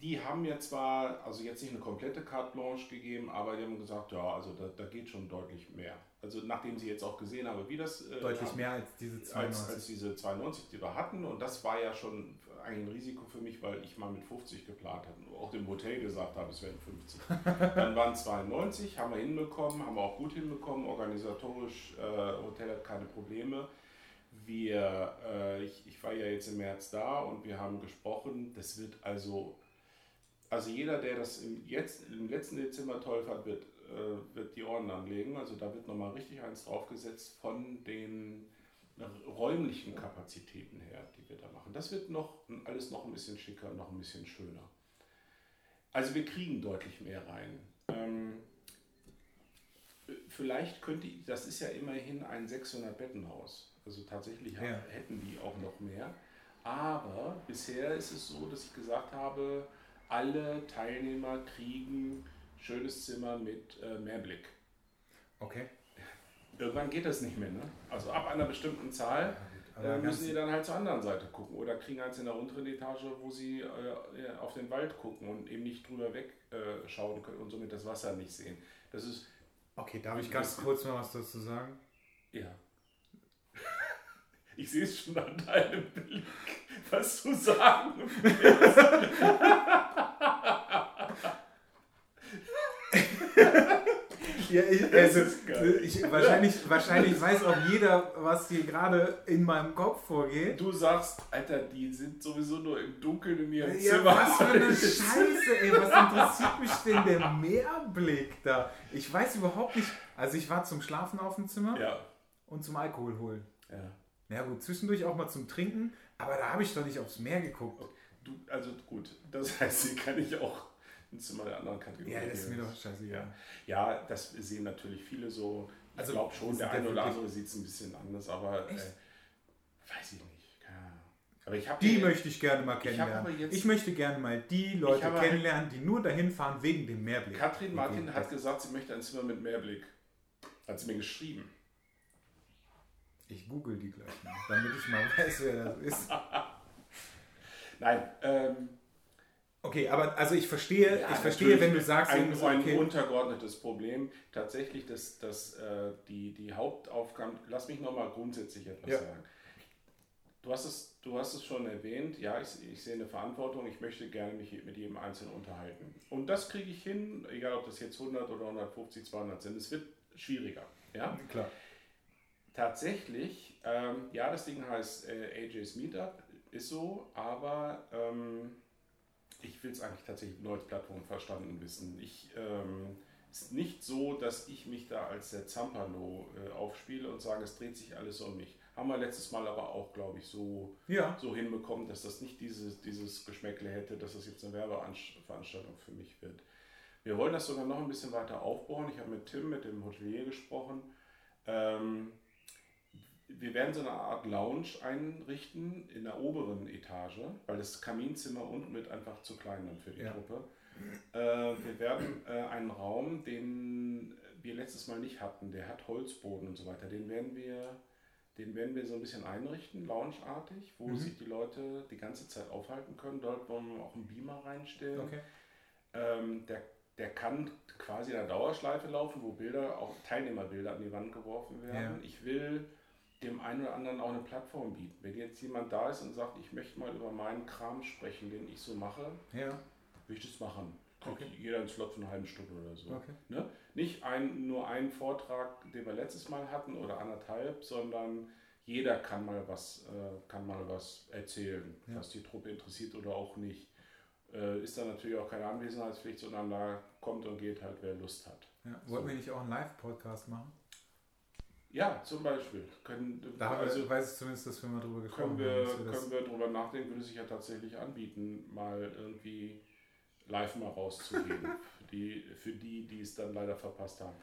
Die haben mir zwar, also jetzt nicht eine komplette Carte Blanche gegeben, aber die haben gesagt, ja, also da, da geht schon deutlich mehr. Also nachdem sie jetzt auch gesehen haben, wie das... äh, Deutlich haben, mehr als diese als, 92. als diese 92, die wir hatten. Und das war ja schon eigentlich ein Risiko für mich, weil ich mal mit 50 geplant hatte. und Auch dem Hotel gesagt habe, es werden 50. <laughs> Dann waren 92, haben wir hinbekommen, haben wir auch gut hinbekommen. Organisatorisch, äh, Hotel hat keine Probleme. Wir, äh, ich, ich war ja jetzt im März da und wir haben gesprochen. Das wird also, also jeder, der das im, jetzt, im letzten Dezember toll fand, wird, äh, wird die Ohren anlegen. Also da wird nochmal richtig eins draufgesetzt von den räumlichen Kapazitäten her, die wir da machen. Das wird noch alles noch ein bisschen schicker, noch ein bisschen schöner. Also wir kriegen deutlich mehr rein. Ähm, vielleicht könnte, ich- das ist ja immerhin ein 600 Bettenhaus. Also tatsächlich Ja. hätten die auch noch mehr. Aber bisher ist es so, dass ich gesagt habe, alle Teilnehmer kriegen schönes Zimmer mit äh, Mehrblick. Okay. Irgendwann geht das nicht mehr, ne? Also ab einer bestimmten Zahl äh, müssen die dann halt zur anderen Seite gucken oder kriegen eins in der unteren Etage, wo sie äh, ja, auf den Wald gucken und eben nicht drüber wegschauen äh, können und somit das Wasser nicht sehen. Das ist, Okay, darf ich ganz kurz mal was dazu sagen? ja. <laughs> Ich sehe es schon an deinem Blick, was du sagen willst. <laughs> Ja, ich, also, ich, wahrscheinlich, wahrscheinlich weiß auch jeder, was hier gerade in meinem Kopf vorgeht. Du sagst, Alter, die sind sowieso nur im Dunkeln in ihrem Ja, Zimmer. was für eine <laughs> Scheiße, ey. Was interessiert mich denn der Mehrblick da? Ich weiß überhaupt nicht. Also ich war zum Schlafen auf dem Zimmer Ja, und zum Alkohol holen. ja. Ja gut, zwischendurch auch mal zum Trinken, aber da habe ich doch nicht aufs Meer geguckt. Du, also gut, das <laughs> heißt, hier kann ich auch ein Zimmer der anderen Kategorie. Ja, das ist mir doch scheißegal. Ja, das sehen natürlich viele so. Ich Also, glaube schon, der eine ja oder andere sieht es ein bisschen anders, aber äh, weiß ich nicht. Keine Ahnung. Aber ich Die möchte ich gerne mal Ich kennenlernen. jetzt- Ich möchte gerne mal die Leute kennenlernen, die nur dahin fahren wegen dem Mehrblick. Katrin Martin hat gesagt, sie möchte ein Zimmer mit Mehrblick. Hat sie mir geschrieben. Ich google die gleich mal, damit ich mal <laughs> weiß, wer das ist. <laughs> Nein, ähm, Okay, aber also ich verstehe, Ja, ich verstehe, wenn du sagst, ein, so, ein okay, untergeordnetes Problem. Tatsächlich, dass, dass äh, die, die Hauptaufgaben, lass mich nochmal grundsätzlich etwas Ja. sagen. Du hast, es, du hast es schon erwähnt, ja, ich, ich sehe eine Verantwortung, ich möchte gerne mich mit jedem Einzelnen unterhalten. Und das kriege ich hin, egal ob das jetzt 100 oder 150, 200 sind. Es wird schwieriger. Ja? klar. Tatsächlich, ähm, ja, das Ding heißt äh, AJ's Meetup, ist so, aber ähm, ich will es eigentlich tatsächlich nur als Plattform verstanden wissen. Ich, ähm, es ist nicht so, dass ich mich da als der Zampano äh, aufspiele und sage, es dreht sich alles um mich. Haben wir letztes Mal aber auch, glaube ich, so, Ja, so hinbekommen, dass das nicht dieses, dieses Geschmäckle hätte, dass das jetzt eine Werbeveranstaltung für mich wird. Wir wollen das sogar noch ein bisschen weiter aufbauen. Ich habe mit Tim, mit dem Hotelier gesprochen. Ähm, wir werden so eine Art Lounge einrichten in der oberen Etage, weil das Kaminzimmer unten wird einfach zu klein dann für die Ja. Truppe. Äh, wir werden äh, einen Raum, den wir letztes Mal nicht hatten, der hat Holzboden und so weiter, den werden wir, den werden wir so ein bisschen einrichten, loungeartig, wo Mhm. sich die Leute die ganze Zeit aufhalten können. Dort wollen wir auch einen Beamer reinstellen. Okay. Ähm, der, der kann quasi in der Dauerschleife laufen, wo Bilder, auch Teilnehmerbilder an die Wand geworfen werden. Ja. Ich will dem einen oder anderen auch eine Plattform bieten. Wenn jetzt jemand da ist und sagt, ich möchte mal über meinen Kram sprechen, den ich so mache, Ja, will ich das machen. Okay. jeder einen Slot von einer halben Stunde oder so. okay. Ne? Nicht ein, nur einen Vortrag, den wir letztes Mal hatten oder anderthalb, sondern jeder kann mal was, äh, kann mal was erzählen, Ja. was die Truppe interessiert oder auch nicht. Äh, ist dann natürlich auch keine Anwesenheitspflicht, sondern da kommt und geht halt, wer Lust hat. Ja. Wollten wir nicht auch einen Live-Podcast machen? Ja, zum Beispiel. Können, Da haben also wir, weiß ich zumindest, dass wir mal drüber gesprochen können wir, haben. wir können wir drüber nachdenken, würde sich ja tatsächlich anbieten, mal irgendwie live mal rauszugehen. für, <laughs> die, für die, die es dann leider verpasst haben.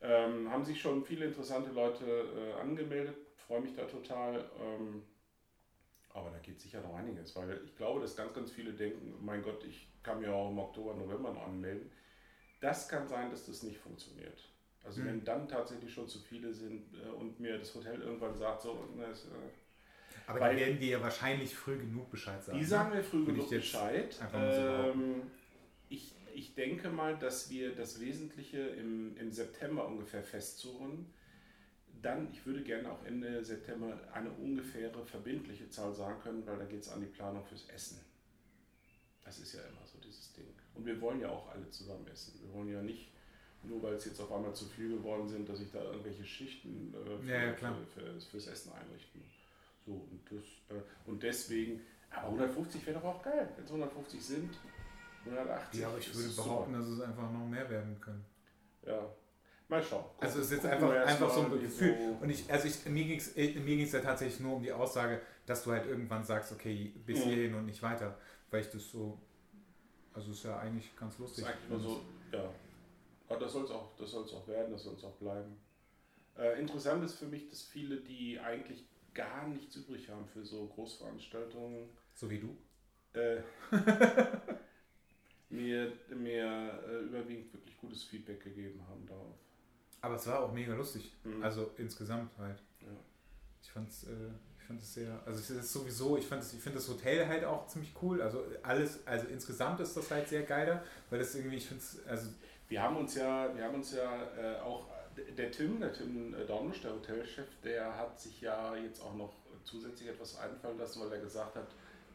Ähm, haben sich schon viele interessante Leute äh, angemeldet, freue mich da total. Ähm, aber da geht sicher noch einiges, weil ich glaube, dass ganz, ganz viele denken, mein Gott, ich kann mir auch im Oktober, November noch anmelden. Das kann sein, dass das nicht funktioniert. Also Mhm. wenn dann tatsächlich schon zu viele sind äh, und mir das Hotel irgendwann sagt, so, ne, es, äh, Aber weil- die werden dir ja wahrscheinlich früh genug Bescheid sagen. die sagen mir früh genug Bescheid. Ähm, ich, ich denke mal, dass wir das Wesentliche im, im September ungefähr festzurren. Dann, ich würde gerne auch Ende September eine ungefähre verbindliche Zahl sagen können, weil da geht es an die Planung fürs Essen. Das ist ja immer so dieses Ding. Und wir wollen ja auch alle zusammen essen. Wir wollen ja nicht, nur weil es jetzt auf einmal zu viel geworden sind, dass ich da irgendwelche Schichten äh, für, Ja. Für, für, fürs Essen einrichten. So, und, das, äh, und deswegen, aber 150 wäre doch auch geil, wenn es 150 sind. 180. Ja, aber ich würde super. behaupten, dass es einfach noch mehr werden können. Ja, mal schauen. Also es ist jetzt einfach, einfach so ein Gefühl. so- Und ich, also ich, mir ging es mir ging's ja tatsächlich nur um die Aussage, dass du halt irgendwann sagst, okay, bis Mhm. hierhin und nicht weiter. Weil ich das so, also ist ja eigentlich ganz Das lustig. ist eigentlich nur so, ja. Aber das soll es auch, das soll's auch werden, das soll es auch bleiben. Äh, interessant ist für mich, dass viele, die eigentlich gar nichts übrig haben für so Großveranstaltungen, So wie du. äh, <laughs> mir, mir äh, überwiegend wirklich gutes Feedback gegeben haben darauf. Aber es war auch mega lustig. Mhm. Also insgesamt halt. Ja. Ich fand's, äh, ich fand es sehr, also es ist sowieso, ich fand ich finde das Hotel halt auch ziemlich cool. Also alles, also insgesamt ist das halt sehr geil da, weil das irgendwie, ich finde es, also Wir haben uns ja, wir haben uns ja äh, auch, der Tim, der Tim äh, Dornisch, der Hotelchef, der hat sich ja jetzt auch noch zusätzlich etwas einfallen lassen, weil er gesagt hat,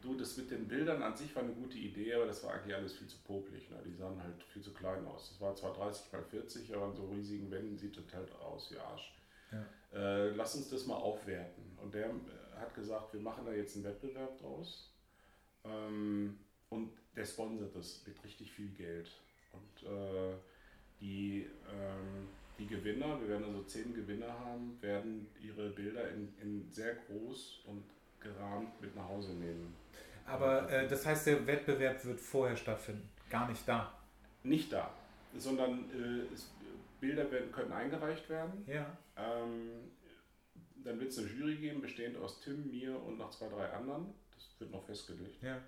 du, das mit den Bildern an sich war eine gute Idee, aber das war eigentlich alles viel zu popelig. Ne? Die sahen halt viel zu klein aus. Das war zwar 30 mal 40, aber an so riesigen Wänden sieht das halt aus wie Arsch. Ja. Äh, lass uns das mal aufwerten. Und der äh, hat gesagt, wir machen da jetzt einen Wettbewerb draus. Ähm, und der sponsert das mit richtig viel Geld. Und äh, die, ähm, die Gewinner, wir werden also zehn Gewinner haben, werden ihre Bilder in, in sehr groß und gerahmt mit nach Hause nehmen. aber äh, das heißt, der Wettbewerb wird vorher stattfinden, gar nicht da. Nicht da, sondern äh, es, Bilder werden, können eingereicht werden. Ja. Ähm, dann wird es eine Jury geben, bestehend aus Tim, mir und noch zwei, drei anderen. Das wird noch festgelegt. Ja.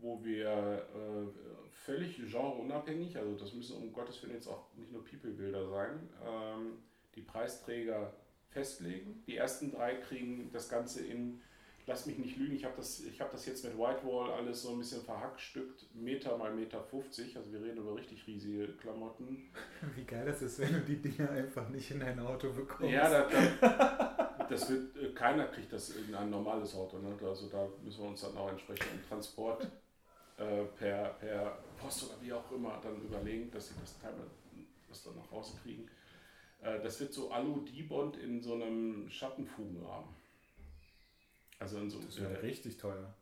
Wo wir äh, völlig genreunabhängig, also das müssen um Gottes Willen jetzt auch nicht nur People-Bilder sein, ähm, die Preisträger festlegen. Die ersten drei kriegen das Ganze in, lass mich nicht lügen, ich habe das, ich hab das jetzt mit Whitewall alles so ein bisschen verhackstückt, Meter mal Meter 50, also wir reden über richtig riesige Klamotten. <laughs> Wie geil das ist, wenn du die Dinger einfach nicht in dein Auto bekommst. Ja, da, da, <laughs> das wird, äh, keiner kriegt das in ein normales Auto. Ne? Also da müssen wir uns dann auch entsprechend im Transport äh, per, per Post oder wie auch immer dann überlegen, dass sie das das dann nach Hause kriegen. Äh, das wird so Alu-Dibond in so einem Schattenfugenrahmen. Also in so, das wäre äh, richtig teuer.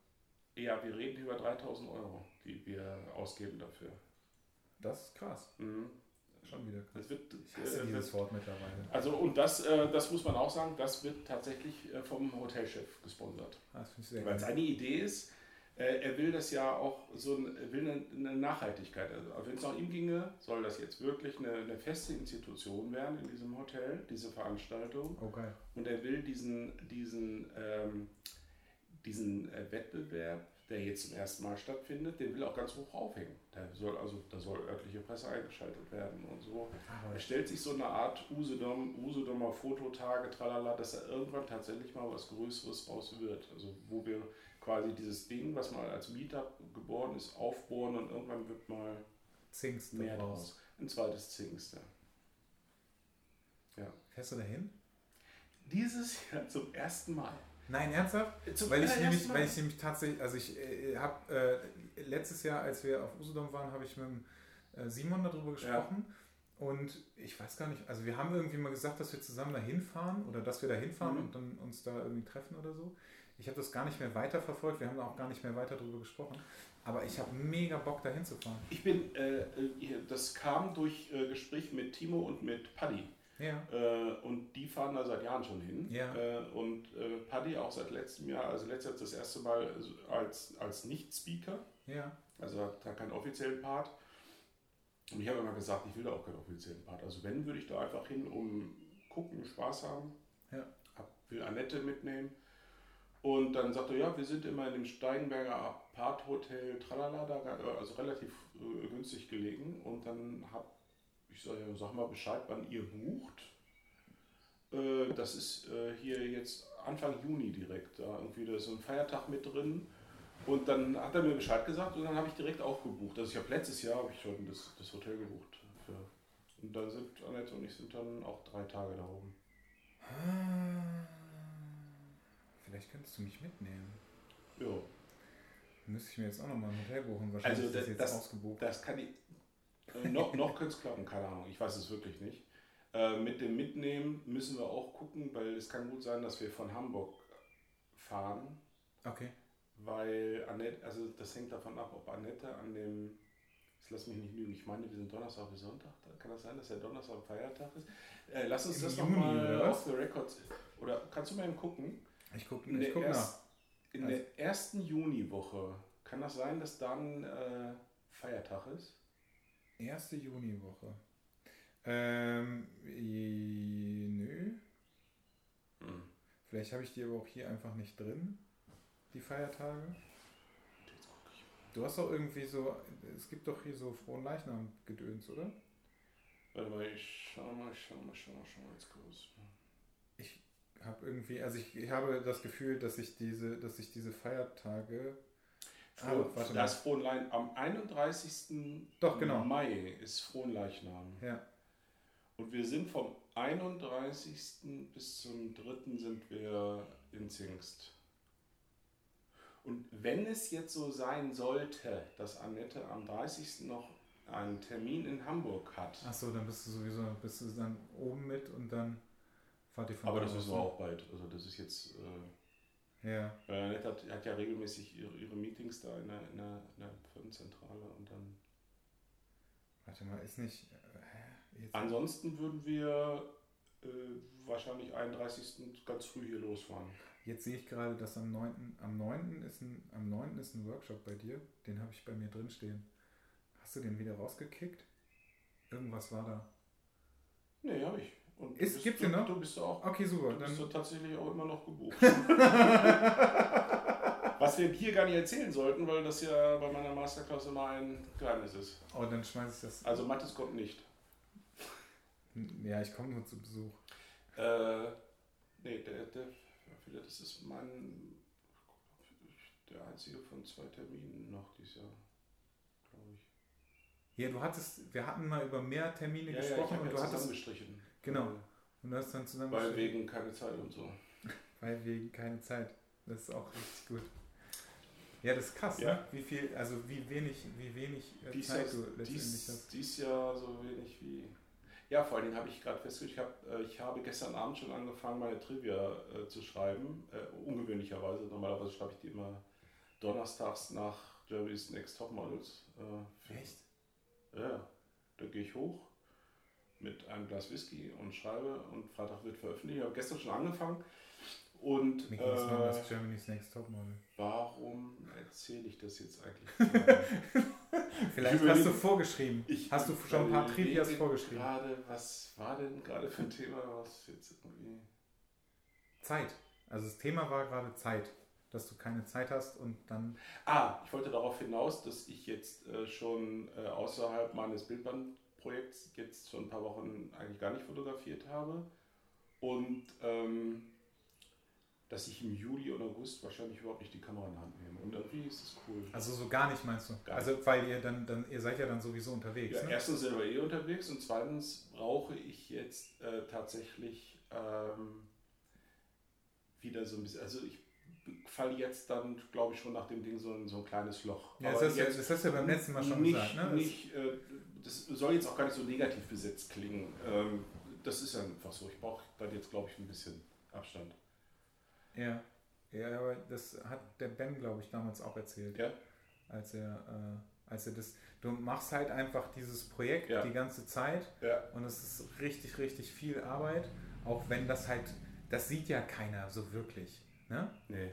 ja, wir reden über 3000 Euro, die wir ausgeben dafür. Das ist krass. Mhm. Schon wieder krass. Das wird, Ich hasse äh, dieses Wort mittlerweile. Also und das, äh, das muss man auch sagen, das wird tatsächlich äh, vom Hotelchef gesponsert. Ah, Das finde ich sehr Weil es geil. eine Idee ist, er will das ja auch so er will eine, eine Nachhaltigkeit. Also wenn es nach ihm ginge, soll das jetzt wirklich eine, eine, feste Institution werden in diesem Hotel, diese Veranstaltung. Okay. Oh, Und er will diesen, diesen, ähm, diesen äh, Wettbewerb, der jetzt zum ersten Mal stattfindet, den will er auch ganz hoch aufhängen. Da soll also da soll örtliche Presse eingeschaltet werden und so. Ah, Er stellt sich so eine Art Usedom, Usedomer Fototage, tralala, dass da irgendwann tatsächlich mal was Größeres raus wird. Also wo wir quasi dieses Ding, was mal als Meetup geboren ist, aufbohren und irgendwann wird mal Zingst mehr draus. draus. Ein zweites Zingster. Fährst du da hin? Dieses Jahr zum ersten Mal. Nein, ernsthaft? Zum Weil ich, nämlich, Mal. weil ich nämlich tatsächlich, also ich äh, habe äh, letztes Jahr, als wir auf Usedom waren, habe ich mit dem, äh, Simon darüber gesprochen. Und ich weiß gar nicht, also wir haben irgendwie mal gesagt, dass wir zusammen da hinfahren oder dass wir da hinfahren Mhm. und dann uns da irgendwie treffen oder so. Ich habe das gar nicht mehr weiterverfolgt, wir haben da auch gar nicht mehr weiter darüber gesprochen. Aber ich habe mega Bock, da hinzufahren. Ich bin, äh, äh, das kam durch äh, Gespräch mit Timo und mit Paddy. Ja. Äh, und die fahren da seit Jahren schon hin. Ja. Äh, und äh, Paddy auch seit letztem Jahr, also letztes Jahr das erste Mal als, als Nicht-Speaker, Ja. also hat da keinen offiziellen Part. Und ich habe immer gesagt, ich will da auch keinen offiziellen Part. Also wenn, würde ich da einfach hin, um gucken, Spaß haben. Ja. Hab, will Annette mitnehmen. Und dann sagt er, ja, wir sind immer in dem Steinberger Apart-Hotel, tralala, äh, also relativ äh, günstig gelegen. Und dann habe ich sag, ja, sag mal Bescheid, wann ihr bucht. Äh, das ist äh, hier jetzt Anfang Juni direkt. Da irgendwie da ist so ein Feiertag mit drin. Und dann hat er mir Bescheid gesagt und dann habe ich direkt auch gebucht. Also ich habe letztes Jahr habe ich schon das, das Hotel gebucht. Für, und dann sind Annette und ich sind dann auch drei Tage da oben. Ah. Vielleicht könntest du mich mitnehmen. Ja, Müsste ich mir jetzt auch nochmal ein Hotel buchen. Wahrscheinlich Also ist das das- jetzt das- ausgebucht. das kann ich. Äh, noch noch könnte es klappen, keine Ahnung. Ich weiß es wirklich nicht. Äh, mit dem Mitnehmen müssen wir auch gucken, weil es kann gut sein, dass wir von Hamburg fahren. Okay. Weil Annette, also das hängt davon ab, ob Annette an dem, jetzt lass mich nicht lügen, ich meine, wir sind Donnerstag bis Sonntag, kann das sein, dass der Donnerstag Feiertag ist? Äh, lass uns Im das nochmal auf the record, oder kannst du mal eben gucken? Ich gucke In ich der, guck nach. in Also- der ersten Juniwoche, kann das sein, dass dann äh, Feiertag ist? Erste Juniwoche. Ähm, nö. Hm. Vielleicht habe ich die aber auch hier einfach nicht drin, die Feiertage. Du hast doch irgendwie so, es gibt doch hier so frohen Leichnam-Gedöns, oder? Warte mal, ich schau mal, ich schau mal, ich schau mal, ich schau mal jetzt kurz. Ich habe irgendwie, also ich, ich habe das Gefühl, dass ich diese, dass ich diese Feiertage. Ah, Froh, warte das Frohnlein, am 31. Doch, genau. Mai ist Frohnleichnam. Ja. Und wir sind vom 31. bis zum 3. sind wir in Zingst. Und wenn es jetzt so sein sollte, dass Annette am 30. noch einen Termin in Hamburg hat, Ach so, dann bist du sowieso, bist du dann oben mit und dann ihr von aber da das wissen wir ne? auch bald. Also das ist jetzt, äh, Ja. Annette hat, hat ja regelmäßig ihre, ihre Meetings da in der, in der, in der Firmenzentrale und dann. Warte mal, ist nicht. Äh, Ansonsten würden wir äh, wahrscheinlich 31. ganz früh hier losfahren. jetzt sehe ich gerade, dass am 9. Am 9. ist ein, am 9. ist ein Workshop bei dir. Den habe ich bei mir drin stehen. Hast du den wieder rausgekickt? Irgendwas war da. Nee, habe ich. Und du gibt's du, den noch? Du bist auch, Okay, super. du bist Dann, ja tatsächlich auch immer noch gebucht. <laughs> Was wir hier gar nicht erzählen sollten, weil das ja bei meiner Masterclass immer ein Geheimnis ist. oh, dann schmeiß ich das. Also Mathis kommt nicht. Ja, ich komme nur zu Besuch. Äh, nee, der, der, das ist mein, der einzige von zwei Terminen noch dieses Jahr, glaube ich. Ja, du hattest, wir hatten mal über mehr Termine Ja, ja, ich gesprochen und ja du hattest. zusammengestrichen. Genau. Und du hast dann zusammen. Weil wegen keine Zeit und so. <laughs> Weil wegen keine Zeit. Das ist auch richtig gut. Ja, das ist krass, Ja. ne? Wie viel, also wie wenig, wie wenig äh, Dies Zeit du letztendlich dies, hast. dies Jahr so wenig wie. Ja, vor allen Dingen habe ich gerade festgestellt, ich, hab, äh, ich habe gestern Abend schon angefangen, meine Trivia äh, zu schreiben. Äh, ungewöhnlicherweise. Normalerweise schreibe ich die immer donnerstags nach Jerry's Next Topmodels. Äh, für- Echt? Ja, da gehe ich hoch mit einem Glas Whisky und schreibe und Freitag wird veröffentlicht. Ich habe gestern schon angefangen Und äh, Germany's Next Topmodel. warum erzähle ich das jetzt eigentlich? <laughs> Vielleicht Ich hast du vorgeschrieben. Ich hast du schon ein paar Trivias vorgeschrieben? Gerade, was war denn gerade für ein Thema, was jetzt irgendwie. Zeit. Also das Thema war gerade Zeit. Dass du keine Zeit hast und dann. Ah, ich wollte darauf hinaus, dass ich jetzt äh, schon äh, außerhalb meines Bildbandprojekts jetzt schon ein paar Wochen eigentlich gar nicht fotografiert habe. Und ähm, dass ich im Juli und August wahrscheinlich überhaupt nicht die Kamera in die Hand nehme. Und irgendwie ist es cool. Also so gar nicht meinst du? Gar also weil ihr dann, dann, ihr seid ja dann sowieso unterwegs. Ja, ne? erstens sind wir eh unterwegs und zweitens brauche ich jetzt äh, tatsächlich ähm, wieder so ein bisschen, also ich falle jetzt dann, glaube ich, schon nach dem Ding so in so ein kleines Loch. Ja, das, hast, du- jetzt das hast du ja beim letzten Mal schon nicht, gesagt. Ne? Nicht, äh, das soll jetzt auch gar nicht so negativ besetzt klingen. Ähm, das ist einfach so. Ich brauche dann jetzt, glaube ich, ein bisschen Abstand. Ja. ja, aber das hat der Ben, glaube ich, damals auch erzählt. Ja? Als er, äh, als er das. Du machst halt einfach dieses Projekt Ja. die ganze Zeit Ja. und es ist richtig, richtig viel Arbeit. Auch wenn das halt, das sieht ja keiner so wirklich. Ne? Nee.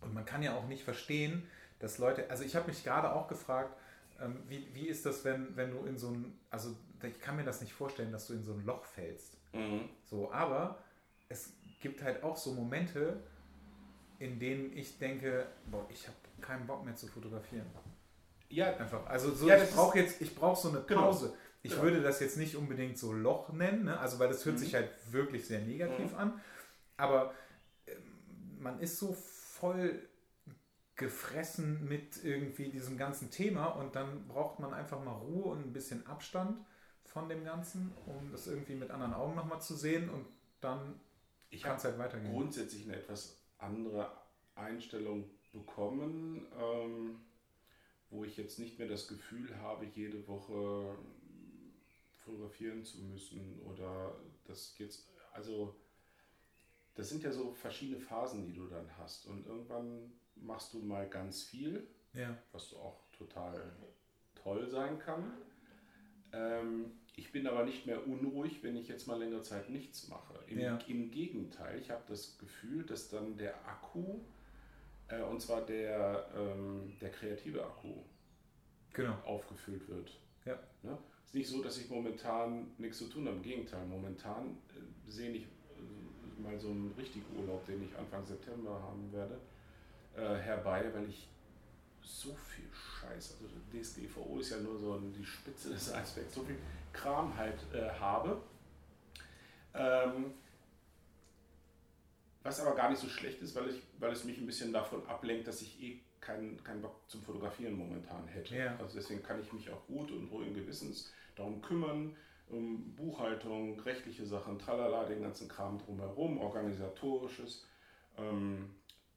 Und man kann ja auch nicht verstehen, dass Leute, also ich habe mich gerade auch gefragt, ähm, wie, wie ist das, wenn, wenn du in so ein, also ich kann mir das nicht vorstellen, dass du in so ein Loch fällst. Mhm. So, aber es gibt halt auch so Momente, in denen ich denke, boah, ich habe keinen Bock mehr zu fotografieren. Ja, Einfach. Also so, Ja, ich brauche jetzt, ich brauche so eine Genau. Pause. Ich Ja. würde das jetzt nicht unbedingt so Loch nennen, ne? also weil das hört Mhm. sich halt wirklich sehr negativ Mhm. an. Aber ähm, man ist so voll gefressen mit irgendwie diesem ganzen Thema und dann braucht man einfach mal Ruhe und ein bisschen Abstand von dem Ganzen, um das irgendwie mit anderen Augen nochmal zu sehen und dann ich kann es halt weitergehen. grundsätzlich eine etwas andere Einstellung bekommen, ähm, wo ich jetzt nicht mehr das Gefühl habe, jede Woche fotografieren zu müssen oder das jetzt, also das sind ja so verschiedene Phasen, die du dann hast und irgendwann machst du mal ganz viel, Ja, was auch total toll sein kann. Ähm, ich bin aber nicht mehr unruhig, wenn ich jetzt mal längere Zeit nichts mache. Im, Ja. im Gegenteil, ich habe das Gefühl, dass dann der Akku, äh, und zwar der, ähm, der kreative Akku, genau. aufgefüllt wird. Ja. Ne? Es ist nicht so, dass ich momentan nichts zu tun habe. Im Gegenteil, momentan äh, sehe ich äh, mal so einen richtigen Urlaub, den ich Anfang September haben werde, äh, herbei, weil ich so viel Scheiß, also DSGVO ist ja nur so die Spitze des Eisbergs, so viel Kram halt äh, habe. Ähm, was aber gar nicht so schlecht ist, weil, ich, weil es mich ein bisschen davon ablenkt, dass ich eh keinen keinen Bock zum Fotografieren momentan hätte. Ja. Also deswegen kann ich mich auch gut und ruhigen Gewissens darum kümmern, um Buchhaltung, rechtliche Sachen, tralala, den ganzen Kram drumherum, organisatorisches. Ähm,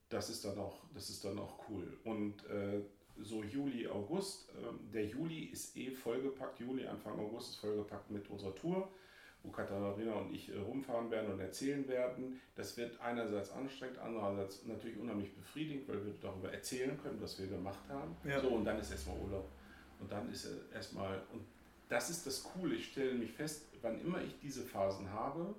das ist dann auch, das ist dann auch cool. Und äh, so Juli, August, ähm, der Juli ist eh vollgepackt, Juli, Anfang August ist vollgepackt mit unserer Tour, wo Katharina und ich äh, rumfahren werden und erzählen werden. Das wird einerseits anstrengend, andererseits natürlich unheimlich befriedigend, weil wir darüber erzählen können, was wir gemacht haben. Ja. So, und dann ist erstmal Urlaub. Und dann ist äh, erstmal, und das ist das Coole, ich stelle mich fest, wann immer ich diese Phasen habe,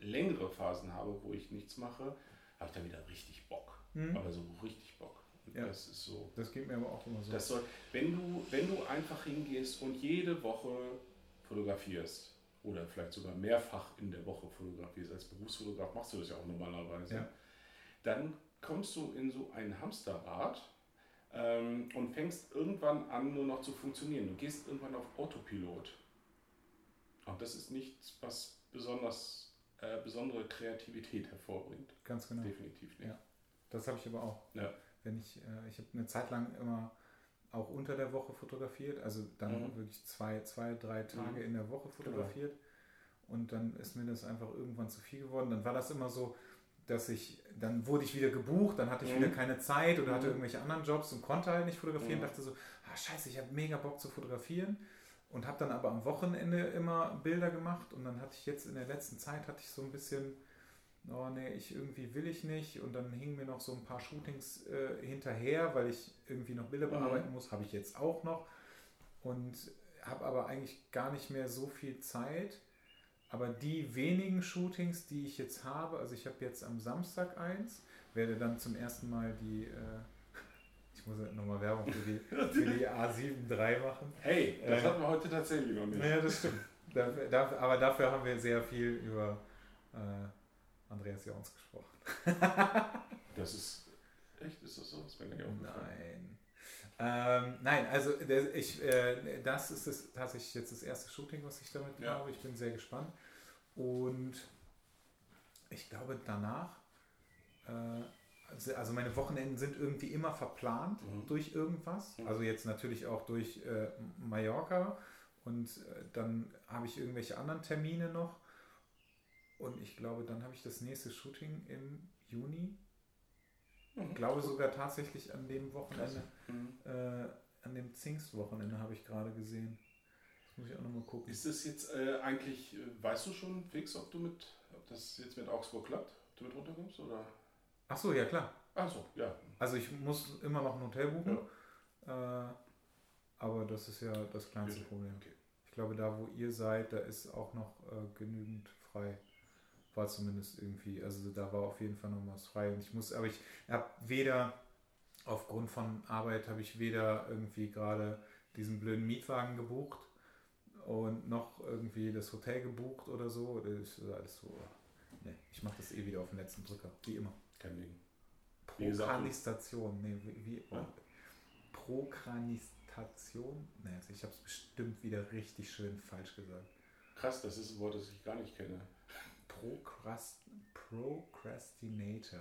längere Phasen habe, wo ich nichts mache, habe ich dann wieder richtig Bock. Mhm. Aber so richtig Bock. Ja. das ist so. Das geht mir aber auch immer so. Das soll, wenn, du, wenn du einfach hingehst und jede Woche fotografierst oder vielleicht sogar mehrfach in der Woche fotografierst, als Berufsfotograf machst du das ja auch normalerweise, Ja. dann kommst du in so ein Hamsterrad ähm, und fängst irgendwann an, nur noch zu funktionieren. Du gehst irgendwann auf Autopilot. Und das ist nichts, was besonders, äh, besondere Kreativität hervorbringt. Ganz genau. Definitiv. Ja. Das habe ich aber auch. Ja. Wenn ich, äh, ich habe eine Zeit lang immer auch unter der Woche fotografiert, also dann Mhm. wirklich zwei, zwei, drei Tage Mhm. in der Woche fotografiert. Und dann ist mir das einfach irgendwann zu viel geworden. Dann war das immer so, dass ich, dann wurde ich wieder gebucht, dann hatte ich Mhm. wieder keine Zeit oder hatte Mhm. irgendwelche anderen Jobs und konnte halt nicht fotografieren. Mhm. Dachte so, ah scheiße, ich habe mega Bock zu fotografieren. Und habe dann aber am Wochenende immer Bilder gemacht. Und dann hatte ich jetzt in der letzten Zeit, hatte ich so ein bisschen, oh nee, ich irgendwie will ich nicht. Und dann hingen mir noch so ein paar Shootings äh, hinterher, weil ich irgendwie noch Bilder Mhm. bearbeiten muss. Habe ich jetzt auch noch. Und habe aber eigentlich gar nicht mehr so viel Zeit. aber die wenigen Shootings, die ich jetzt habe, also ich habe jetzt am Samstag eins, werde dann zum ersten Mal die, äh, ich muss nochmal Werbung für die, <laughs> für die A7 III machen. Hey, das Äh, hatten wir heute tatsächlich noch nicht. Ja, das stimmt. Da, da, aber dafür haben wir sehr viel über äh, Andreas Jons gesprochen. <laughs> Das ist. Echt? Ist das so? Das. Nein. Ähm, nein, also der, ich, äh, das ist das, tatsächlich jetzt das erste Shooting, was ich damit Ja. habe. Ich bin sehr gespannt. Und ich glaube danach, äh, also, also meine Wochenenden sind irgendwie immer verplant Mhm. durch irgendwas. Mhm. Also jetzt natürlich auch durch äh, Mallorca und äh, dann habe ich irgendwelche anderen Termine noch. Und ich glaube, dann habe ich das nächste Shooting im Juni. Mhm. Ich glaube sogar tatsächlich an dem Wochenende, Mhm. äh, an dem Pfingstwochenende habe ich gerade gesehen. Das muss ich auch nochmal gucken. Ist das jetzt äh, eigentlich, äh, weißt du schon fix, ob du mit, ob das jetzt mit Augsburg klappt? Ob du mit runterkommst oder? Ach so, ja klar. Ach so, ja. Also ich muss immer noch ein Hotel buchen. Äh, aber das ist ja das kleinste Okay. Problem. Ich glaube, da wo ihr seid, da ist auch noch äh, genügend frei. War zumindest irgendwie, also da war auf jeden Fall noch was frei. Und ich muss, aber ich habe weder, aufgrund von Arbeit habe ich weder irgendwie gerade diesen blöden Mietwagen gebucht und noch irgendwie das Hotel gebucht oder so. Das ist alles so. Nee, ich mache das eh wieder auf den letzten Drücker, wie immer. Kein Ding. Prokranistation. Nee, wie, wie Ja. Prokranistation? Nee, also ich habe es bestimmt wieder richtig schön falsch gesagt. Krass, das ist ein Wort, das ich gar nicht kenne. Prokrast Procrastinator.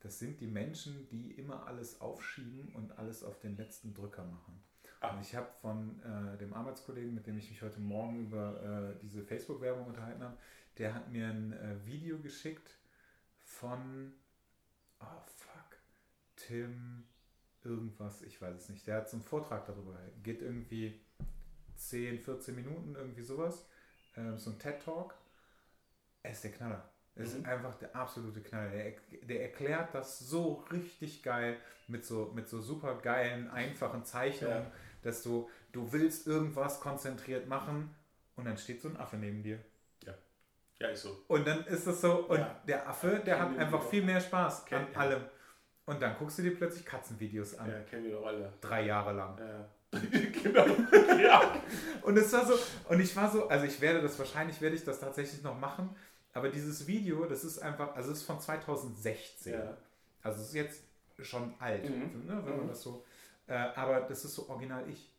Das sind die Menschen, die immer alles aufschieben und alles auf den letzten Drücker machen. Ah. Und ich habe von äh, dem Arbeitskollegen, mit dem ich mich heute Morgen über äh, diese Facebook-Werbung unterhalten habe, der hat mir ein äh, Video geschickt von, oh fuck, Tim irgendwas, ich weiß es nicht. Der hat so einen Vortrag darüber. Geht irgendwie 10, 14 Minuten, irgendwie sowas. Ähm, so ein TED-Talk. Er ist der Knaller. Er ist Mhm. einfach der absolute Knaller. Der, der erklärt das so richtig geil mit so, mit so super geilen, einfachen Zeichnungen, Ja. dass du, du willst irgendwas konzentriert machen und dann steht so ein Affe neben dir. Ja, ist so. Und dann ist das so, und Ja. der Affe, der hat Kennen wir einfach viel mehr Spaß Kennen- an allem. Und dann guckst du dir plötzlich Katzenvideos an. Ja, kennen wir doch alle. Drei Jahre lang. Ja. <laughs> genau. <laughs> ja. Und es war so, und ich war so, also ich werde das, wahrscheinlich werde ich das tatsächlich noch machen, aber dieses Video, das ist einfach, also es ist von 2016. ja. Also es ist jetzt schon alt, Mhm. ne, wenn man Mhm. das so, äh, aber das ist so original ich.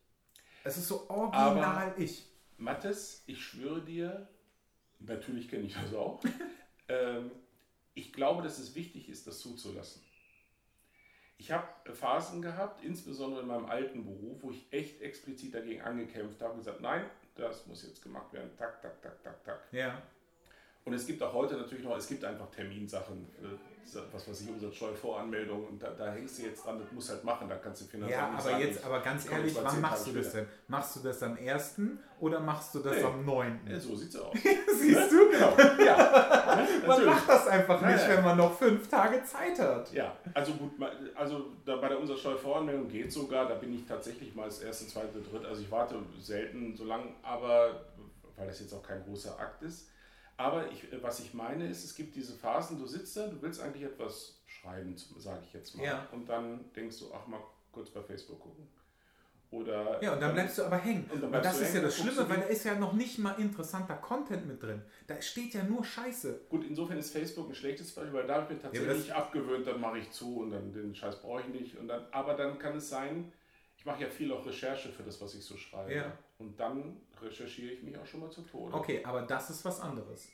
Es ist so original ich. Mathis, ich schwöre dir, natürlich kenne ich das auch. <laughs> ähm, ich glaube, dass es wichtig ist, das zuzulassen. Ich habe Phasen gehabt, insbesondere in meinem alten Beruf, wo ich echt explizit dagegen angekämpft habe und gesagt, nein, das muss jetzt gemacht werden. Tak, tak, tak, tak, tak. Ja. Und es gibt auch heute natürlich noch, es gibt einfach Terminsachen, äh, was weiß ich, Umsatzsteuervoranmeldung und da, da hängst du jetzt dran, das musst halt machen, da kannst du Finanzamt Ja, nicht aber sagen, jetzt, aber ganz ehrlich, wann machst du das denn? Machst du das am 1. oder machst du das Nee. am 9.? Ja, so sieht's aus. <laughs> Siehst du? genau. <laughs> Ja? Man natürlich. macht das einfach nicht, ja. wenn man noch fünf Tage Zeit hat. Ja, also gut, also bei der Umsatzsteuervoranmeldung geht sogar, da bin ich tatsächlich mal das erste, zweite, dritte, also ich warte selten so lang, aber weil das jetzt auch kein großer Akt ist. Aber ich, was ich meine ist, es gibt diese Phasen, du sitzt da, du willst eigentlich etwas schreiben, sage ich jetzt mal. Ja. Und dann denkst du, ach mal kurz bei Facebook gucken. Oder Ja, und dann bleibst du aber hängen. Und Und, das ist ja das Schlimme, weil da ist ja noch nicht mal interessanter Content mit drin. Da steht ja nur Scheiße. Gut, insofern ist Facebook ein schlechtes Beispiel, weil da habe ich mir tatsächlich abgewöhnt, dann mache ich zu und dann den Scheiß brauche ich nicht. Und dann, aber dann kann es sein, ich mache ja viel auch Recherche für das, was ich so schreibe. Ja. Und dann recherchiere ich mich auch schon mal zu Tode. Okay, aber das ist was anderes.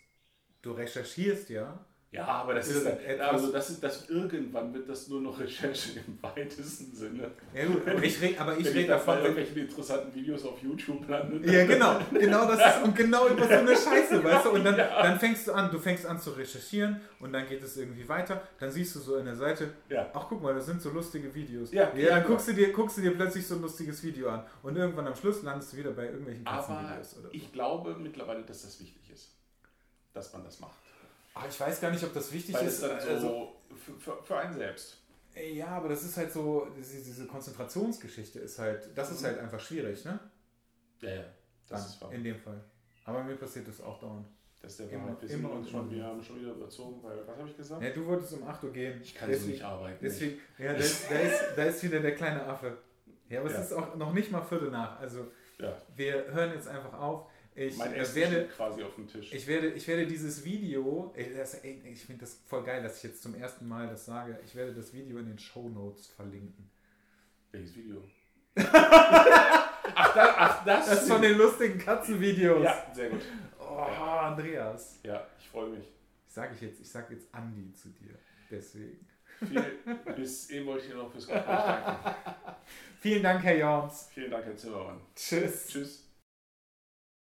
Du recherchierst ja. Ja, aber das ist Irgendetwas- also das ist das irgendwann wird das nur noch Recherche im <laughs> weitesten Sinne. Ja gut, aber ich rede aber ich Wenn red ich dann bei davon. Wenn, irgendwelchen interessanten Videos auf YouTube lande. ja, genau. Genau das ist und genau über so eine Scheiße, <laughs> weißt du? Und dann, Ja. dann fängst du an, du fängst an zu recherchieren und dann geht es irgendwie weiter. Dann siehst du so in der Seite, Ja. ach guck mal, das sind so lustige Videos. Ja, dann ja, guckst du, dir, guckst du dir plötzlich so ein lustiges Video an. Und irgendwann am Schluss landest du wieder bei irgendwelchen Aber Katzenvideos oder so. ich glaube mittlerweile, dass das wichtig ist, dass man das macht. Ah, ich weiß gar nicht, ob das wichtig Weil es ist. dann so also, für, für, einen selbst. ja, aber das ist halt so, diese, Konzentrationsgeschichte ist halt, das ist Mhm. halt einfach schwierig, ne? Ja, ja. Das Dann, ist wahr. in dem Fall. Aber mir passiert das auch dauernd. Das ist der Immer- Wahrheit. Wir sind immer und schon, wir haben schon wieder überzogen, weil, was habe ich gesagt? Ja, du wolltest um 8 Uhr gehen. Ich kann so deswegen, nicht arbeiten. Deswegen, ja, da ist, da, ist, da ist wieder der kleine Affe. Ja, aber Ja. es ist auch noch nicht mal Viertel nach. Also Ja, wir hören jetzt einfach auf. Ich mein werde, quasi auf dem Tisch. ich werde, ich werde dieses Video, ey, das, ey, ich finde das voll geil, dass ich jetzt zum ersten Mal das sage. Ich werde das Video in den Show Notes verlinken. Welches Video? <laughs> ach, da, ach, das, Das ist von den lustigen Katzenvideos. Ja, sehr gut. Oh, Andreas. Ja, ich freue mich. Ich sage ich jetzt, ich sage jetzt Andi zu dir. Deswegen. Viel, bis eben wollte ich dir noch fürs Gespräch danken. <laughs> Vielen Dank, Herr Jorns. Vielen Dank, Herr Zimmermann. Tschüss. Tschüss.